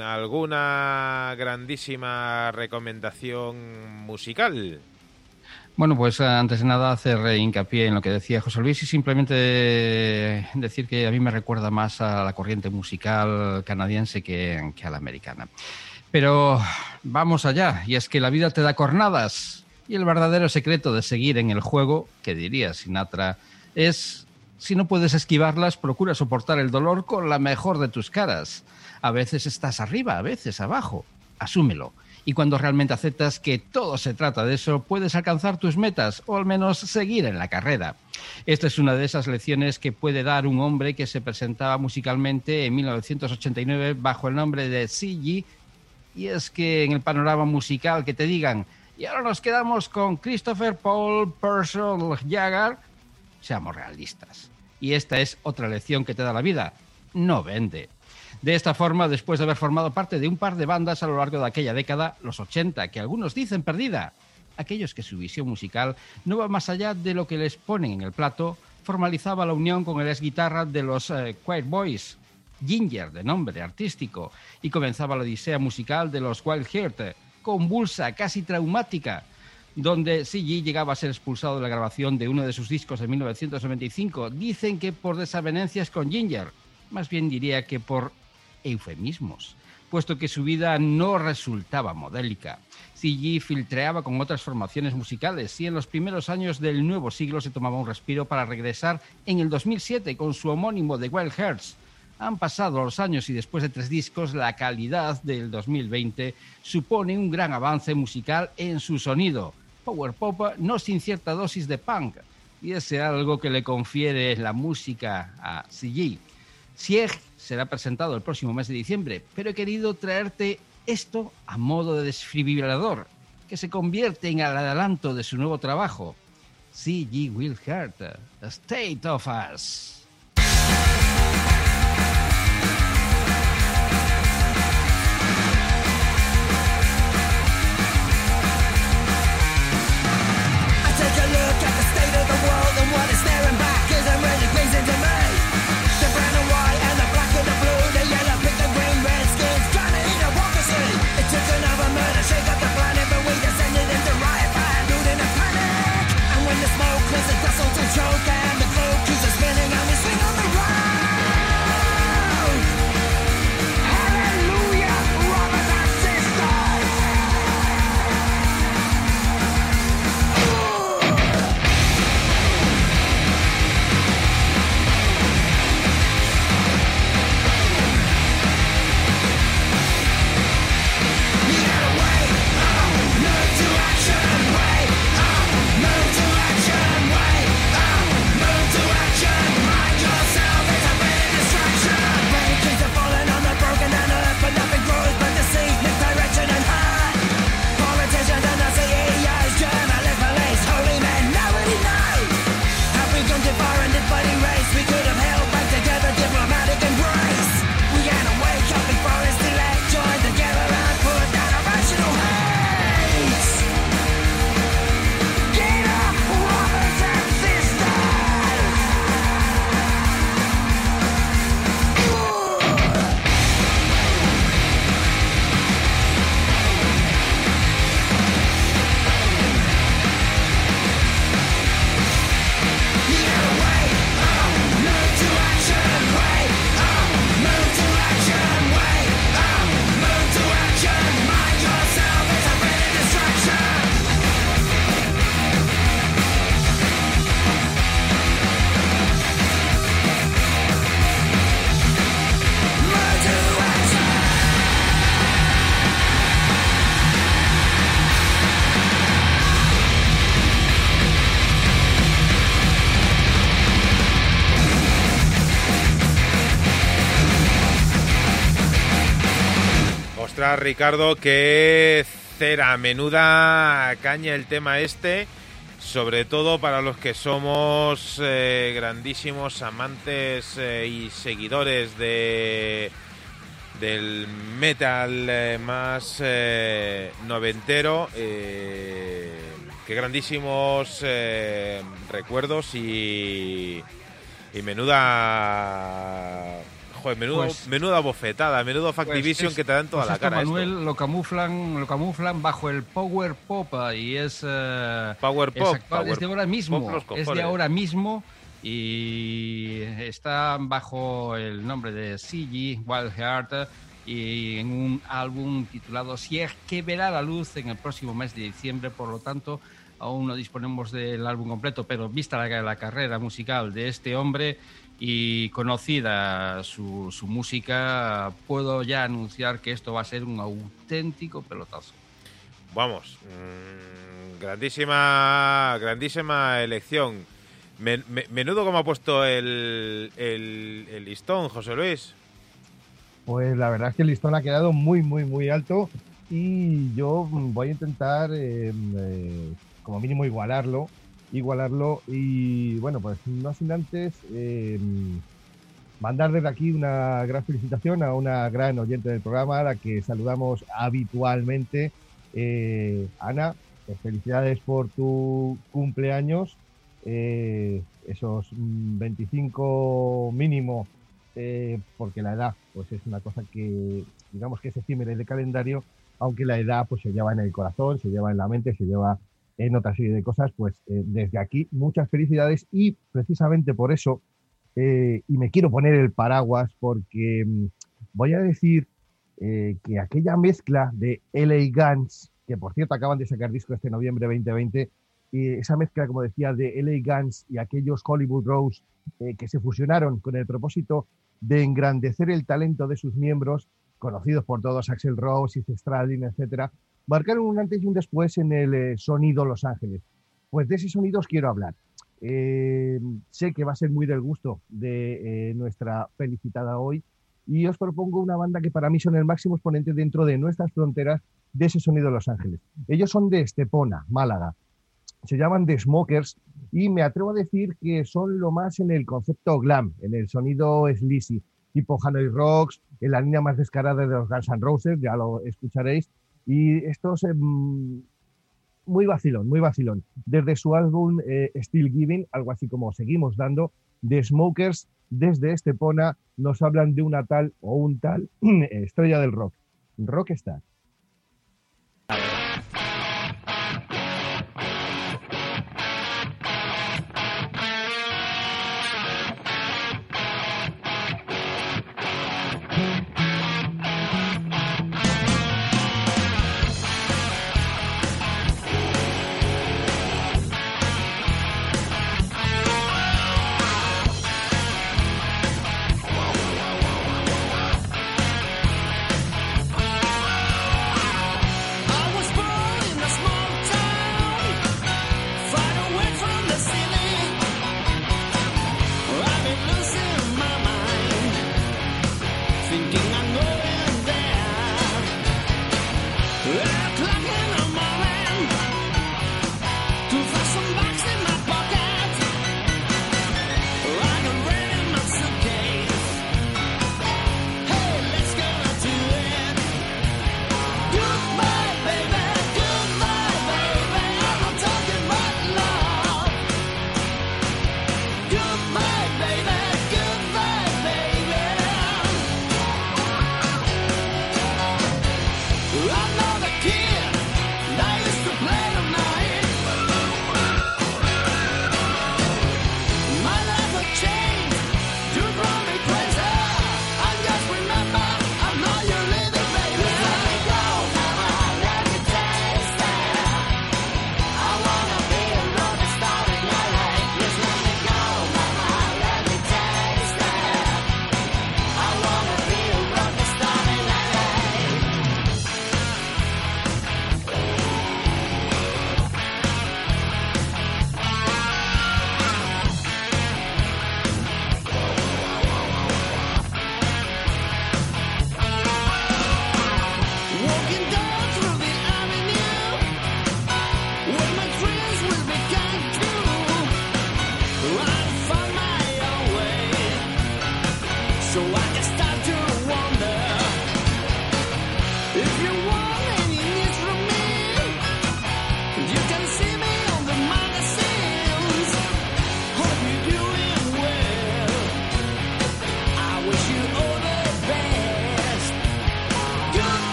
alguna grandísima recomendación musical. Bueno, pues eh, antes de nada hacer eh, hincapié en lo que decía José Luis y simplemente eh, decir que a mí me recuerda más a la corriente musical canadiense que, que a la americana. Pero vamos allá, y es que la vida te da cornadas y el verdadero secreto de seguir en el juego, que diría Sinatra, es si no puedes esquivarlas, procura soportar el dolor con la mejor de tus caras. A veces estás arriba, a veces abajo. Asúmelo. Y cuando realmente aceptas que todo se trata de eso, puedes alcanzar tus metas o al menos seguir en la carrera. Esta es una de esas lecciones que puede dar un hombre que se presentaba musicalmente en 1989 bajo el nombre de CG. Y es que en el panorama musical que te digan, y ahora nos quedamos con Christopher Paul Purcell Jagger, seamos realistas. Y esta es otra lección que te da la vida. No vende. De esta forma, después de haber formado parte de un par de bandas a lo largo de aquella década, los 80, que algunos dicen perdida, aquellos que su visión musical no va más allá de lo que les ponen en el plato, formalizaba la unión con el ex guitarra de los eh, Quiet Boys, Ginger, de nombre artístico, y comenzaba la odisea musical de los Wild Heart, convulsa, casi traumática, donde CG llegaba a ser expulsado de la grabación de uno de sus discos en 1995. Dicen que por desavenencias con Ginger, más bien diría que por eufemismos, puesto que su vida no resultaba modélica. CG filtreaba con otras formaciones musicales y en los primeros años del nuevo siglo se tomaba un respiro para regresar en el 2007 con su homónimo The Wild Hearts. Han pasado los años y después de tres discos, la calidad del 2020 supone un gran avance musical en su sonido. Power pop no sin cierta dosis de punk, y ese algo que le confiere la música a CG. Sieg será presentado el próximo mes de diciembre, pero he querido traerte esto a modo de desfibrilador, que se convierte en el adelanto de su nuevo trabajo. C.G. Will Hurt, The State of Us. Ricardo, qué cera, menuda caña el tema este, sobre todo para los que somos eh, grandísimos amantes eh, y seguidores de del metal eh, más noventero. qué grandísimos recuerdos y, y menuda... Joder, menudo- Pues- menuda bofetada, menudo Factivision Pues que te dan toda pues la cara. esto. Manuel, lo camuflan, lo camuflan bajo el power pop y es eh, Power es pop, actual, power es de ahora mismo, es de ahora mismo y está bajo el nombre de CG Wild Heart eh, y en un álbum titulado Si es que verá la luz en el próximo mes de diciembre, por lo tanto aún no disponemos del álbum completo, pero vista la, la carrera musical de este hombre y conocida su, su música, puedo ya anunciar que esto va a ser un auténtico pelotazo. Vamos, mm, grandísima, grandísima elección. Men- me- menudo como ha puesto el, el, el listón, José Luis. Pues la verdad es que el listón ha quedado muy, muy, muy alto y yo voy a intentar, eh, eh, como mínimo, igualarlo. Igualarlo y bueno, pues no sin antes eh, mandar desde aquí una gran felicitación a una gran oyente del programa, a la que saludamos habitualmente. Eh, Ana, eh, felicidades por tu cumpleaños. Eh, esos mm, 25 mínimo eh, porque la edad pues es una cosa que digamos que es efímera de calendario, aunque la edad pues se lleva en el corazón, se lleva en la mente, se lleva en otra serie de cosas, pues eh, desde aquí muchas felicidades y precisamente por eso, eh, y me quiero poner el paraguas porque mm, voy a decir eh, que aquella mezcla de LA Guns, que por cierto acaban de sacar disco este noviembre 2020, y esa mezcla, como decía, de LA Guns y aquellos Hollywood Rose eh, que se fusionaron con el propósito de engrandecer el talento de sus miembros, conocidos por todos, Axel Rose, Izzy Stradlin, etcétera, marcaron un antes y un después en el eh, sonido Los Ángeles. Pues de ese sonido os quiero hablar. Eh, sé que va a ser muy del gusto de eh, nuestra felicitada hoy y os propongo una banda que para mí son el máximo exponente dentro de nuestras fronteras de ese sonido Los Ángeles. Ellos son de Estepona, Málaga. Se llaman The Smokers y me atrevo a decir que son lo más en el concepto glam, en el sonido sleazy, tipo Hanoi Rocks, en la línea más descarada de los Guns N' Roses, ya lo escucharéis. Y estos em, muy vacilón, muy vacilón. Desde su álbum eh, Still Giving, algo así como Seguimos Dando, The Smokers, desde Estepona, nos hablan de una tal o un tal estrella del rock, Rockstar.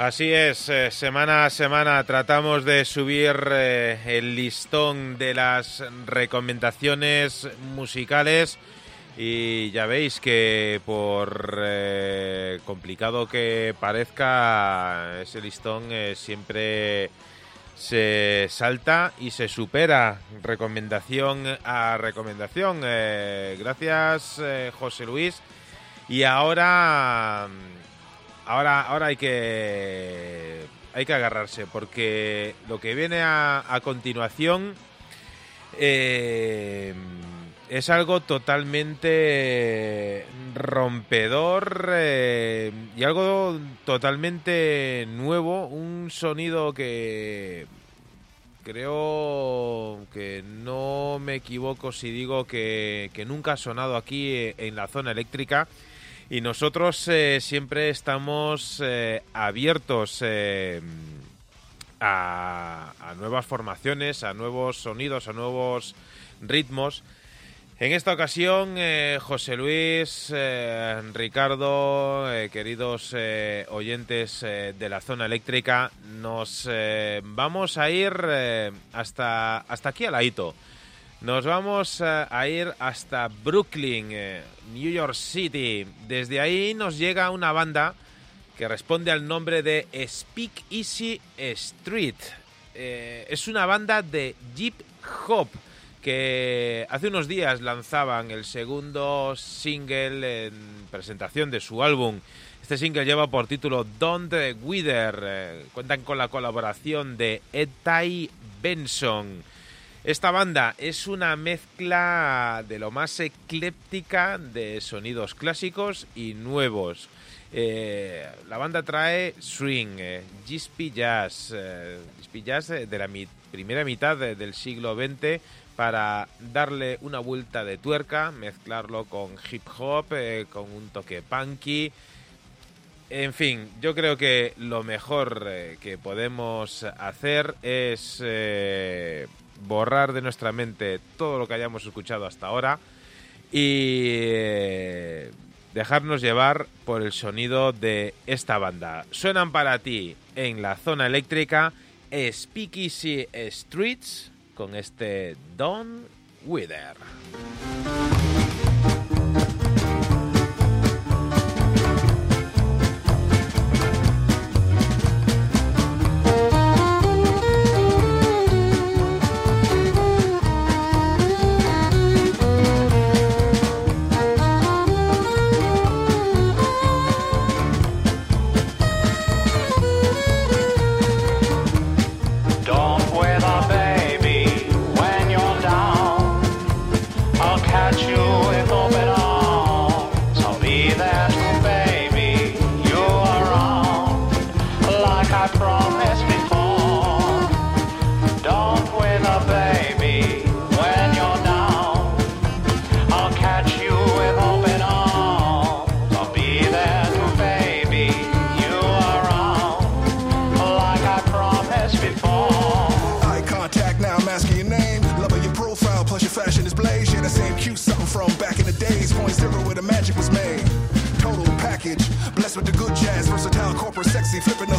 Así es, eh, semana a semana tratamos de subir eh, el listón de las recomendaciones musicales y ya veis que por eh, complicado que parezca, ese listón siempre se salta y se supera recomendación a recomendación. Gracias, José Luis. Y ahora ahora, ahora hay que hay que agarrarse porque lo que viene a, continuación eh, es algo totalmente rompedor eh, y algo totalmente nuevo, un sonido que creo que no me equivoco si digo que, que nunca ha sonado aquí eh, en la zona eléctrica. Y nosotros eh, siempre estamos eh, abiertos eh, a, a nuevas formaciones, a nuevos sonidos, a nuevos ritmos. En esta ocasión, José Luis, Ricardo, queridos oyentes de la zona eléctrica, nos vamos a ir hasta, hasta aquí al ladito. Nos vamos eh, a ir hasta Brooklyn, eh, New York City. Desde ahí nos llega una banda que responde al nombre de Speak Easy Street. Eh, es una banda de Jeep Hop que hace unos días lanzaban el segundo single en presentación de su álbum. Este single lleva por título Don't Wither. Cuentan con la colaboración de Etai Benson. Esta banda es una mezcla de lo más ecléptica de sonidos clásicos y nuevos. Eh, la banda trae swing, eh, Jazz, eh, Jazz eh, de la primera mitad de- del siglo XX para darle una vuelta de tuerca, mezclarlo con hip hop, eh, con un toque punky. En fin, yo creo que lo mejor que podemos hacer es borrar de nuestra mente todo lo que hayamos escuchado hasta ahora y eh, dejarnos llevar por el sonido de esta banda. Suenan para ti en la zona eléctrica Speakeasy Streets con este Don Wither. super sexy, flipping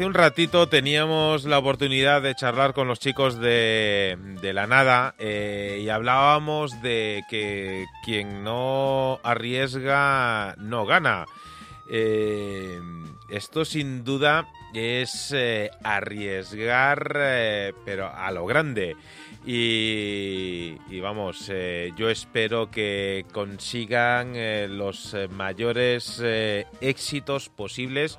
Hace, un ratito teníamos la oportunidad de charlar con los chicos de, la nada eh, y hablábamos de que quien no arriesga no gana. Eh, esto sin duda es eh, arriesgar, pero a lo grande. Y, vamos, yo espero que consigan los mayores éxitos posibles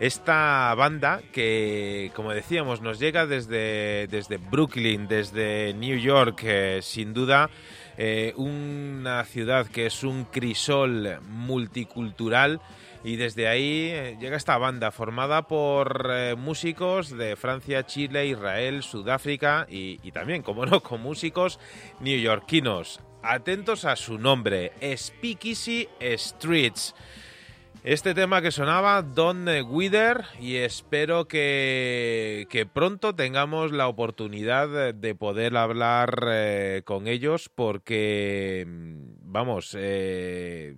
esta banda que, como decíamos, nos llega desde, desde Brooklyn, desde New York, eh, sin duda eh, una ciudad que es un crisol multicultural y desde ahí eh, llega esta banda formada por músicos de Francia, Chile, Israel, Sudáfrica y, y también, como no, con músicos neoyorquinos. Atentos a su nombre, Speakeasy Streets. Este tema que sonaba, Don Wither, y espero que, pronto tengamos la oportunidad de- de poder hablar eh, con ellos porque, mm, vamos, eh,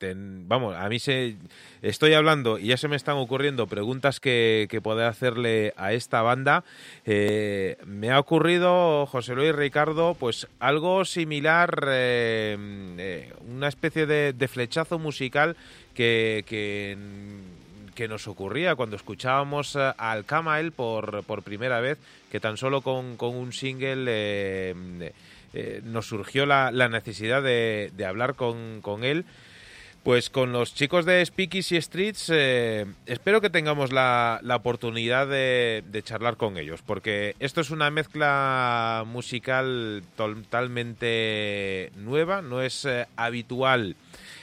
vamos, a mí se estoy hablando y ya se me están ocurriendo preguntas que, que poder hacerle a esta banda. Eh, me ha ocurrido, José Luis Ricardo, pues algo similar, eh, una especie de, de flechazo musical que, que, nos ocurría cuando escuchábamos eh, al Kamael por, por primera vez, que tan solo con, con un single eh, eh, nos surgió la, la necesidad de, de hablar con, con él. Pues con los chicos de Speakeasy Streets eh, espero que tengamos la, la oportunidad de, de charlar con ellos, porque esto es una mezcla musical totalmente nueva, no es habitual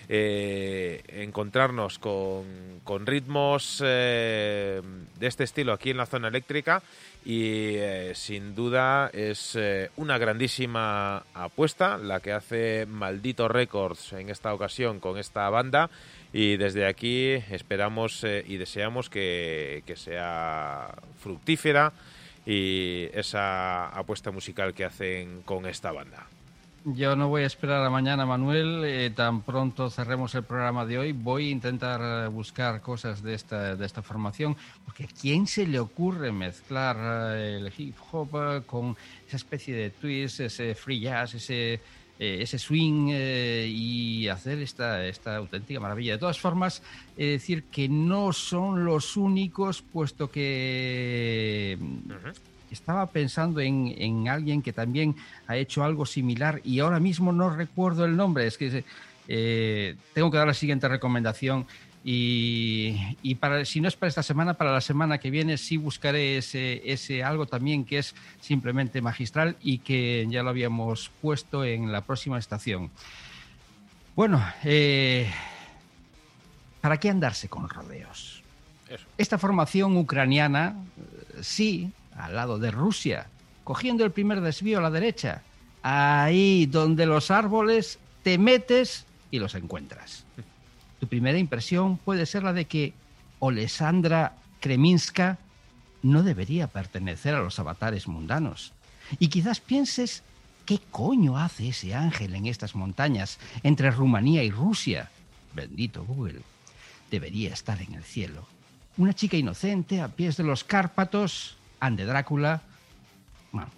eh, encontrarnos con, con ritmos eh, de este estilo aquí en la zona eléctrica y eh, sin duda es una grandísima apuesta la que hace Maldito Records en esta ocasión con esta banda y desde aquí esperamos y deseamos que, que sea fructífera y esa apuesta musical que hacen con esta banda. Yo no voy a esperar a mañana, Manuel. eh, tan pronto cerremos el programa de hoy, voy a intentar eh, buscar cosas de esta, de esta formación, porque ¿a quién se le ocurre mezclar eh, el hip hop eh, con esa especie de twist, ese free jazz, ese, eh, ese swing eh, y hacer esta, esta auténtica maravilla? De todas formas, decir que no son los únicos, puesto que mm, estaba pensando en, en alguien que también ha hecho algo similar y ahora mismo no recuerdo el nombre. Es que eh, tengo que dar la siguiente recomendación. Y, y para, si no es para esta semana, para la semana que viene sí buscaré ese, ese algo también que es simplemente magistral y que ya lo habíamos puesto en la próxima estación. Bueno, eh, ¿para qué andarse con rodeos? Eso. Esta formación ucraniana, eh, sí, al lado de Rusia, cogiendo el primer desvío a la derecha, ahí donde los árboles te metes y los encuentras. Tu primera impresión puede ser la de que Olesandra Kreminska no debería pertenecer a los avatares mundanos. Y quizás pienses, ¿qué coño hace ese ángel en estas montañas entre Rumanía y Rusia? Bendito Google. Debería estar en el cielo. Una chica inocente a pies de los Cárpatos, ande Drácula,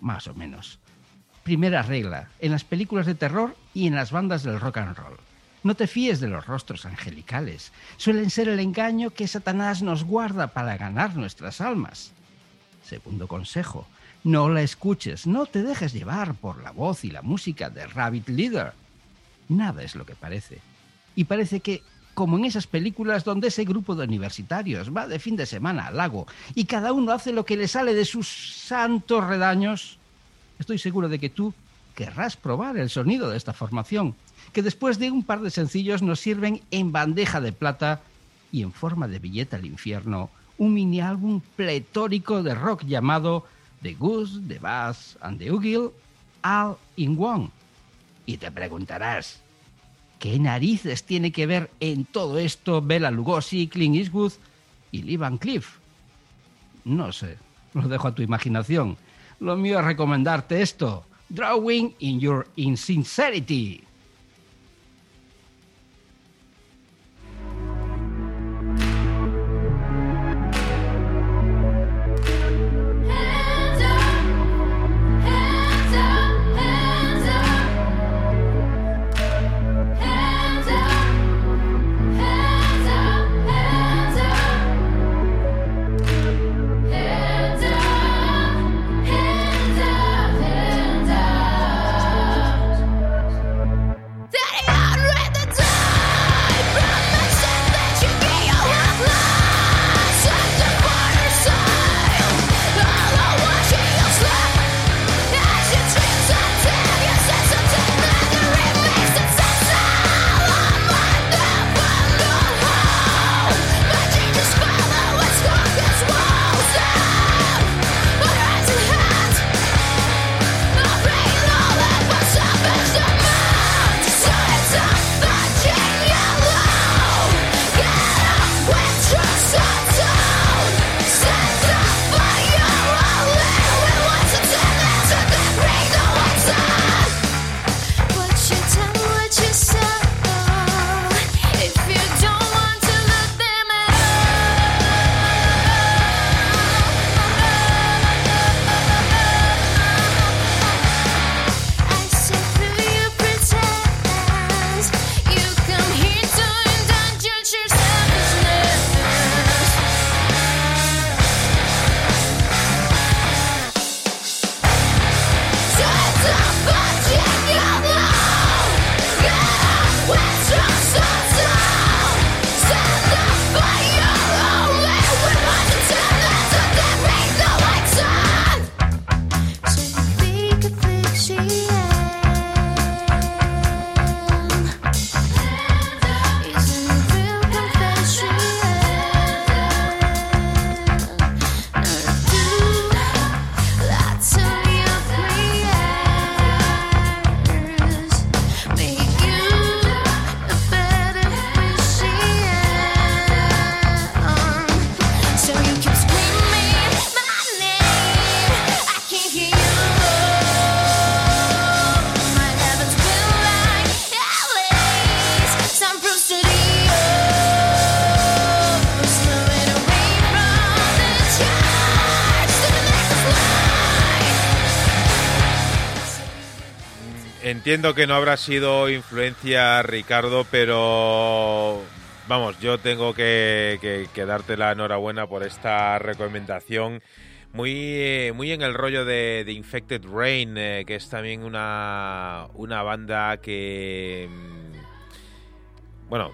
más o menos. Primera regla, en las películas de terror y en las bandas del rock and roll. No te fíes de los rostros angelicales. Suelen ser el engaño que Satanás nos guarda para ganar nuestras almas. Segundo consejo, no la escuches, no te dejes llevar por la voz y la música de Rabbit Leader. Nada es lo que parece. Y parece que, como en esas películas donde ese grupo de universitarios va de fin de semana al lago y cada uno hace lo que le sale de sus santos redaños, estoy seguro de que tú querrás probar el sonido de esta formación, que después de un par de sencillos nos sirven en bandeja de plata y en forma de billete al infierno un mini álbum pletórico de rock llamado The Goose, The Bass and The Oogie All in One. Y te preguntarás, ¿qué narices tiene que ver en todo esto Bela Lugosi, Clint Eastwood y Lee Van Cleef? No sé, lo dejo a tu imaginación. Lo mío es recomendarte esto. Drawing in Your Insincerity. Entiendo que no habrá sido influencia Ricardo, pero vamos, yo tengo que, darte la enhorabuena por esta recomendación. Muy, eh, muy en el rollo de, de Infected Rain, eh, que es también una, una banda que, mm, bueno,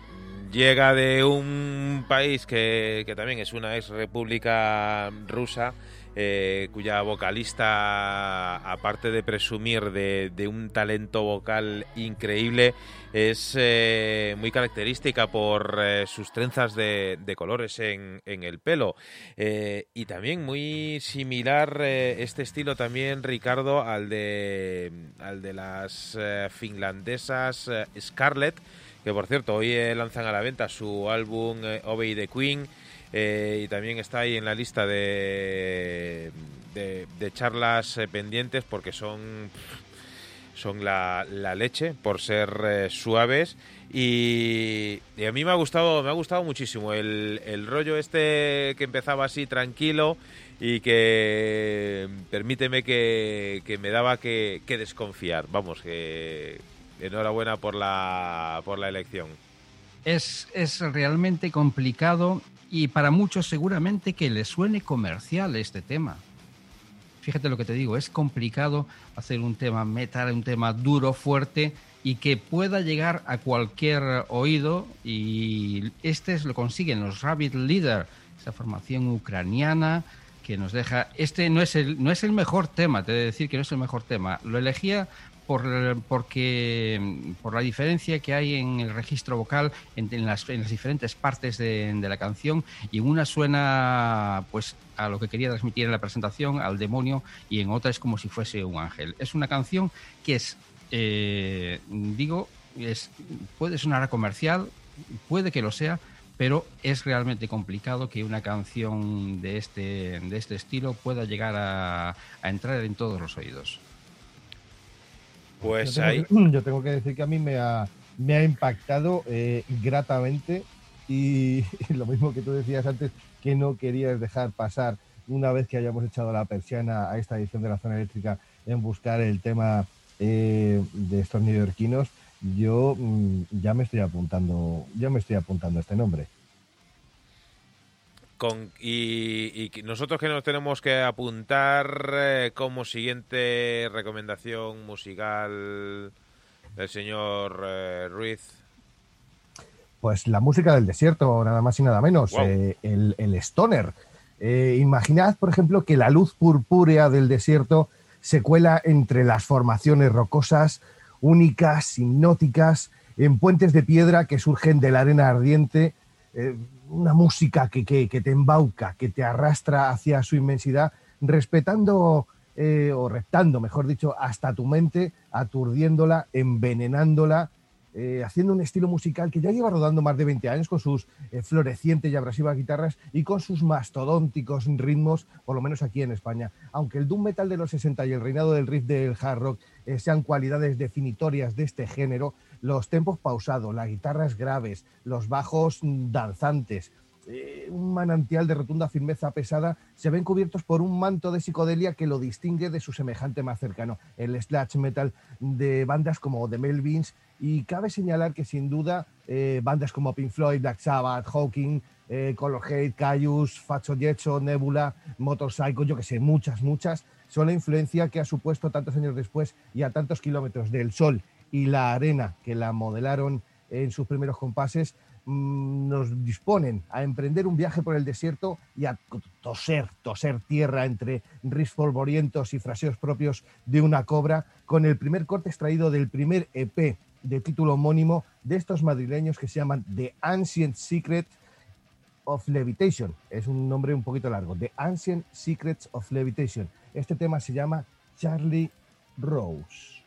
llega de un país que, que también es una ex república rusa, eh, cuya vocalista, aparte de presumir de, un talento vocal increíble, es eh, muy característica por eh, sus trenzas de, colores en, el pelo. Y también muy similar este estilo también, Ricardo, al de, al de las finlandesas Scarlett, que por cierto hoy lanzan a la venta su álbum Obey the Queen. Eh, y también está ahí en la lista de, de, charlas eh, pendientes porque son son la, leche por ser eh, suaves. Y, y, a mí me ha gustado me ha gustado muchísimo el, el rollo este que empezaba así tranquilo y que permíteme que, que me daba que, que desconfiar. Vamos que enhorabuena por la por la elección. Es, es realmente complicado y para muchos seguramente que les suene comercial este tema. Fíjate lo que te digo, es complicado hacer un tema metal, un tema duro, fuerte y que pueda llegar a cualquier oído y este es lo consiguen los Rabbit Leader, esa formación ucraniana que nos deja este no es el no es el mejor tema, te he de decir que no es el mejor tema. Lo elegía por, porque, por la diferencia que hay en el registro vocal en, las, en las, diferentes partes de, de, la canción y en una suena pues a lo que quería transmitir en la presentación, al demonio, y en otra es como si fuese un ángel. Es una canción que es, eh, digo, es, puede sonar a comercial, puede que lo sea, pero es realmente complicado que una canción de este, de este estilo pueda llegar a, a entrar en todos los oídos. Pues yo ahí. Que, yo tengo que decir que a mí me ha, me ha impactado eh, gratamente y, y, lo mismo que tú decías antes, que no querías dejar pasar una vez que hayamos echado la persiana a esta edición de la zona eléctrica en buscar el tema eh, de estos neoyorquinos, yo mmm, ya me estoy apuntando, ya me estoy apuntando este nombre. Con, y, y, nosotros que nos tenemos que apuntar eh, como siguiente recomendación musical del señor eh, Ruiz. Pues la música del desierto, nada más y nada menos, wow. eh, el, el, stoner. Imaginad, por ejemplo, que la luz purpúrea del desierto se cuela entre las formaciones rocosas, únicas, hipnóticas, en puentes de piedra que surgen de la arena ardiente, eh, una música que, que, que, te embauca, que te arrastra hacia su inmensidad, respetando eh, o reptando, mejor dicho, hasta tu mente, aturdiéndola, envenenándola, eh, haciendo un estilo musical que ya lleva rodando más de 20 años con sus florecientes y abrasivas guitarras y con sus mastodónticos ritmos, por lo menos aquí en España. Aunque el doom metal de los 60 y el reinado del riff del hard rock eh, sean cualidades definitorias de este género, los tempos pausados, las guitarras graves, los bajos danzantes, eh, un manantial de rotunda firmeza pesada, se ven cubiertos por un manto de psicodelia que lo distingue de su semejante más cercano, el slash metal de bandas como The Melvins, y cabe señalar que sin duda eh, bandas como Pink Floyd, Black Sabbath, Hawking, eh, Color Hate, Caius, Facho Yecho, Nebula, Motorcycle, yo que sé, muchas, muchas, son la influencia que ha supuesto tantos años después y a tantos kilómetros del sol y la arena que la modelaron en sus primeros compases, mmm, nos disponen a emprender un viaje por el desierto y a toser, toser tierra entre riffs polvorientos y fraseos propios de una cobra, con el primer corte extraído del primer EP de título homónimo de estos madrileños que se llaman The Ancient Secret of Levitation. Es un nombre un poquito largo. The Ancient Secrets of Levitation. Este tema se llama Charlie Rose.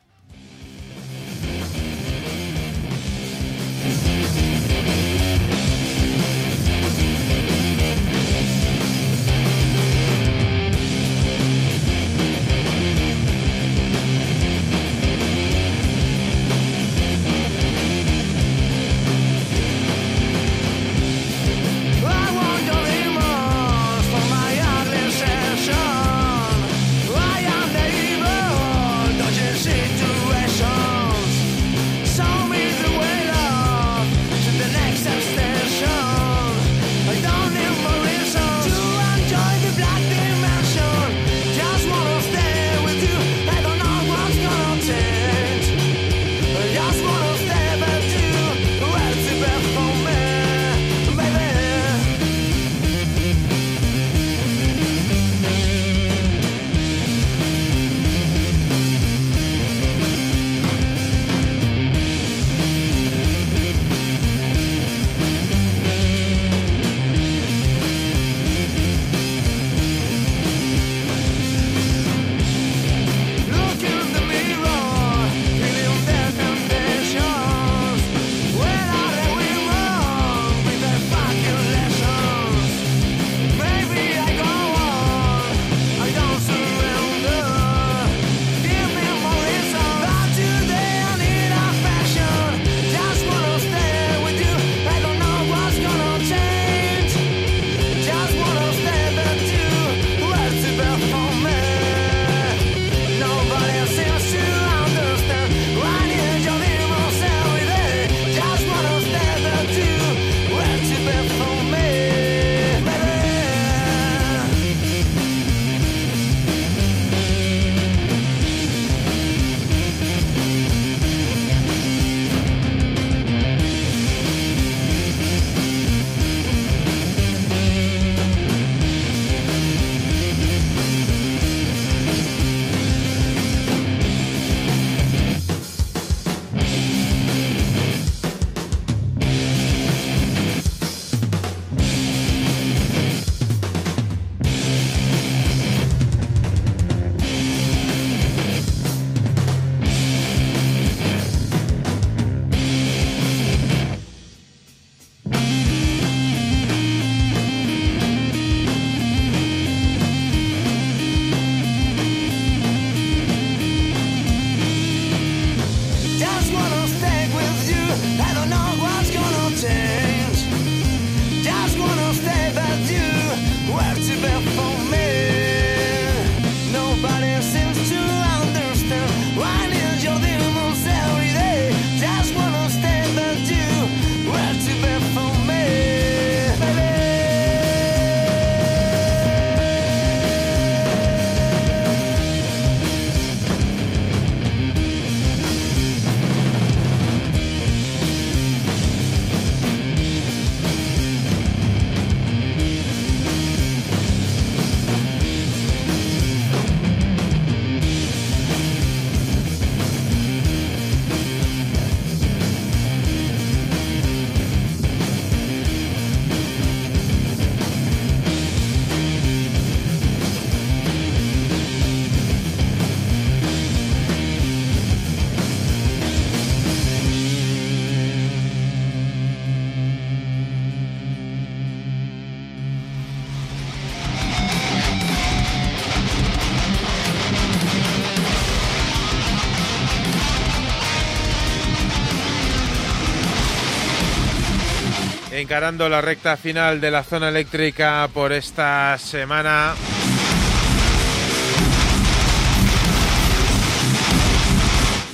Encarando la recta final de la zona eléctrica por esta semana.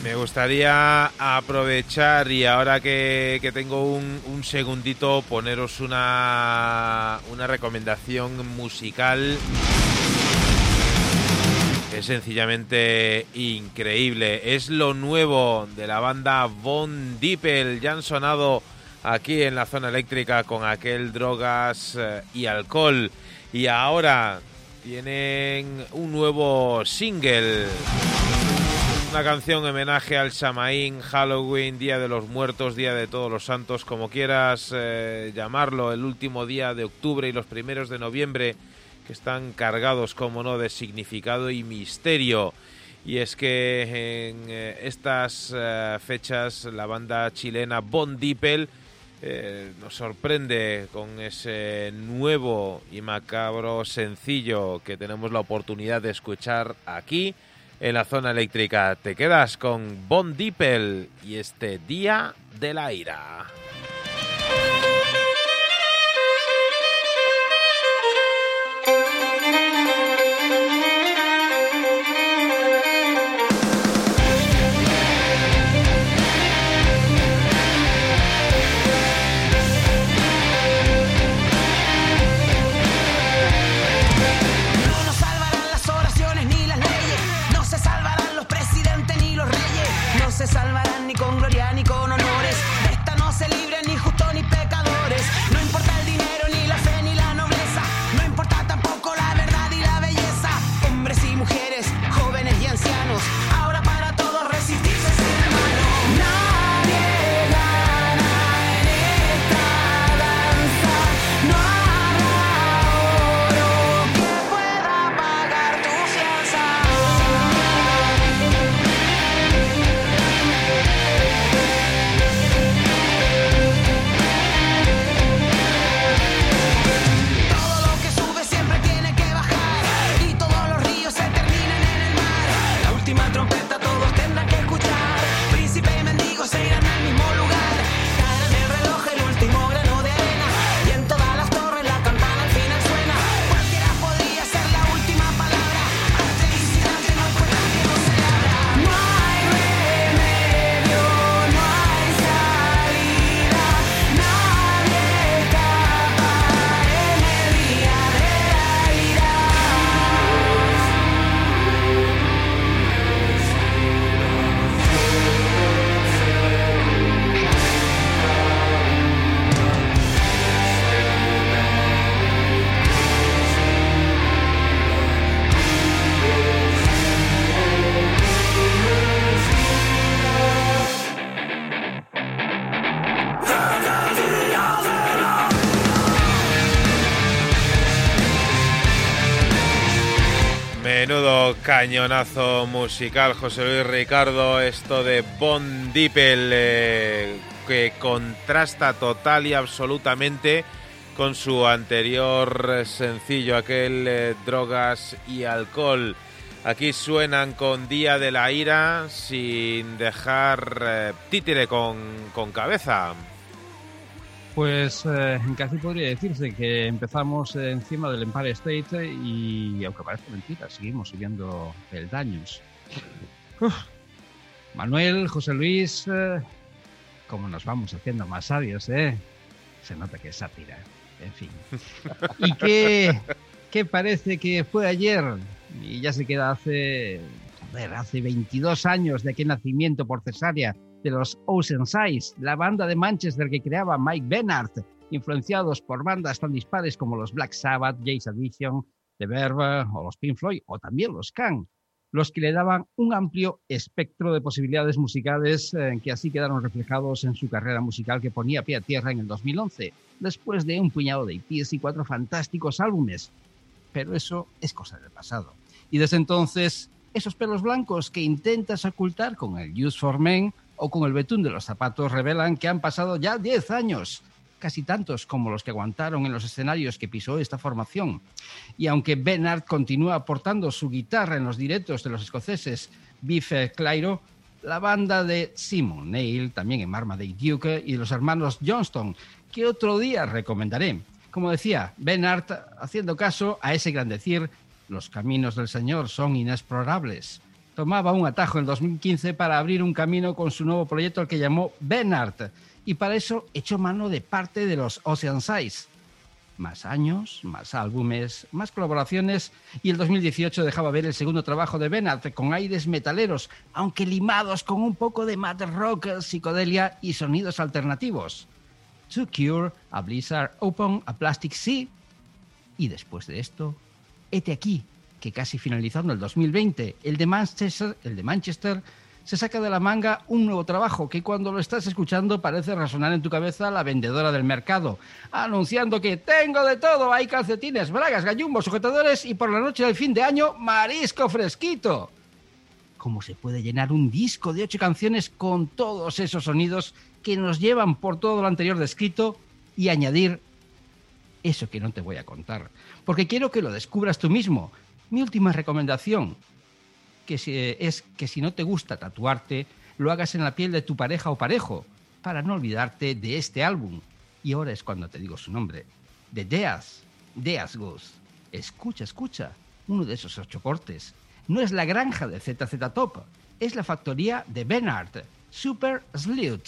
Me gustaría aprovechar y ahora que, tengo un, un segundito poneros una, una recomendación musical es sencillamente increíble. Es lo nuevo de la banda Von Dippel. Ya han sonado aquí en la zona eléctrica con aquel drogas eh, y alcohol. Y ahora tienen un nuevo single. Una canción en homenaje al Samaín, Halloween, Día de los Muertos, Día de Todos los Santos, como quieras eh, llamarlo, el último día de octubre y los primeros de noviembre que están cargados, como no, de significado y misterio. Y es que en eh, estas fechas la banda chilena Bon Dippel eh, nos sorprende con ese nuevo y macabro sencillo que tenemos la oportunidad de escuchar aquí en la zona eléctrica. Te quedas con Bon Dippel y este Día de la Ira. Cañonazo musical, José Luis Ricardo, esto de Bon Dippel, eh, que contrasta total y absolutamente con su anterior sencillo, aquel eh, Drogas y Alcohol. Aquí suenan con Día de la Ira sin dejar eh, títere con cabeza. Pues eh, casi podría decirse que empezamos encima del Empire State y, aunque parezca mentira, seguimos subiendo peldaños. Uf. Manuel, José Luis, eh, como nos vamos haciendo más sabios, ¿eh? Se nota que es sátira. En fin. ¿Y qué, qué parece que fue ayer? Y ya se queda hace, joder, hace 22 años de aquel nacimiento por cesárea de los Ocean Size, la banda de Manchester que creaba Mike Bennard, influenciados por bandas tan dispares como los Black Sabbath, Jace Addiction, The Verve o los Pink Floyd o también los Can, los que le daban un amplio espectro de posibilidades musicales eh, que así quedaron reflejados en su carrera musical que ponía pie a tierra en el 2011, después de un puñado de EPs y cuatro fantásticos álbumes. Pero eso es cosa del pasado. Y desde entonces, esos pelos blancos que intentas ocultar con el Use for Men o con el betún de los zapatos revelan que han pasado ya 10 años, casi tantos como los que aguantaron en los escenarios que pisó esta formación. Y aunque Bernard continúa aportando su guitarra en los directos de los escoceses Biff Clyro, la banda de Simon Neil, también en Marmaduke Duke, y los hermanos Johnston, que otro día recomendaré. Como decía, Ben Art haciendo caso a ese gran decir, los caminos del Señor son inexplorables. Tomaba un atajo en 2015 para abrir un camino con su nuevo proyecto al que llamó Ben Art, y para eso echó mano de parte de los Ocean Size. Más años, más álbumes, más colaboraciones y el 2018 dejaba ver el segundo trabajo de Ben Art con aires metaleros, aunque limados con un poco de mad rock, psicodelia y sonidos alternativos. To Cure, a Blizzard Open, a Plastic Sea. Y después de esto, hete aquí, que casi finalizando el 2020, el de Manchester, el de Manchester se saca de la manga un nuevo trabajo que cuando lo estás escuchando parece resonar en tu cabeza la vendedora del mercado, anunciando que tengo de todo, hay calcetines, bragas, gallumbos, sujetadores y por la noche del fin de año, marisco fresquito. ¿Cómo se puede llenar un disco de ocho canciones con todos esos sonidos que nos llevan por todo lo anterior descrito y añadir eso que no te voy a contar? Porque quiero que lo descubras tú mismo. Mi última recomendación, si- es que si no te gusta tatuarte, lo hagas en la piel de tu pareja o parejo, para no olvidarte de este álbum. Y ahora es cuando te digo su nombre, de Deas, Deas Goes. Escucha, escucha, uno de esos ocho cortes. No es la granja de ZZ Top, es la factoría de Bernard, Super Slut.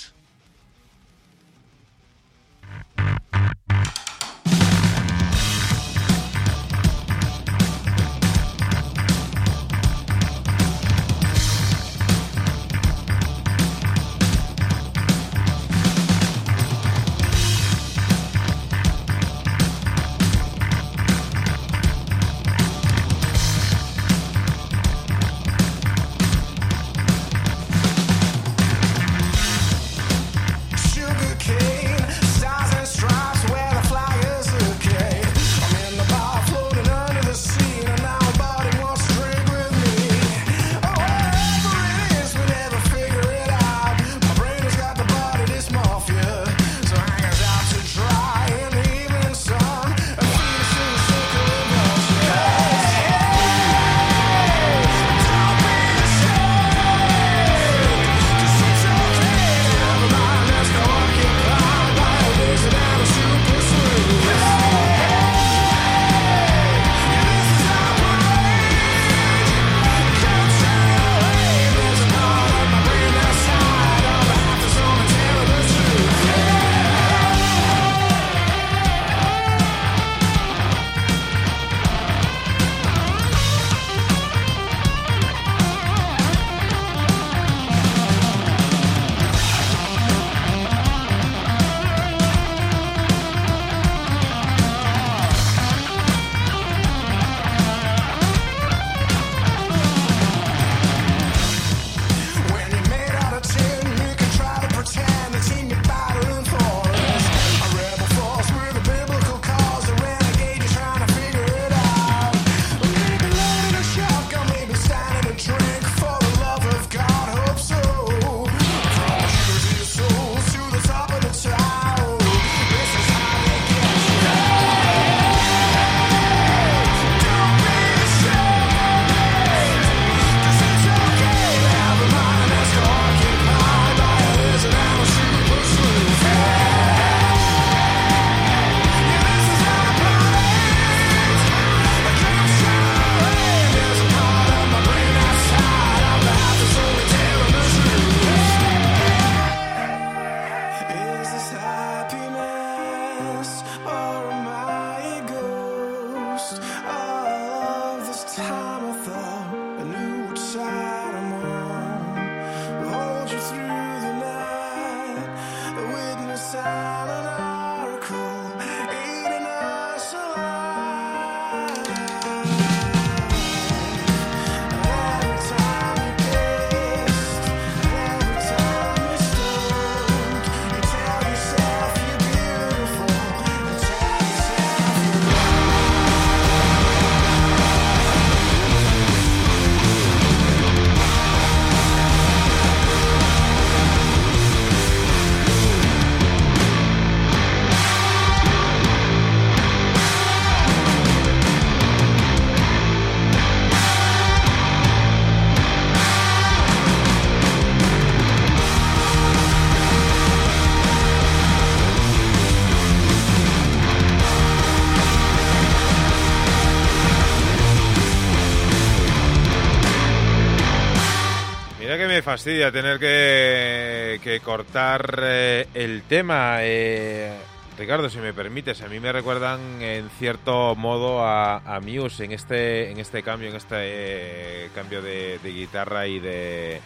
Fastidia tener que, cortar eh, el tema. Eh, Ricardo, si me permites, a mí me recuerdan en cierto modo a, a Muse en este, en este cambio, en este eh, cambio de, de guitarra y de,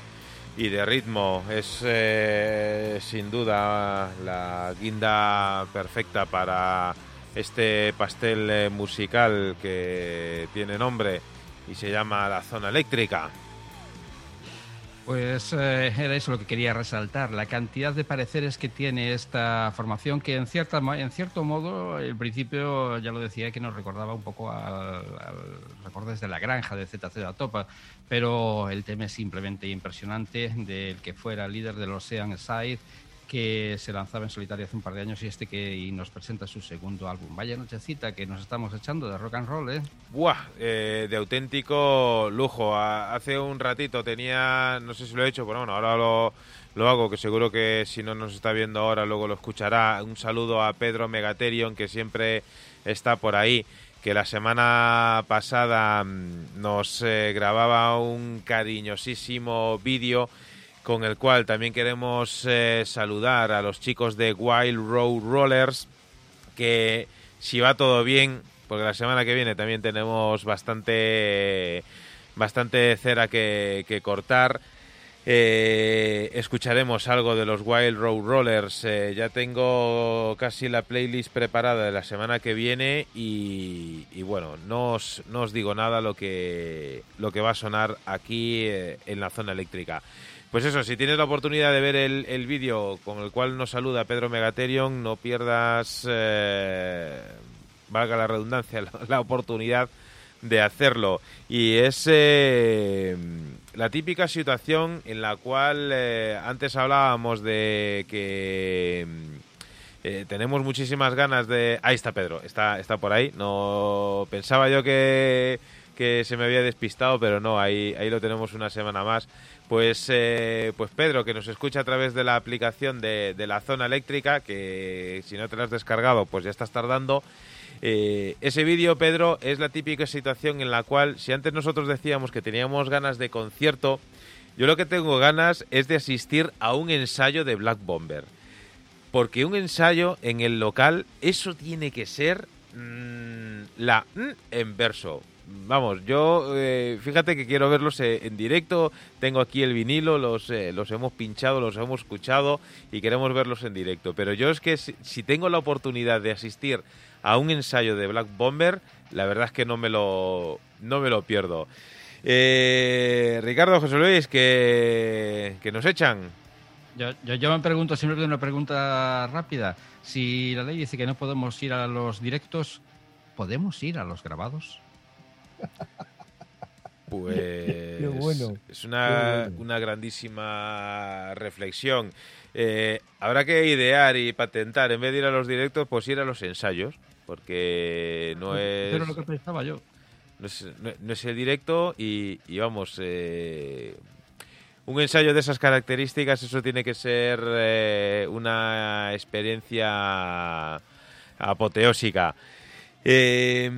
y de ritmo. Es sin duda la guinda perfecta para este pastel musical que tiene nombre y se llama La Zona Eléctrica. Pues eh, era eso lo que quería resaltar, la cantidad de pareceres que tiene esta formación, que en, cierta, en cierto modo, el principio ya lo decía, que nos recordaba un poco al, al Recordes de la Granja de ZZ Topa, pero el tema es simplemente impresionante del que fuera líder del Ocean Side, que se lanzaba en solitario hace un par de años y este que y nos presenta su segundo álbum. Vaya nochecita que nos estamos echando de rock and roll, ¿eh? Buah, eh, de auténtico lujo. Hace un ratito tenía, no sé si lo he hecho, pero bueno, ahora lo, lo hago, que seguro que si no nos está viendo ahora, luego lo escuchará. Un saludo a Pedro Megaterion, que siempre está por ahí, que la semana pasada mm, nos eh, grababa un cariñosísimo vídeo con el cual también queremos eh, saludar a los chicos de Wild Road Rollers, que si va todo bien, porque la semana que viene también tenemos bastante, bastante cera que, que cortar. eh, escucharemos algo de los Wild Road Rollers. eh, ya tengo casi la playlist preparada de la semana que viene y, bueno, no os, no os digo nada lo que, lo que va a sonar aquí en la zona eléctrica. Pues eso, si tienes la oportunidad de ver el, el vídeo con el cual nos saluda Pedro Megaterion, no pierdas, eh, valga la redundancia, la, oportunidad de hacerlo. Y es eh, la típica situación en la cual eh, antes hablábamos de que tenemos muchísimas ganas de... Ahí está Pedro, está, está por ahí. No pensaba yo que, que se me había despistado, pero no, ahí, ahí lo tenemos una semana más. Pues, eh, pues Pedro, que nos escucha a través de la aplicación de, la zona eléctrica, que si no te la has descargado, pues ya estás tardando. Eh, ese vídeo, Pedro, es la típica situación en la cual, si antes nosotros decíamos que teníamos ganas de concierto, yo lo que tengo ganas es de asistir a un ensayo de Black Bomber. Porque un ensayo en el local, eso tiene que ser mm, la mm en verso. Vamos, yo eh, fíjate que quiero verlos eh, en directo. Tengo aquí el vinilo, los, eh, los hemos pinchado, los hemos escuchado y queremos verlos en directo. Pero yo es que si, tengo la oportunidad de asistir a un ensayo de Black Bomber, la verdad es que no me lo, no me lo pierdo. Eh, Ricardo José Luis, que, que nos echan. Yo, yo, yo me pregunto siempre una pregunta rápida. Si la ley dice que no podemos ir a los directos, ¿podemos ir a los grabados? Pues bueno, es una, bueno. una grandísima reflexión. Eh, habrá que idear y patentar, en vez de ir a los directos, pues ir a los ensayos, porque no es, Pero lo que pensaba yo. no es, no- no es el directo y, y vamos, eh, un ensayo de esas características, eso tiene que ser eh, una experiencia apoteósica. Eh,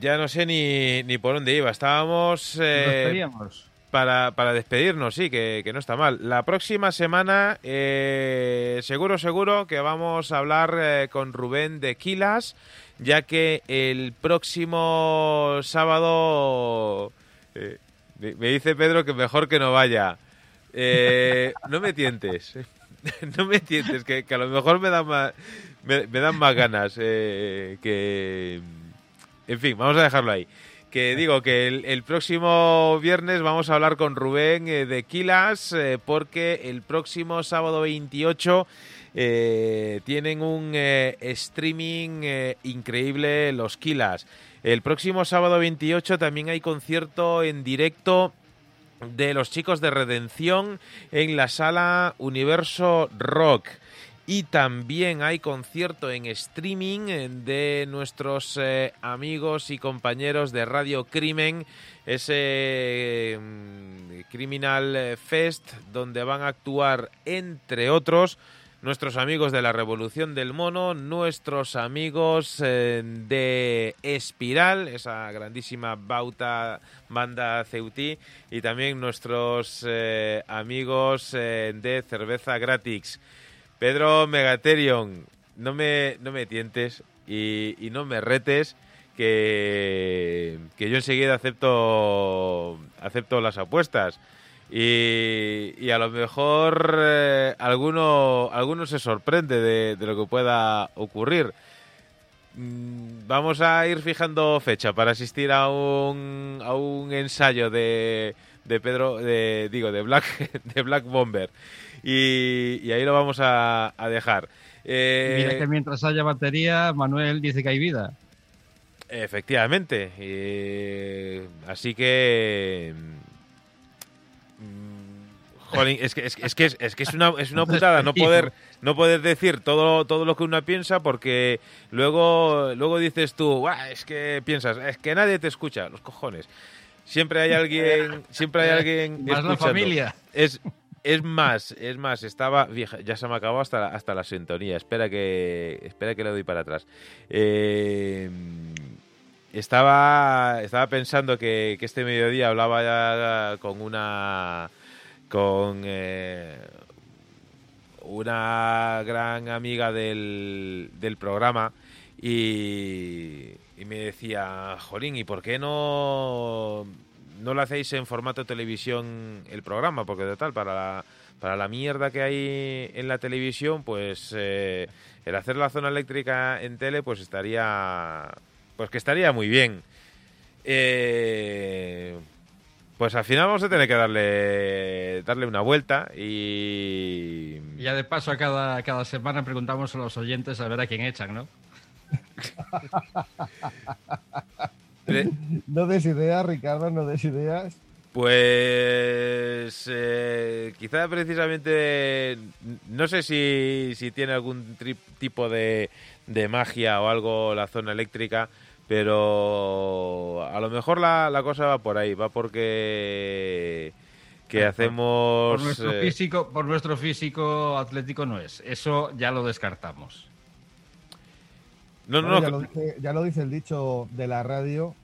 ya no sé ni, ni por dónde iba. Estábamos eh, para, para despedirnos, sí, que, que no está mal. La próxima semana, eh, seguro, seguro que vamos a hablar eh, con Rubén de Quilas, ya que el próximo sábado eh, me, dice Pedro que mejor que no vaya. Eh, no me tientes, no me tientes, que, que a lo mejor me dan más, me, dan más ganas eh, que... En fin, vamos a dejarlo ahí. Que digo que el, próximo viernes vamos a hablar con Rubén eh, de Quilas eh, porque el próximo sábado 28 eh, tienen un eh, streaming increíble los Quilas. El próximo sábado 28 también hay concierto en directo de los chicos de Redención en la sala Universo Rock. Y también hay concierto en streaming eh, de nuestros eh, amigos y compañeros de Radio Crimen, ese mm, Criminal Fest, donde van a actuar, entre otros, nuestros amigos de la Revolución del Mono, nuestros amigos eh, de Espiral, esa grandísima bauta banda Ceutí, y también nuestros amigos de Cerveza Gratis. Pedro Megaterion, no me, no me tientes y, y no me retes que, que yo enseguida acepto, acepto las apuestas. Y, y a lo mejor eh, alguno, alguno se sorprende de, de lo que pueda ocurrir. Mm, Vamos a ir fijando fecha para asistir a un, a un ensayo de, de Pedro, de, digo, de Black, de Black Bomber. Y, y ahí lo vamos a, a dejar. Eh, Mira que mientras haya batería, Manuel dice que hay vida. Efectivamente. eh, así que. mm, Jolín, es que es, que- es que es, es que es una, es una putada no poder no poder decir todo todo lo que uno piensa porque luego luego dices tú "Buah, es que piensas es que nadie te escucha los cojones siempre hay alguien siempre hay alguien Más la familia. es es más es más estaba ya se me acabó hasta la, hasta la sintonía. Espera que espera que le doy para atrás. Eh, estaba estaba pensando que, que este mediodía hablaba ya con una con eh, una gran amiga del, del programa y, y me decía, Jolín, ¿y por qué no, no lo hacéis en formato televisión el programa? Porque total, para la, para la mierda que hay en la televisión, pues eh, el hacer la zona eléctrica en tele, pues estaría, pues que estaría muy bien. Eh, pues al final vamos a tener que darle darle una vuelta y Y ya de paso, a cada, cada semana preguntamos a los oyentes a ver a quién echan, ¿no? No des ideas, Ricardo, no des ideas. Pues eh, quizá precisamente no sé si, si tiene algún tri- tipo de, de magia o algo la zona eléctrica, pero a lo mejor la, la cosa va por ahí, va porque que hacemos Por nuestro, eh, físico, por nuestro físico atlético no es. Eso ya lo descartamos. No, Bueno, no, ya, lo dice, ya lo dice el dicho de la radio.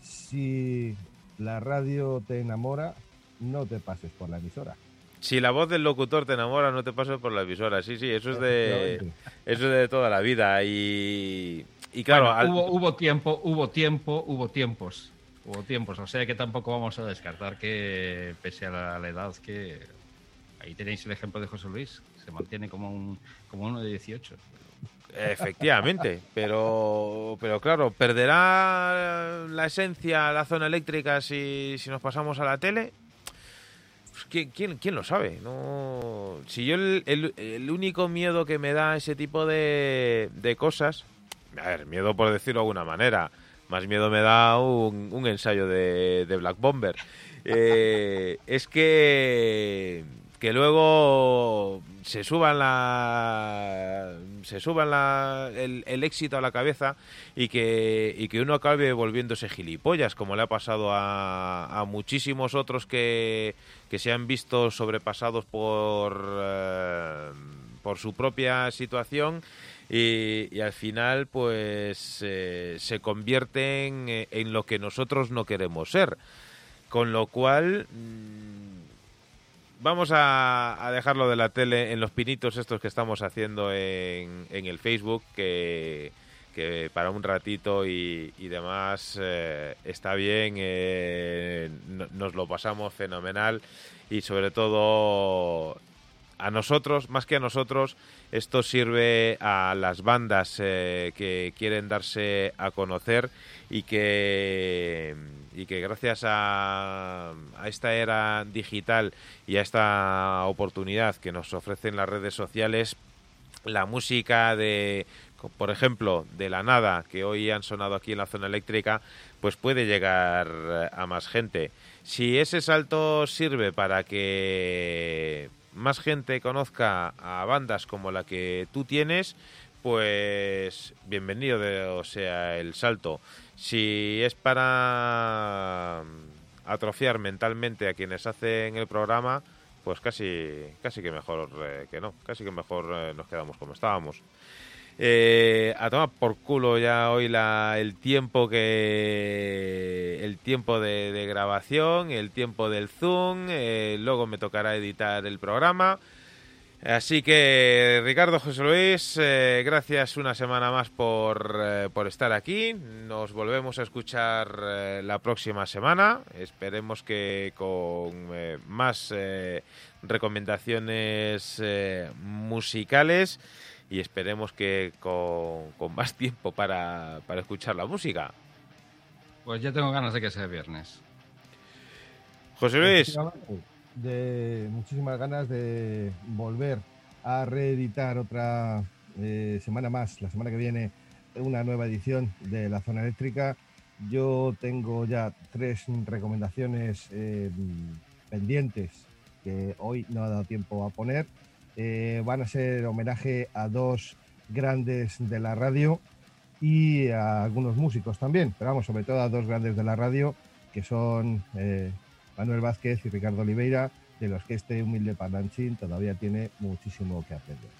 Si la radio te enamora, no te pases por la emisora. Si la voz del locutor te enamora, no te pases por la emisora. Sí, sí, eso es de eso es de toda la vida y y claro, Bueno, al- hubo, hubo tiempo, hubo tiempo, hubo tiempos. Hubo tiempos, o sea que tampoco vamos a descartar que, pese a la, la edad que... Ahí tenéis el ejemplo de José Luis, se mantiene como, un, como uno de 18. Efectivamente, pero, pero claro, ¿perderá la esencia la zona eléctrica si, si nos pasamos a la tele? Pues, ¿quién, quién, quién lo sabe? No, si yo el, el- único miedo que me da ese tipo de, de cosas, a ver, miedo por decirlo de alguna manera, más miedo me da un, un ensayo de, de Black Bomber, eh, es que que luego se suban la se suban la, el, el éxito a la cabeza y que y que uno acabe volviéndose gilipollas como le ha pasado a, a muchísimos otros que, que se han visto sobrepasados por eh, por su propia situación y, y al final pues eh, se convierten en lo que nosotros no queremos ser. Con lo cual mm, vamos a, a dejarlo de la tele en los pinitos estos que estamos haciendo en, el Facebook, que, para un ratito y, demás eh, está bien, eh, no- nos lo pasamos fenomenal. Y sobre todo a nosotros, más que a nosotros, esto sirve a las bandas eh, que quieren darse a conocer y que, y que gracias a, a esta era digital y a esta oportunidad que nos ofrecen las redes sociales, la música de, por ejemplo, de la nada, que hoy han sonado aquí en la zona eléctrica, pues puede llegar a más gente. Si ese salto sirve para que más gente conozca a bandas como la que tú tienes, pues bienvenido o sea el salto. Si es para atrofiar mentalmente a quienes hacen el programa, pues casi, casi que mejor eh, que no, casi que mejor eh, nos quedamos como estábamos. Eh, a tomar por culo ya hoy la, el tiempo que el tiempo de, de grabación, el tiempo del Zoom, luego me tocará editar el programa. Así que, Ricardo José Luis, eh, gracias una semana más por, eh, por estar aquí. Nos volvemos a escuchar eh, la próxima semana. Esperemos que con eh, más eh, recomendaciones eh, musicales y esperemos que con, con más tiempo para, para escuchar la música. Pues ya tengo ganas de que sea viernes. José Luis, de muchísimas ganas de volver a reeditar otra eh, semana más, la semana que viene, una nueva edición de la zona eléctrica. Yo tengo ya tres recomendaciones eh, pendientes que hoy no ha dado tiempo a poner. Eh, van a ser homenaje a dos grandes de la radio y a algunos músicos también, pero vamos, sobre todo a dos grandes de la radio, que son eh, Manuel Vázquez y Ricardo Oliveira, de los que este humilde parlanchín todavía tiene muchísimo que aprender.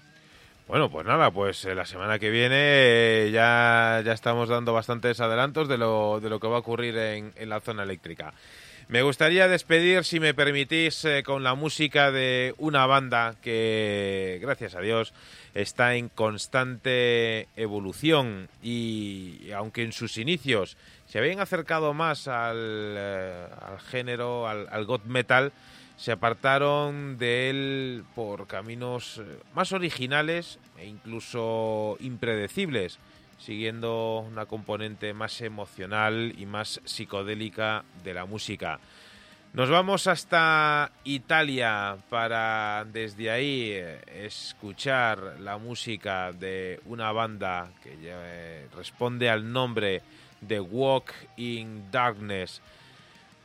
Bueno, pues nada, pues eh, la semana que viene eh, ya, ya estamos dando bastantes adelantos de lo, de lo que va a ocurrir en, en la zona eléctrica. Me gustaría despedir, si me permitís, eh, con la música de una banda que, gracias a Dios, está en constante evolución y aunque en sus inicios se habían acercado más al, eh, al género, al, al goth metal, se apartaron de él por caminos eh, más originales e incluso impredecibles, siguiendo una componente más emocional y más psicodélica de la música. Nos vamos hasta Italia para desde ahí eh, escuchar la música de una banda que responde al nombre de Walk in Darkness.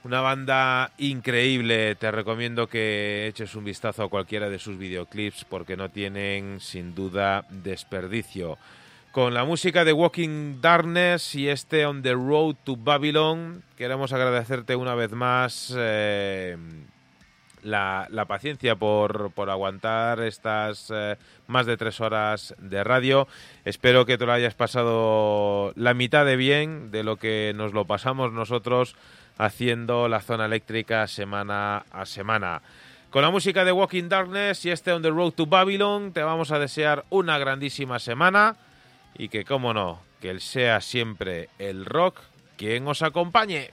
Una banda increíble, te recomiendo que eches un vistazo a cualquiera de sus videoclips porque no tienen sin duda desperdicio. Con la música de Walking Darkness y este On the Road to Babylon, queremos agradecerte una vez más eh, la, paciencia por, por aguantar estas eh, más de tres horas de radio. Espero que te lo hayas pasado la mitad de bien de lo que nos lo pasamos nosotros haciendo la zona eléctrica semana a semana. Con la música de Walking Darkness y este On the Road to Babylon, te vamos a desear una grandísima semana y que, como no, que sea siempre el rock quien os acompañe.